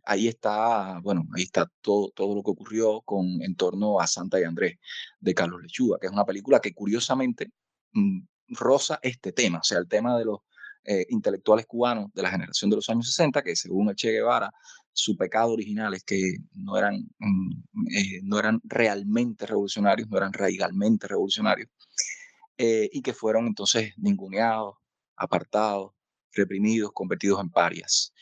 ahí está, bueno, ahí está todo, todo lo que ocurrió con, en torno a Santa y Andrés de Carlos Lechuga, que es una película que curiosamente mm, roza este tema, o sea, el tema de los, eh, intelectuales cubanos de la generación de los años 60, que según el Che Guevara, su pecado original es que no eran, mm, eh, no eran realmente revolucionarios, no eran radicalmente revolucionarios, eh, y que fueron entonces ninguneados, apartados, reprimidos, convertidos en parias.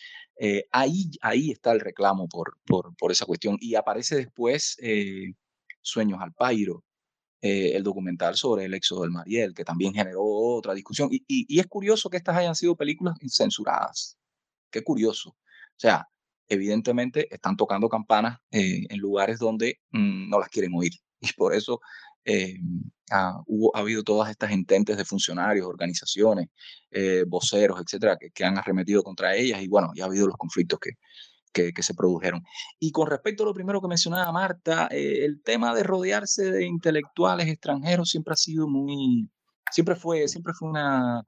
ahí, ahí está el reclamo por, por, por, esa cuestión y aparece después Sueños al Pairo, eh, el documental sobre el éxodo del Mariel, que también generó otra discusión. Y, y, es curioso que estas hayan sido películas censuradas. Qué curioso. O sea, evidentemente están tocando campanas eh, en lugares donde mm, no las quieren oír. [laughs] Y por eso eh, ha, hubo, ha habido todas estas intentes de funcionarios, organizaciones, voceros, etcétera, que, que, han arremetido contra ellas. Y bueno, ya ha habido los conflictos que, que, se produjeron. Y con respecto a lo primero que mencionaba Marta, eh, el tema de rodearse de intelectuales extranjeros siempre ha sido muy, siempre fue, siempre fue una,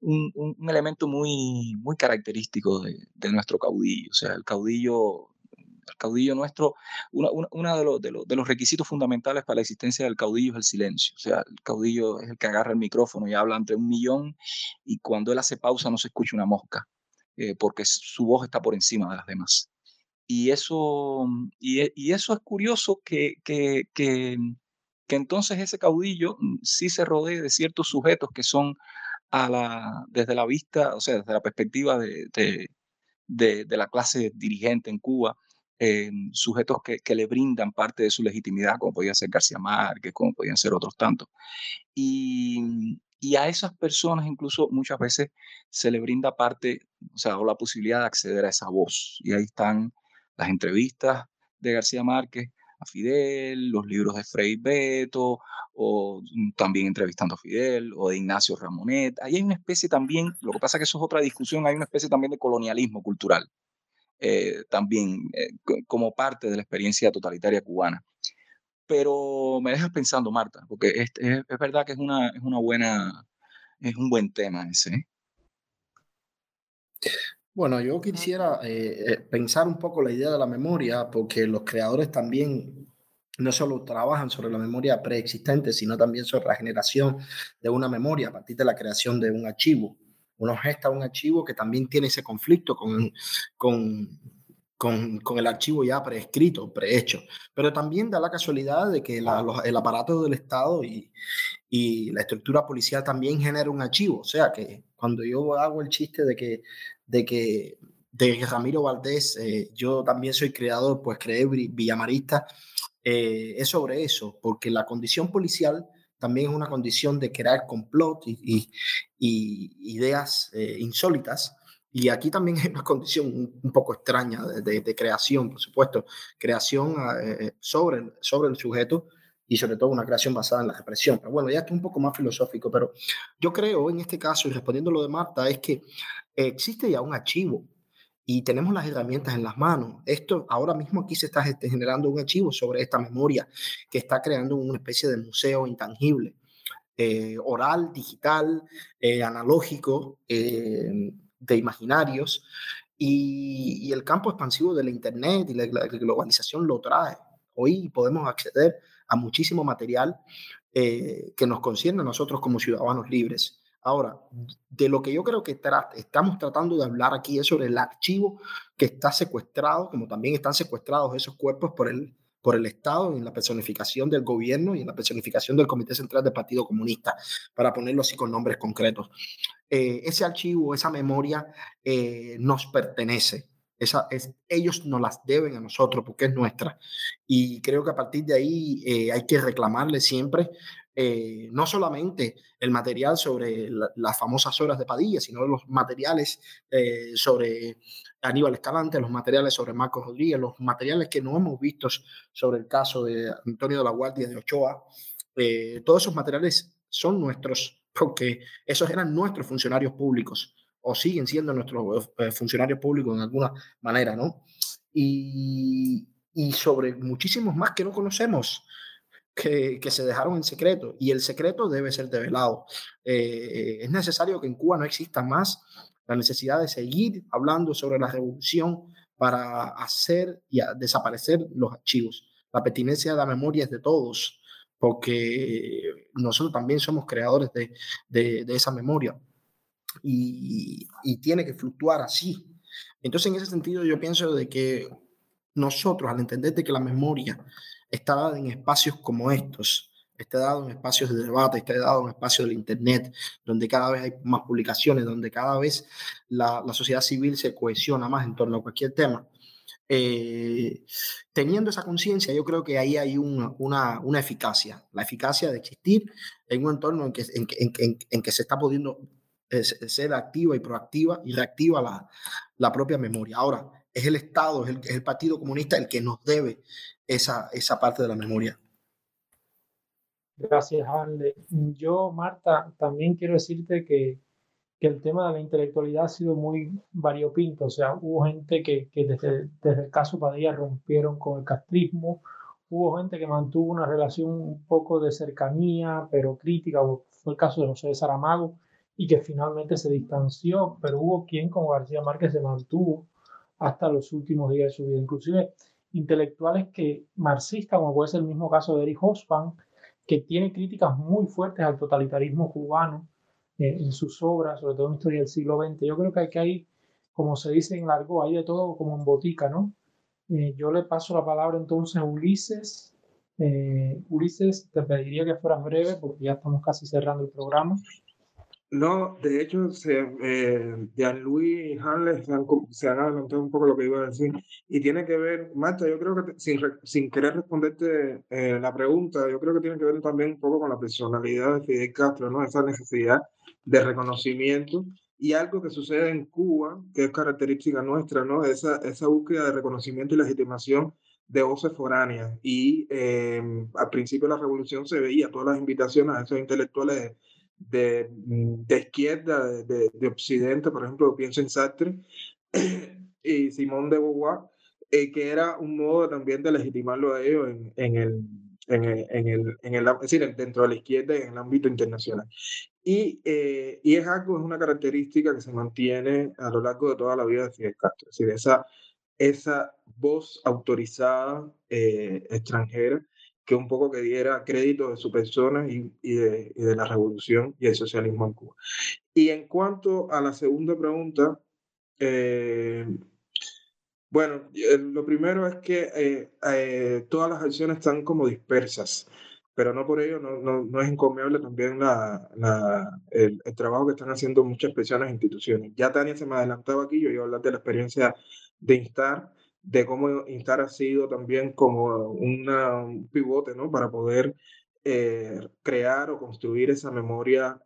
un, un elemento muy, muy característico de, de, nuestro caudillo. O sea, el caudillo, el caudillo nuestro, uno de, los, de, los, de, los, requisitos fundamentales para la existencia del caudillo es el silencio. O sea, el caudillo es el que agarra el micrófono y habla entre un millón y cuando él hace pausa no se escucha una mosca. Eh, porque su voz está por encima de las demás. Y eso, y, e, y eso es curioso que, que, que, que, entonces ese caudillo mm, sí se rodee de ciertos sujetos que son a la, desde la vista, o sea, desde la perspectiva de, de la clase dirigente en Cuba, eh, sujetos que, que, le brindan parte de su legitimidad, como podía ser García Márquez, como podían ser otros tantos. Y, y a esas personas incluso muchas veces se le brinda parte, o sea, o la posibilidad de acceder a esa voz. Y ahí están las entrevistas de García Márquez a Fidel, los libros de Frei Beto, o también entrevistando a Fidel, o de Ignacio Ramonet. Ahí hay una especie también, lo que pasa que eso es otra discusión, hay una especie también de colonialismo cultural, eh, también eh, como parte de la experiencia totalitaria cubana pero me dejas pensando, Marta, porque es, es, es, verdad que es una, es una buena, es un buen tema ese. ¿eh? Bueno, yo quisiera eh, eh, pensar un poco la idea de la memoria, porque los creadores también no solo trabajan sobre la memoria preexistente, sino también sobre la generación de una memoria a partir de la creación de un archivo. Uno gesta un archivo que también tiene ese conflicto con, con con, con, el archivo ya preescrito, prehecho. Pero también da la casualidad de que la, los, el aparato del Estado y, y, la estructura policial también genera un archivo. O sea que cuando yo hago el chiste de que, de que de Ramiro Valdés, eh, yo también soy creador, pues creé Villamarista, eh, es sobre eso, porque la condición policial también es una condición de crear complot y, ideas eh, insólitas y aquí también [laughs] hay una condición un, poco extraña de, creación, por supuesto, creación eh, sobre, sobre el sujeto y sobre todo una creación basada en la represión. Pero bueno, ya esto es un poco más filosófico, pero yo creo en este caso, y respondiendo a lo de Marta, es que existe ya un archivo y tenemos las herramientas en las manos. Esto ahora mismo aquí se está generando un archivo sobre esta memoria que está creando una especie de museo intangible, eh, oral, digital, eh, analógico. Eh, de imaginarios y, el campo expansivo de la Internet y la, globalización lo trae. Hoy podemos acceder a muchísimo material eh, que nos concierne a nosotros como ciudadanos libres. Ahora, de lo que yo creo que estamos tratando de hablar aquí es sobre el archivo que está secuestrado, como también están secuestrados esos cuerpos por el, por el Estado en la personificación del gobierno y en la personificación del Comité Central del Partido Comunista, para ponerlo así con nombres concretos. Eh, ese archivo, esa memoria eh, nos pertenece. Esa, es, ellos nos las deben a nosotros porque es nuestra. Y creo que a partir de ahí eh, hay que reclamarle siempre eh, no solamente el material sobre la, las famosas horas de Padilla, sino los materiales eh, sobre Aníbal Escalante, los materiales sobre Marcos Rodríguez, los materiales que no hemos visto sobre el caso de Antonio de la Guardia de Ochoa. Eh, todos esos materiales son nuestros, [laughs] porque esos eran nuestros funcionarios públicos o siguen siendo nuestros funcionarios públicos en alguna manera, ¿no? Y sobre muchísimos más que no conocemos que, se dejaron en secreto y el secreto debe ser develado. Eh, es necesario que en Cuba no exista más la necesidad de seguir hablando sobre la revolución para hacer y desaparecer los archivos. La pertinencia de la memoria es de todos, porque nosotros también somos creadores de, de, de esa memoria y, y tiene que fluctuar así. Entonces, en ese sentido, yo pienso de que nosotros, al entender de que la memoria está dado en espacios como estos, está dado en espacios de debate, está dado en espacios del Internet, donde cada vez hay más publicaciones, donde cada vez la, la sociedad civil se cohesiona más en torno a cualquier tema. eh, teniendo esa conciencia, yo creo que ahí hay una, una, eficacia, la eficacia de existir en un entorno en que, en, que se está pudiendo eh, ser activa y proactiva y reactiva la, la propia memoria. Ahora, es el Estado, es el, Partido Comunista el que nos debe esa, esa parte de la memoria. Gracias, Ale. Yo, Marta, también quiero decirte que que el tema de la intelectualidad ha sido muy variopinto, o sea, hubo gente que, que desde, desde, el caso Padilla rompieron con el castrismo, hubo gente que mantuvo una relación un poco de cercanía, pero crítica, fue el caso de José de Saramago, y que finalmente se distanció, pero hubo quien como García Márquez se mantuvo hasta los últimos días de su vida, inclusive intelectuales que marxistas, como puede ser el mismo caso de Erich Hobsbawm, que tiene críticas muy fuertes al totalitarismo cubano, eh, en sus obras, sobre todo en historia del siglo XX. Yo creo que aquí hay, como se dice en largo, hay de todo como en botica, ¿no? Eh, yo le paso la palabra entonces a Ulises. Eh, Ulises, te pediría que fueras breve porque ya estamos casi cerrando el programa. No, de hecho, se, eh, Jean-Louis y Hanles se han, se han, adelantado un poco lo que iba a decir. Y tiene que ver, Marta, yo creo que sin, querer responderte la pregunta, yo creo que tiene que ver también un poco con la personalidad de Fidel Castro, ¿no? Esa necesidad de reconocimiento y algo que sucede en Cuba, que es característica nuestra, ¿no? Esa, búsqueda de reconocimiento y legitimación de voces foráneas. Y em, al principio de la revolución se veía todas las invitaciones a esos intelectuales de, de, izquierda, de, de, Occidente, por ejemplo, pienso en Sartre [coughs] y Simón de Beauvoir, eh, que era un modo también de legitimarlo a ellos en, en el en el, en el, en el, es decir, dentro de la izquierda y en el ámbito internacional. Y, eh, y es algo, es una característica que se mantiene a lo largo de toda la vida de Fidel Castro, es decir, esa, esa voz autorizada eh, extranjera que un poco que diera crédito de su persona y, y, de, y, de, la revolución y el socialismo en Cuba. Y en cuanto a la segunda pregunta, eh, bueno, eh, lo primero es que eh, eh, todas las acciones están como dispersas, pero no por ello no, no, no es encomiable también la, la, el, el, trabajo que están haciendo muchas personas e instituciones. Ya Tania se me adelantaba aquí, yo iba a hablar de la experiencia de Instar, de cómo Instar ha sido también como una, un pivote ¿no? para poder crear o construir esa memoria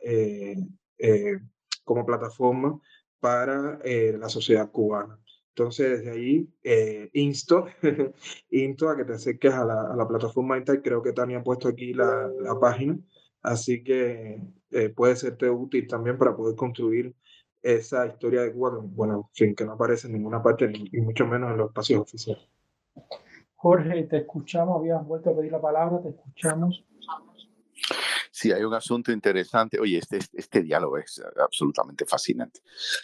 como plataforma para la sociedad cubana. Entonces, desde ahí, eh, insto, [laughs] insto a que te acerques a la, a la plataforma Intel. Creo que Tania ha puesto aquí la, la página. Así que eh, puede serte útil también para poder construir esa historia de Cuba, bueno, sin que no aparece en ninguna parte, y mucho menos en los espacios oficiales. Jorge, te escuchamos, habías vuelto a pedir la palabra, te escuchamos. Sí, hay un asunto interesante. Oye, este, este, este diálogo es absolutamente fascinante.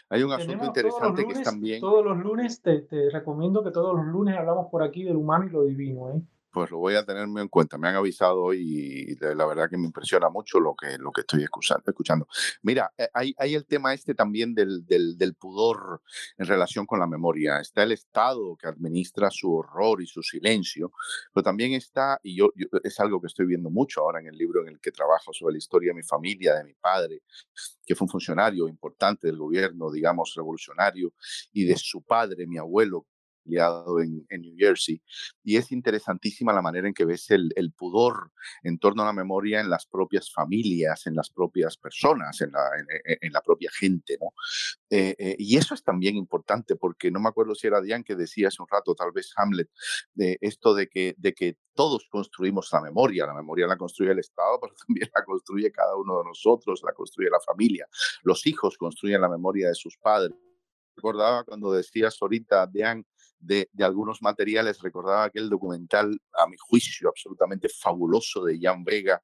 Hay un asunto interesante que es también... Todos los lunes, te, te, recomiendo que todos los lunes hablamos por aquí del humano y lo divino. ¿eh? Pues lo voy a tener en cuenta. Me han avisado y la verdad que me impresiona mucho lo que, lo que estoy escuchando. Mira, eh, hay, hay el tema este también del, del, del, pudor en relación con la memoria. Está el Estado que administra su horror y su silencio, pero también está, y yo, yo, es algo que estoy viendo mucho ahora en el libro en el que trabajo sobre la historia de mi familia, de mi padre, que fue un funcionario importante del gobierno, digamos, revolucionario, y de su padre, mi abuelo, en, en, New Jersey. Y es interesantísima la manera en que ves el, el, pudor en torno a la memoria en las propias familias, en las propias personas, en la, en, en la propia gente. ¿no? Eh, eh, y eso es también importante porque no me acuerdo si era Diane que decía hace un rato, tal vez Hamlet, de esto de que, de que todos construimos la memoria. La memoria la construye el Estado, [laughs] pero también la construye cada uno de nosotros, la construye la familia. Los hijos construyen la memoria de sus padres recordaba cuando decías ahorita, Diane, de, algunos materiales. Recordaba aquel documental, a mi juicio, absolutamente fabuloso de Jan Vega,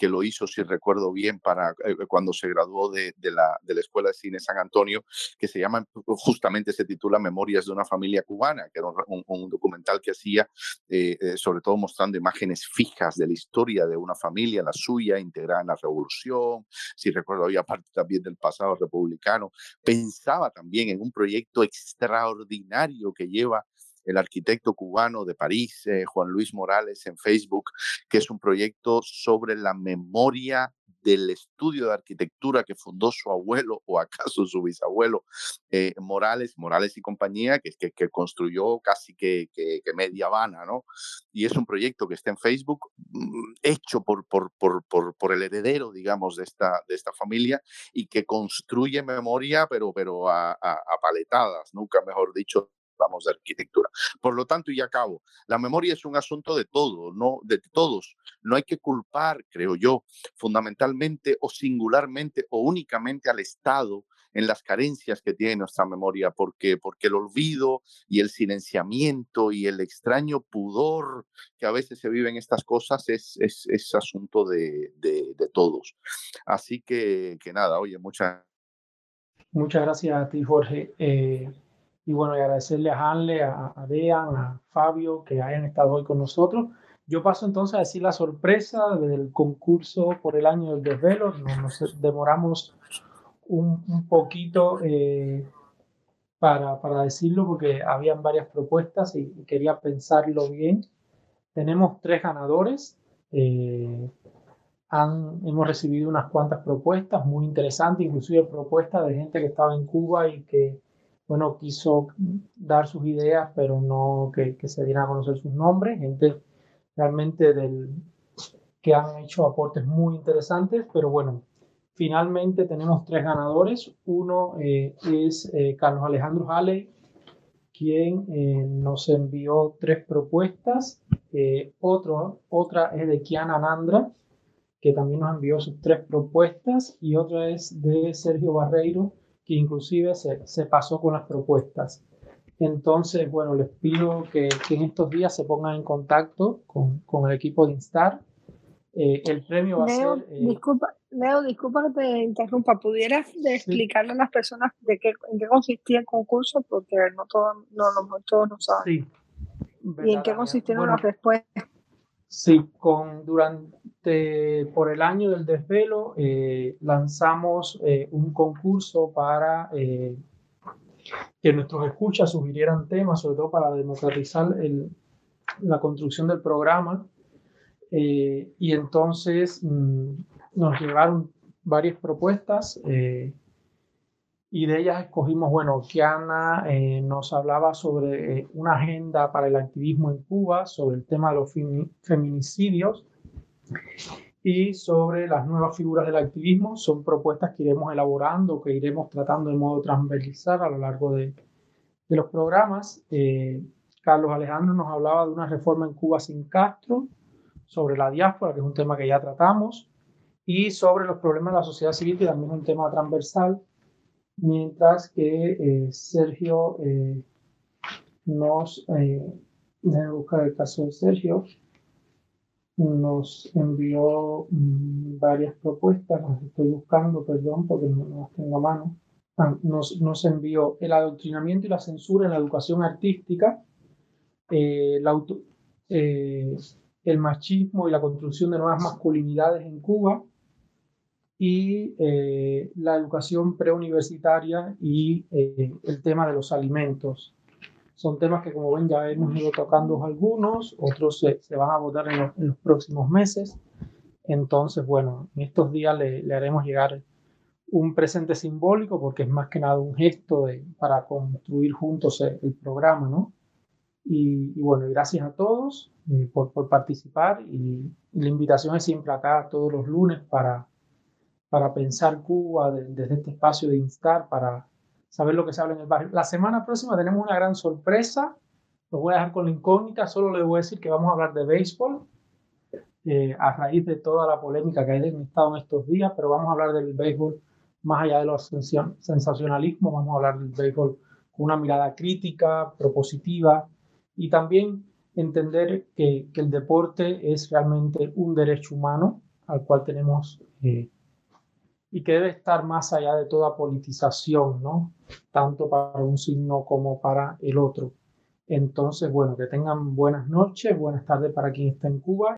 que lo hizo, si recuerdo bien, para eh, cuando se graduó de, la, de, la, Escuela de Cine San Antonio, que se llama, justamente se titula Memorias de una familia cubana, que era un, documental que hacía, eh, eh, sobre todo mostrando imágenes fijas de la historia de una familia, la suya, integrada en la revolución, si recuerdo, había parte también del pasado republicano. Pensaba también en un proyecto extraordinario que lleva el arquitecto cubano de París, eh, Juan Luis Morales, en Facebook, que es un proyecto sobre la memoria del estudio de arquitectura que fundó su abuelo o acaso su bisabuelo eh, Morales, Morales y compañía, que, que, que construyó casi que, que, media Habana, ¿no? Y es un proyecto que está en Facebook, mm, hecho por, por, por, por, el heredero, digamos, de esta, de esta familia y que construye memoria, pero, pero a, a, a paletadas, nunca mejor dicho, vamos de arquitectura. Por lo tanto, y acabo, la memoria es un asunto de todo, no de todos. No hay que culpar, creo yo, fundamentalmente o singularmente o únicamente al Estado en las carencias que tiene nuestra memoria, porque, porque el olvido y el silenciamiento y el extraño pudor que a veces se viven estas cosas es, es, asunto de, de, todos. Así que, que nada, oye, muchas Muchas gracias a ti, Jorge. Eh, y bueno, y agradecerle a Hanle, a, a Dean, a Fabio que hayan estado hoy con nosotros. Yo paso entonces a decir la sorpresa del concurso por el año del desvelo. Nos, nos demoramos un, un poquito eh, para, para, decirlo porque habían varias propuestas y, y, quería pensarlo bien. Tenemos tres ganadores. Eh, han, hemos recibido unas cuantas propuestas muy interesantes, inclusive propuestas de gente que estaba en Cuba y que bueno, quiso dar sus ideas, pero no que, se dieran a conocer sus nombres, gente realmente del, que han hecho aportes muy interesantes, pero bueno, finalmente tenemos tres ganadores. Uno eh, es eh, Carlos Alejandro Jale, quien eh, nos envió tres propuestas. Otro, otra es de Kiana Nandra, que también nos envió sus tres propuestas, y otra es de Sergio Barreiro, que inclusive se, se pasó con las propuestas. Entonces, bueno, les pido que, que, en estos días se pongan en contacto con, con el equipo de Instar. Eh, el premio va Leo, a ser... Eh, disculpa, Leo, disculpa que te interrumpa. ¿Pudieras explicarle a las personas de qué, en qué consistía el concurso? Porque no, todo, no, no todos no saben. Sí. ¿Y en qué consistieron bueno, las respuestas? Sí, con, durante, por el año del desvelo eh, lanzamos eh, un concurso para eh, que nuestros escuchas sugirieran temas, sobre todo para democratizar la construcción del programa. y entonces mmm, nos llegaron varias propuestas y de ellas escogimos, bueno, Kiana nos hablaba sobre eh, una agenda para el activismo en Cuba, sobre el tema de los feminicidios y sobre las nuevas figuras del activismo. Son propuestas que iremos elaborando, que iremos tratando de modo transversal a lo largo de, de los programas. Eh, Carlos Alejandro nos hablaba de una reforma en Cuba sin Castro, sobre la diáspora, que es un tema que ya tratamos, y sobre los problemas de la sociedad civil, que también es un tema transversal mientras que eh, Sergio eh, nos, eh, buscar el caso de Sergio, nos envió mmm, varias propuestas, las estoy buscando, perdón, porque no, las tengo a mano. Ah, nos, nos, envió el adoctrinamiento y la censura en la educación artística, eh, eh, el machismo y la construcción de nuevas masculinidades en Cuba, y eh, la educación preuniversitaria y el tema de los alimentos. Son temas que, como ven, ya hemos ido tocando algunos, otros se, se van a votar en los, en los, próximos meses. Entonces, bueno, en estos días le, le, haremos llegar un presente simbólico porque es más que nada un gesto de, para construir juntos el, el programa, ¿no? Y, y, bueno, gracias a todos eh, por, por, participar y, y la invitación es siempre acá todos los lunes para para pensar Cuba de, desde este espacio de Instar, para saber lo que se habla en el barrio. La semana próxima tenemos una gran sorpresa, lo voy a dejar con la incógnita, solo les voy a decir que vamos a hablar de béisbol, eh, a raíz de toda la polémica que hay en estado en estos días, pero vamos a hablar del béisbol más allá de los sensacionalismos, vamos a hablar del béisbol con una mirada crítica, propositiva y también entender que, que el deporte es realmente un derecho humano al cual tenemos eh, y que debe estar más allá de toda politización, ¿no? Tanto para un signo como para el otro. Entonces, bueno, que tengan buenas noches, buenas tardes para quien está en Cuba.